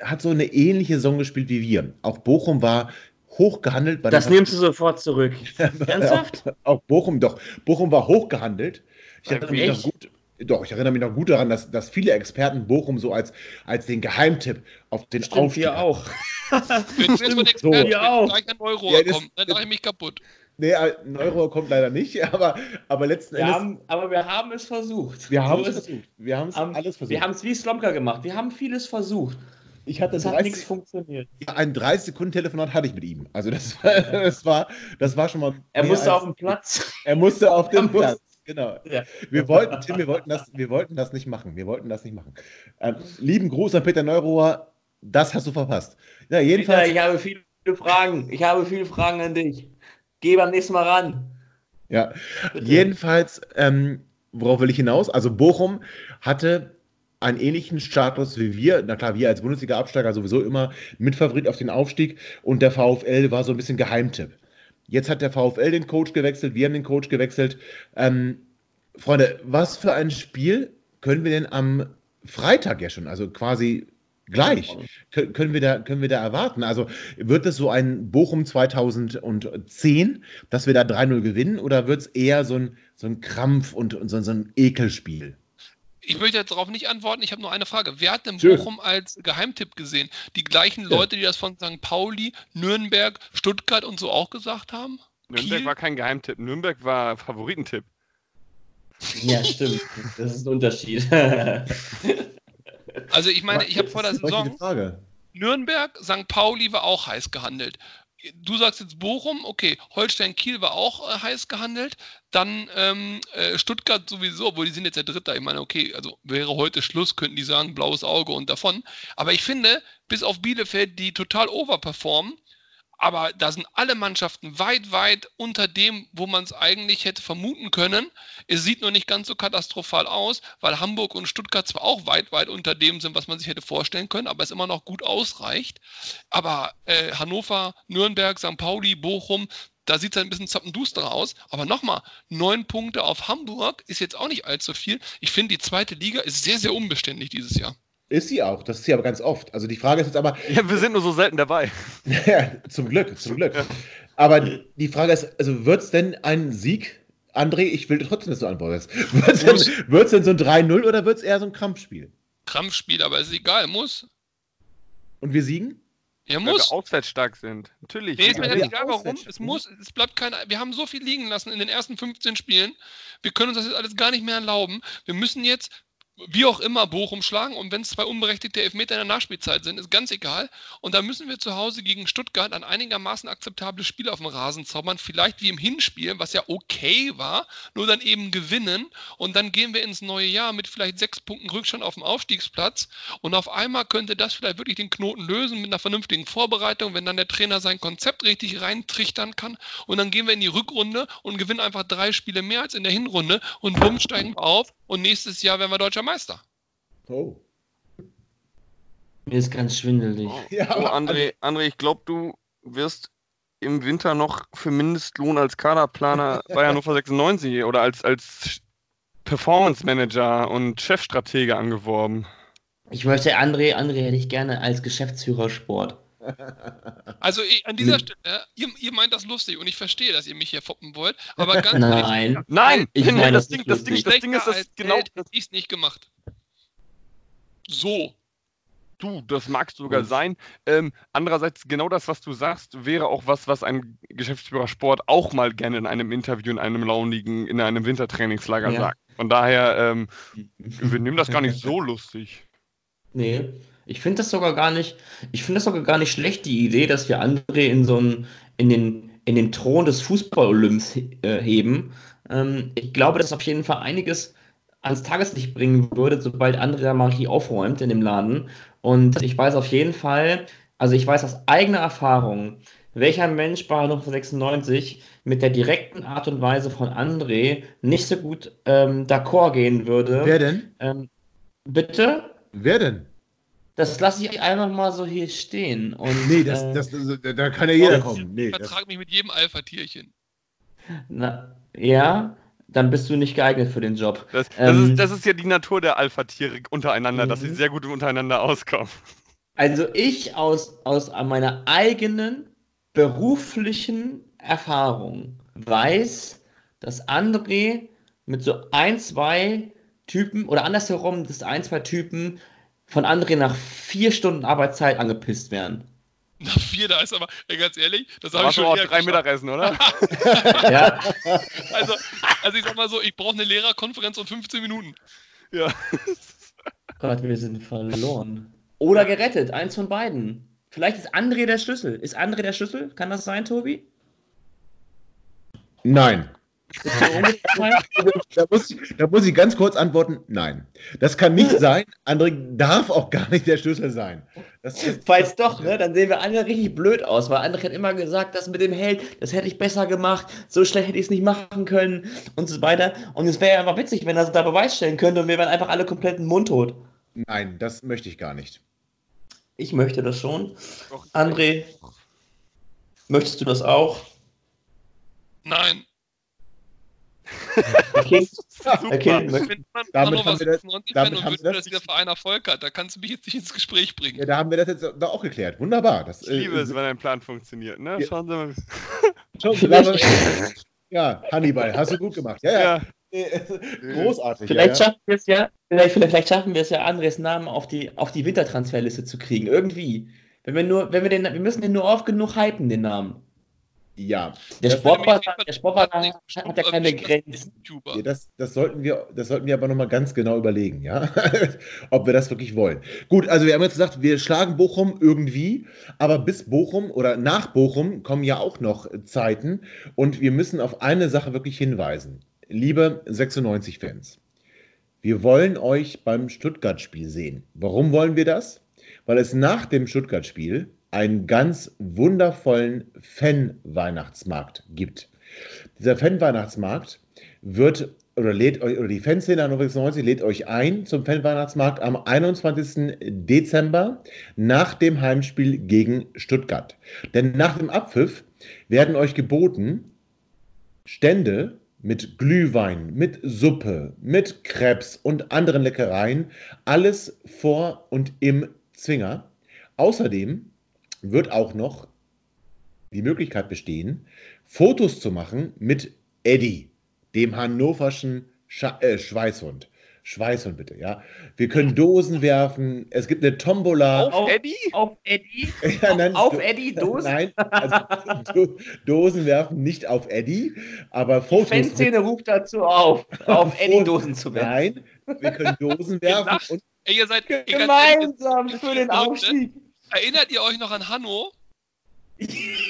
hat so eine ähnliche Saison gespielt wie wir. Auch Bochum war hoch gehandelt bei Das nimmst du sofort zurück. Ernsthaft? auch, auch Bochum, doch. Bochum war hochgehandelt. Ich erinnere mich noch gut. Doch, ich erinnere mich noch gut daran, dass, dass viele Experten Bochum so als, als den Geheimtipp auf den Stimmt, Aufstieg wir auch. Wenn du jetzt von So. Experten auch. gleich ein Euro Ja, das- kommt, dann lache ich mich kaputt. Nee, ein Euro kommt leider nicht, aber, aber letzten Wir Endes, haben, aber wir haben es versucht. wir haben So es versucht. Wir haben es alles versucht. Wir haben es wie Slomka gemacht. Wir haben vieles versucht. Ich hatte Es hat 30, nichts funktioniert. ein 30 Sekunden Telefonat hatte ich mit ihm. Also das, war- das, war, das war schon mal. Er musste als- auf den Platz. Er musste auf den Platz. Genau. Ja. Wir wollten, Tim, wir wollten, das, wir wollten das nicht machen. Wir wollten das nicht machen. Ähm, lieben Gruß an Peter Neurohr. Das hast du verpasst. Ja, Peter, jedenfalls. ich habe viele Fragen. Ich habe viele Fragen an dich. Geh beim nächsten Mal ran. Ja, Bitte. jedenfalls, ähm, worauf will ich hinaus? Also Bochum hatte einen ähnlichen Status wie wir. Na klar, wir als Bundesliga-Absteiger sowieso immer Mitfavorit auf den Aufstieg und der VfL war so ein bisschen Geheimtipp. Jetzt hat der VfL den Coach gewechselt, wir haben den Coach gewechselt. Ähm, Freunde, was für ein Spiel können wir denn am Freitag ja schon, also quasi gleich, können, können, wir da, können wir da erwarten? Also wird es so ein Bochum 2010, dass wir da 3-0 gewinnen oder wird es eher so ein, so ein Krampf und, und so, so ein Ekelspiel? Ich möchte jetzt darauf nicht antworten. Ich habe nur eine Frage. Wer hat denn Schön. Bochum als Geheimtipp gesehen? Die gleichen Ja. Leute, die das von St. Pauli, Nürnberg, Stuttgart und so auch gesagt haben? Nürnberg Kiel? war kein Geheimtipp. Nürnberg war Favoritentipp. Ja, stimmt. Das ist ein Unterschied. Also ich meine, ich habe vor der Das ist eine berechtigte Saison Frage. Nürnberg, St. Pauli war auch heiß gehandelt. Du sagst jetzt Bochum, okay, Holstein Kiel war auch äh, heiß gehandelt. Dann ähm, äh, Stuttgart sowieso, obwohl die sind jetzt der Dritter. Ich meine, okay, also wäre heute Schluss, könnten die sagen, blaues Auge und davon. Aber ich finde, bis auf Bielefeld, die total overperformen, aber da sind alle Mannschaften weit, weit unter dem, wo man es eigentlich hätte vermuten können. Es sieht nur nicht ganz so katastrophal aus, weil Hamburg und Stuttgart zwar auch weit, weit unter dem sind, was man sich hätte vorstellen können, aber es immer noch gut ausreicht. Aber äh, Hannover, Nürnberg, St. Pauli, Bochum, da sieht es ein bisschen zappendusterer aus. Aber nochmal, neun Punkte auf Hamburg ist jetzt auch nicht allzu viel. Ich finde, die zweite Liga ist sehr, sehr unbeständig dieses Jahr. Ist sie auch, das ist sie aber ganz oft. Also die Frage ist jetzt aber, Ja, wir sind nur so selten dabei. Ja, zum Glück, zum Glück. Aber die Frage ist, also wird es denn ein Sieg? André, ich will trotzdem, dass du antwortest. Wird es denn, wird's denn so ein 3-0 oder wird es eher so ein Krampfspiel? Krampfspiel, aber ist egal, muss. Und wir siegen? Er Weil muss. wir auswärts stark sind. Natürlich. Nee, ist mir Ja, ja, egal warum. Es muss, es bleibt kein. Wir haben so viel liegen lassen in den ersten 15 Spielen. Wir können uns das jetzt alles gar nicht mehr erlauben. Wir müssen jetzt, wie auch immer, Bochum schlagen. Und wenn es zwei unberechtigte Elfmeter in der Nachspielzeit sind, ist ganz egal. Und da müssen wir zu Hause gegen Stuttgart ein einigermaßen akzeptables Spiel auf dem Rasen zaubern. Vielleicht wie im Hinspiel, was ja okay war, nur dann eben gewinnen. Und dann gehen wir ins neue Jahr mit vielleicht sechs Punkten Rückstand auf dem Aufstiegsplatz. Und auf einmal könnte das vielleicht wirklich den Knoten lösen mit einer vernünftigen Vorbereitung, wenn dann der Trainer sein Konzept richtig reintrichtern kann. Und dann gehen wir in die Rückrunde und gewinnen einfach drei Spiele mehr als in der Hinrunde und bumm, steigen auf. Und nächstes Jahr werden wir deutscher Meister. Oh. Mir ist ganz schwindelig. Ja, Oh, aber- André, André, ich glaube, du wirst im Winter noch für Mindestlohn als Kaderplaner bei Hannover 96 oder als, als Performance Manager und Chefstratege angeworben. Ich möchte André, André hätte ich gerne als Geschäftsführer Sport. Also ich, an dieser. Stelle, ihr, ihr meint das lustig und ich verstehe, dass ihr mich hier foppen wollt, aber ganz ehrlich, Nein. Nein, Ich nein, meine das, das Ding, das, Ding, das Ding ist, das genau, hätte ich es nicht gemacht. So. Du, das mag sogar sein. Ähm, andererseits, genau das, was du sagst, wäre auch was, was ein Geschäftsführer Sport auch mal gerne in einem Interview in einem launigen, in einem Wintertrainingslager Ja. sagt. Von daher, ähm, wir nehmen das gar nicht so lustig. Nee, ich finde das sogar gar nicht, ich finde das sogar gar nicht schlecht, die Idee, dass wir André in so einen, in den, in den Thron des Fußball-Olymps äh, heben. Ähm, ich glaube, dass auf jeden Fall einiges ans Tageslicht bringen würde, sobald mal richtig aufräumt in dem Laden. Und ich weiß auf jeden Fall, also ich weiß aus eigener Erfahrung, welcher Mensch bei Hannover 96 mit der direkten Art und Weise von André nicht so gut ähm, d'accord gehen würde. Wer denn? Ähm, bitte? Wer denn? Das lasse ich einfach mal so hier stehen. Und, Nee, das, äh, das, das, da kann ja jeder ich kommen. Nee, Ich das, vertrage mich mit jedem Alpha-Tierchen. na, ja, dann bist du nicht geeignet für den Job. Das, das, Ähm, ist, das ist ja die Natur der Alpha-Tiere untereinander, dass sie Mhm. sehr gut untereinander auskommen. Also ich aus, aus meiner eigenen beruflichen Erfahrung weiß, dass André mit so ein, zwei Typen oder andersherum, dass ein, zwei Typen von André nach vier Stunden Arbeitszeit angepisst werden. Nach vier, da ist aber, ey, ganz ehrlich, das habe ich schon auch eher drei geschafft. Mittagessen, oder? Ja, Also, also ich sag mal so, ich brauche eine Lehrerkonferenz um 15 Minuten. ja. Gott, wir sind verloren. Oder gerettet, eins von beiden. Vielleicht ist André der Schlüssel. Ist André der Schlüssel? Kann das sein, Tobi? nein. Da muss, ich, da muss ich ganz kurz antworten, nein. Das kann nicht sein. André darf auch gar nicht der Schlüssel sein. Das ist, Falls doch, ne, dann sehen wir alle richtig blöd aus, weil André hat immer gesagt, das mit dem Held, das hätte ich besser gemacht, so schlecht hätte ich es nicht machen können und so weiter. Und es wäre ja einfach witzig, wenn er da Beweis stellen könnte und wir wären einfach alle komplett mundtot. nein, das möchte ich gar nicht. Ich möchte das schon. André, möchtest du das auch? Nein. Okay. Super. Okay. Wenn man Damit haben wir das- 96 damit haben wünscht, wir das dass dieser nicht- Verein Erfolg hat, da kannst du mich jetzt nicht ins Gespräch bringen. Ja, da haben wir das jetzt da auch geklärt. Wunderbar. Das, Ich liebe äh, es, wenn ein Plan funktioniert. Ne? Ja. Schauen Sie mal. Vielleicht- ja, Hannibal, hast du gut gemacht. Ja, ja. Ja. Äh, Großartig. Vielleicht ja, ja. schaffen wir es ja, vielleicht, vielleicht, vielleicht schaffen wir es ja, Andres Namen auf die, auf die Wintertransferliste zu kriegen. Irgendwie. Wenn wir nur, wenn wir den, wir müssen den nur oft genug hypen, den Namen. Ja, Der Sportler hat, hat ja keine Grenzen. YouTuber. Ja, das, das, sollten wir, das sollten wir aber nochmal ganz genau überlegen, ja, ob wir das wirklich wollen. Gut, also wir haben jetzt gesagt, wir schlagen Bochum irgendwie, aber bis Bochum oder nach Bochum kommen ja auch noch Zeiten und wir müssen auf eine Sache wirklich hinweisen. Liebe 96-Fans, wir wollen euch beim Stuttgart-Spiel sehen. Warum wollen wir das? Weil es nach dem Stuttgart-Spiel einen ganz wundervollen Fan-Weihnachtsmarkt gibt. Dieser Fan-Weihnachtsmarkt wird oder lädt euch, oder die Fanszene Hannover 96 lädt euch ein zum Fan-Weihnachtsmarkt am 21. Dezember nach dem Heimspiel gegen Stuttgart. Denn nach dem Abpfiff werden euch geboten Stände mit Glühwein, mit Suppe, mit Krebs und anderen Leckereien, alles vor und im Zwinger. Außerdem wird auch noch die Möglichkeit bestehen, Fotos zu machen mit Eddie, dem hannoverschen Scha äh, Schweißhund. Schweißhund bitte, ja. Wir können Dosen werfen, es gibt eine Tombola. Auf Eddie? Auf Eddie? Ja, nein, auf Do- Eddie, Dosen? Nein, also Do Dosen werfen nicht auf Eddie, aber Fotos. Fanszene ruft dazu auf, auf Eddie Dosen zu werfen. Nein, wir können Dosen Ihr werfen und Ey, ihr seid Gemeinsam für den Aufstieg. Erinnert ihr euch noch an Hanno?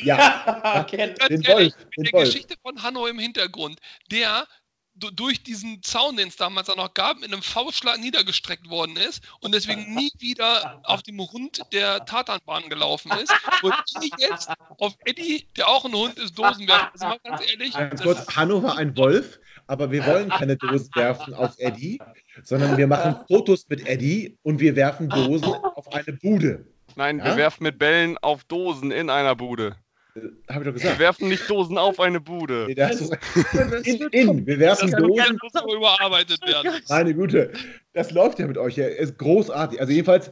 ja, Kennt- Den ehrlich, Wolf, mit der Wolf. Geschichte von Hanno im Hintergrund, der du- durch diesen Zaun, den es damals auch noch gab, mit einem Faustschlag niedergestreckt worden ist und deswegen nie wieder auf dem Hund der Tatanbahn gelaufen ist. Und ich jetzt auf Eddie, der auch ein Hund ist, Dosen werfen. Also mal ganz ehrlich, ganz kurz, Hanno war ein Wolf, aber wir wollen keine Dosen werfen auf Eddie, sondern wir machen Fotos mit Eddie und wir werfen Dosen auf eine Bude. Nein, Ja? wir werfen mit Bällen auf Dosen in einer Bude. Habe ich doch Wir gesagt. werfen nicht Dosen auf eine Bude. Nee, da hast du- in, in, wir werfen das kann Dosen. muss aber überarbeitet werden. Meine Güte, das läuft ja mit euch. Ja. Ist großartig. Also jedenfalls,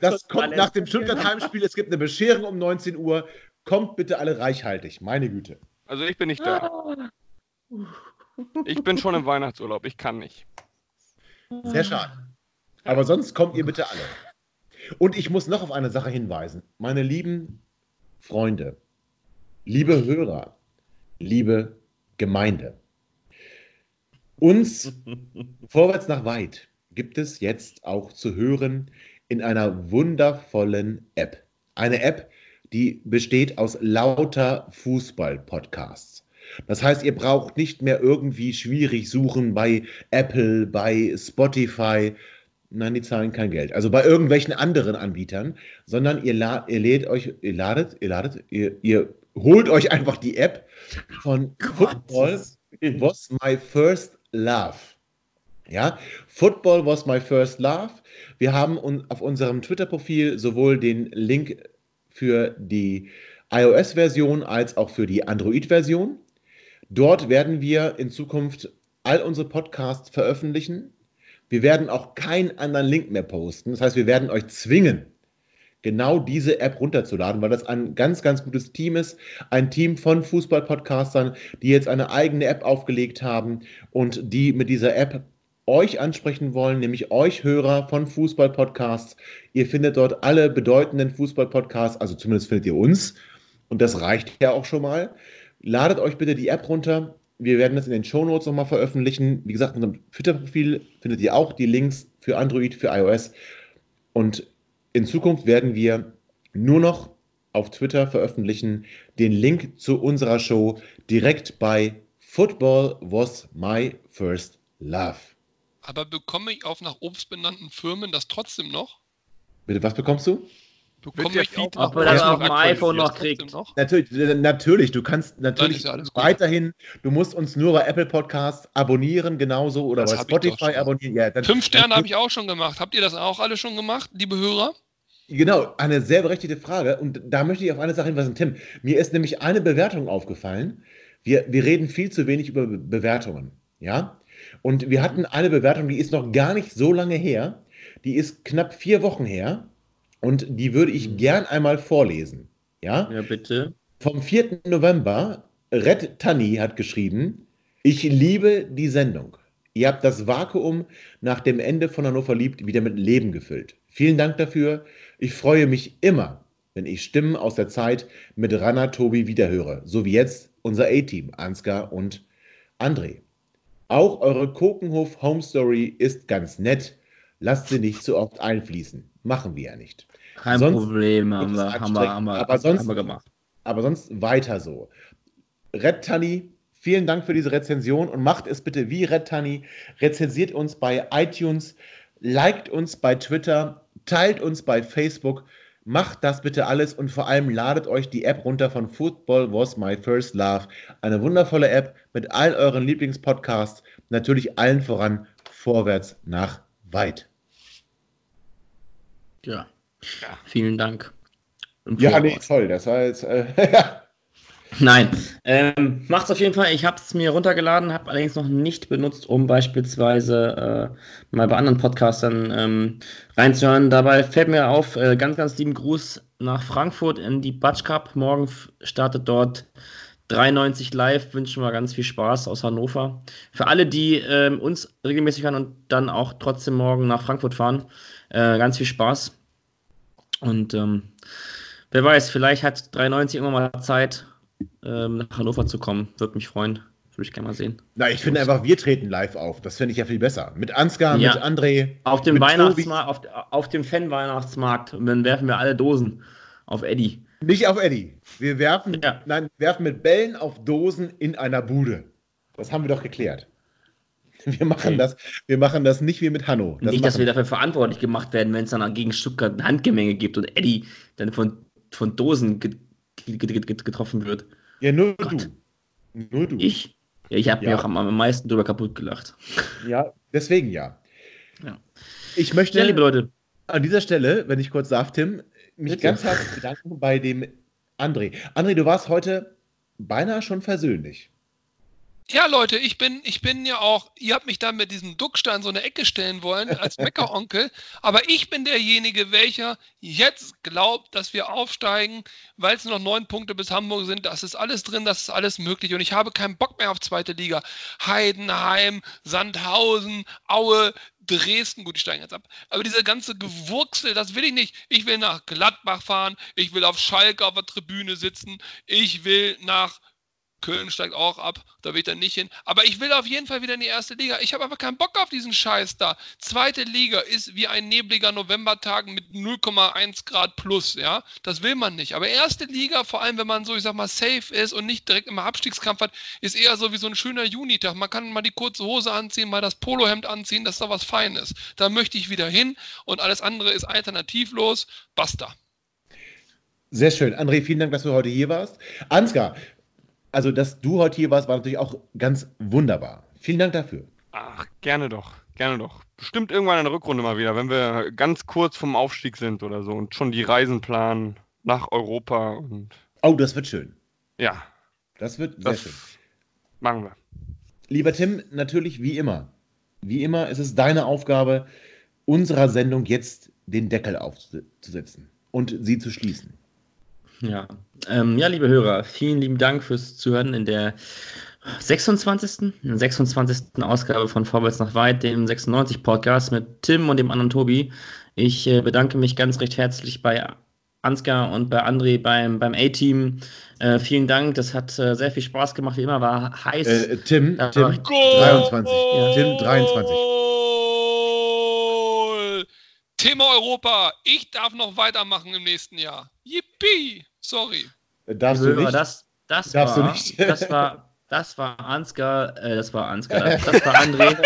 das kommt nach dem Stuttgart Heimspiel. Es gibt eine Bescherung um 19 Uhr. Kommt bitte alle reichhaltig. Meine Güte. Also ich bin nicht da. Ich bin schon im Weihnachtsurlaub. Ich kann nicht. Sehr schade. Aber sonst kommt ihr bitte alle. Und ich muss noch auf eine Sache hinweisen. Meine lieben Freunde, liebe Hörer, liebe Gemeinde. Uns vorwärts nach weit gibt es jetzt auch zu hören in einer wundervollen App. Eine App, die besteht aus lauter Fußball-Podcasts. Das heißt, ihr braucht nicht mehr irgendwie schwierig suchen bei Apple, bei Spotify. Nein, die zahlen kein Geld. Also bei irgendwelchen anderen Anbietern, sondern ihr, la ihr lädt euch, ihr ladet, ihr ladet, ihr, ihr holt euch einfach die App von Football was my first love. Ja, Football was my first love. Wir haben auf unserem Twitter-Profil sowohl den Link für die iOS-Version als auch für die Android-Version. Dort werden wir in Zukunft all unsere Podcasts veröffentlichen. Wir werden auch keinen anderen Link mehr posten. Das heißt, wir werden euch zwingen, genau diese App runterzuladen, weil das ein ganz, ganz gutes Team ist. Ein Team von Fußball-Podcastern, die jetzt eine eigene App aufgelegt haben und die mit dieser App euch ansprechen wollen, nämlich euch Hörer von Fußball-Podcasts. Ihr findet dort alle bedeutenden Fußball-Podcasts, also zumindest findet ihr uns. Und das reicht ja auch schon mal. Ladet euch bitte die App runter. Wir werden das in den Shownotes nochmal veröffentlichen. Wie gesagt, in unserem Twitter-Profil findet ihr auch die Links für Android, für iOS. Und in Zukunft werden wir nur noch auf Twitter veröffentlichen den Link zu unserer Show direkt bei Football was my first love. Aber bekomme ich auf nach Obst benannten Firmen das trotzdem noch? Bitte, was bekommst du? Bekomme der ich auf Ob man das auf dem iPhone noch kriegt. noch? Natürlich, natürlich, du kannst natürlich ja weiterhin, du musst uns nur bei Apple Podcasts abonnieren, genauso oder Das bei Spotify abonnieren. Ja, dann, Fünf Sterne habe ich auch schon gemacht. Habt ihr das auch alle schon gemacht, liebe Hörer? Genau, eine sehr berechtigte Frage. Und da möchte ich auf eine Sache hinweisen, Tim. Mir ist nämlich eine Bewertung aufgefallen. Wir, wir reden viel zu wenig über Be Bewertungen. Ja? Und wir hatten eine Bewertung, die ist noch gar nicht so lange her. Die ist knapp vier Wochen her. Und die würde ich Mhm. gern einmal vorlesen. Ja? Ja, bitte. Vom 4. November, Red Tanni hat geschrieben, ich liebe die Sendung. Ihr habt das Vakuum nach dem Ende von Hannover liebt wieder mit Leben gefüllt. Vielen Dank dafür. Ich freue mich immer, wenn ich Stimmen aus der Zeit mit Rana Tobi wiederhöre. So wie jetzt unser A-Team, Ansgar und André. Auch eure Kokenhof Home Story ist ganz nett. Lasst sie nicht zu oft einfließen. Machen wir ja nicht. Kein Sonst Problem, haben wir, haben wir, haben wir, Aber sonst- haben wir gemacht. aber sonst weiter so. Red Tanni, vielen Dank für diese Rezension und macht es bitte wie Red Tanni. Rezensiert uns bei iTunes, liked uns bei Twitter, teilt uns bei Facebook. Macht das bitte alles und vor allem ladet euch die App runter von Football Was My First Love. Eine wundervolle App mit all euren Lieblingspodcasts. Natürlich allen voran vorwärts nach weit. Ja. Vielen Dank. Ja, nee, toll. Das war jetzt. Äh, Nein, ähm, macht's auf jeden Fall. Ich habe es mir runtergeladen, habe allerdings noch nicht benutzt, um beispielsweise äh, mal bei anderen Podcastern ähm, reinzuhören. Dabei fällt mir auf, äh, ganz, ganz lieben Gruß nach Frankfurt in die Batsch Cup. Morgen startet dort 93 live wünschen wir ganz viel Spaß aus Hannover. Für alle, die ähm, uns regelmäßig hören und dann auch trotzdem morgen nach Frankfurt fahren, äh, ganz viel Spaß. Und ähm, wer weiß, vielleicht hat 93 irgendwann mal Zeit, ähm, nach Hannover zu kommen. Würde mich freuen. Würde ich gerne mal sehen. Na, ich finde einfach, wir treten live auf. Das finde ich ja viel besser. Mit Ansgar, Ja. mit André. Auf dem Weihnachtsmarkt, auf, auf dem Fan-Weihnachtsmarkt. Und dann werfen wir alle Dosen auf Eddie. Nicht auf Eddie. Wir werfen, Ja. nein, werfen mit Bällen auf Dosen in einer Bude. Das haben wir doch geklärt. Wir machen, Okay. das, wir machen das nicht wie mit Hanno. Das nicht, dass wir dafür verantwortlich gemacht werden, wenn es dann gegen Stuttgart ein Handgemenge gibt und Eddie dann von, von Dosen get, get, get, get, getroffen wird. ja, nur Gott. du. Nur du. Ich? Ja, ich habe Ja. mir auch am, am meisten drüber kaputt gelacht. Ja, deswegen ja. Ja. Ich möchte Ja, liebe Leute. an dieser Stelle, wenn ich kurz darf, Tim, mich Bitte. ganz herzlich bedanken bei dem André. André, du warst heute beinahe schon versöhnlich. Ja, Leute, ich bin, ich bin ja auch, ihr habt mich da mit diesem Duckstein so eine Ecke stellen wollen als Meckeronkel, aber ich bin derjenige, welcher jetzt glaubt, dass wir aufsteigen, weil es noch neun Punkte bis Hamburg sind. Das ist alles drin, das ist alles möglich und ich habe keinen Bock mehr auf zweite Liga. Heidenheim, Sandhausen, Aue, Dresden, gut, die steigen jetzt ab. Aber diese ganze Gewurzel, das will ich nicht. Ich will nach Gladbach fahren, ich will auf Schalke auf der Tribüne sitzen, ich will nach Köln steigt auch ab, da will ich dann nicht hin. Aber ich will auf jeden Fall wieder in die erste Liga. Ich habe aber keinen Bock auf diesen Scheiß da. Zweite Liga ist wie ein nebliger Novembertag mit 0,1 Grad plus, ja. Das will man nicht. Aber erste Liga, vor allem wenn man so, ich sag mal, safe ist und nicht direkt immer Abstiegskampf hat, ist eher so wie so ein schöner Junitag. Man kann mal die kurze Hose anziehen, mal das Polohemd anziehen, das ist doch was Feines. Da möchte ich wieder hin und alles andere ist alternativlos. Basta. Sehr schön. André, vielen Dank, dass du heute hier warst. Ansgar, also dass du heute hier warst, war natürlich auch ganz wunderbar. Vielen Dank dafür. Ach, gerne doch, gerne doch. Bestimmt irgendwann in der Rückrunde mal wieder, wenn wir ganz kurz vom Aufstieg sind oder so und schon die Reisen planen nach Europa und Oh, das wird schön. ja, Das wird sehr das schön. machen wir. Lieber Tim, natürlich wie immer. Wie immer ist es deine Aufgabe, unserer Sendung jetzt den Deckel aufzusetzen und sie zu schließen. Ja. Ähm, ja, liebe Hörer, vielen lieben Dank fürs Zuhören in der 26. 26. Ausgabe von Vorwärts nach Weit, dem 96 Podcast mit Tim und dem anderen Tobi. Ich äh, bedanke mich ganz recht herzlich bei Ansgar und bei André beim, beim A-Team. Äh, vielen Dank, das hat äh, sehr viel Spaß gemacht, wie immer, war heiß. Äh, Tim, Tim, aber- 23. Ja. Tim, 23. Goal! Thema Europa. Ich darf noch weitermachen im nächsten Jahr. Yippie! Sorry. Darfst Liebe du nicht? Das, das, Darfst du war, nicht. das war, das war Ansgar, äh, das war Ansgar, das, das war André,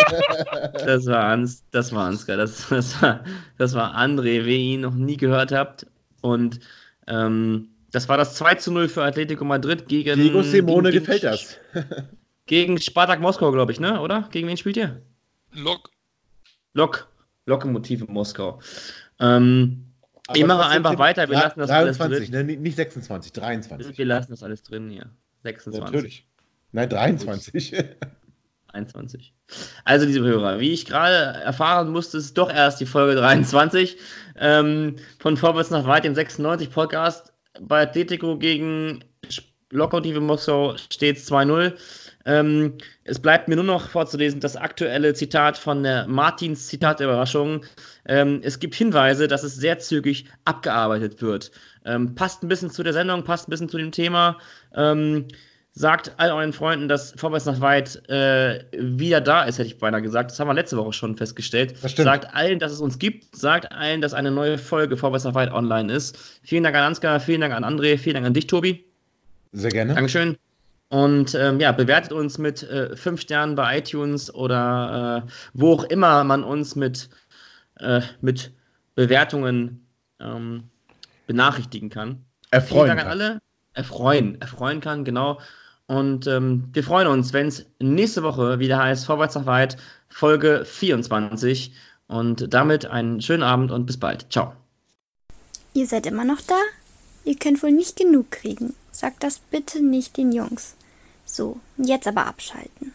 das war Ans, das war Ansgar, das, das war, das war André, wer ihn noch nie gehört habt und ähm, das war das 2 zu 0 für Atletico Madrid gegen Diego Simone gegen, gefällt das. Gegen Spartak Moskau, glaube ich, ne? Oder? Gegen wen spielt ihr? Lok. Lok, Lokomotive Moskau. Ähm, ich mache einfach weiter, wir lassen das alles 23, drin. ne? nicht 26, 23. Wir lassen das alles drin hier. 26. Natürlich. Nein, 23. 23. Also, liebe Hörer, wie ich gerade erfahren musste, ist doch erst die Folge 23 ähm, von Vorwärts nach Weit, dem 96 Podcast. Bei Atletico gegen Lokomotive Moskau steht es 2-0. Ähm, es bleibt mir nur noch vorzulesen das aktuelle Zitat von der Martins Zitatüberraschung. Ähm, es gibt Hinweise, dass es sehr zügig abgearbeitet wird. Ähm, passt ein bisschen zu der Sendung, passt ein bisschen zu dem Thema. Ähm, sagt all euren Freunden, dass Vorwärts nach Weit äh, wieder da ist, hätte ich beinahe gesagt. Das haben wir letzte Woche schon festgestellt. Sagt allen, dass es uns gibt. Sagt allen, dass eine neue Folge Vorwärts nach Weit online ist. Vielen Dank an Ansgar, vielen Dank an André, vielen Dank an dich, Tobi. Sehr gerne. Dankeschön. Und ähm, ja, bewertet uns mit äh, fünf Sternen bei iTunes oder äh, wo auch immer man uns mit, äh, mit Bewertungen ähm, benachrichtigen kann. Vielen Erfreuen. Dank an alle. Erfreuen, erfreuen kann, genau. Und ähm, wir freuen uns, wenn es nächste Woche wieder heißt Vorwärts nach weit, Folge 24. Und damit einen schönen Abend und bis bald. Ciao. Ihr seid immer noch da? Ihr könnt wohl nicht genug kriegen. Sagt das bitte nicht den Jungs. So, jetzt aber abschalten.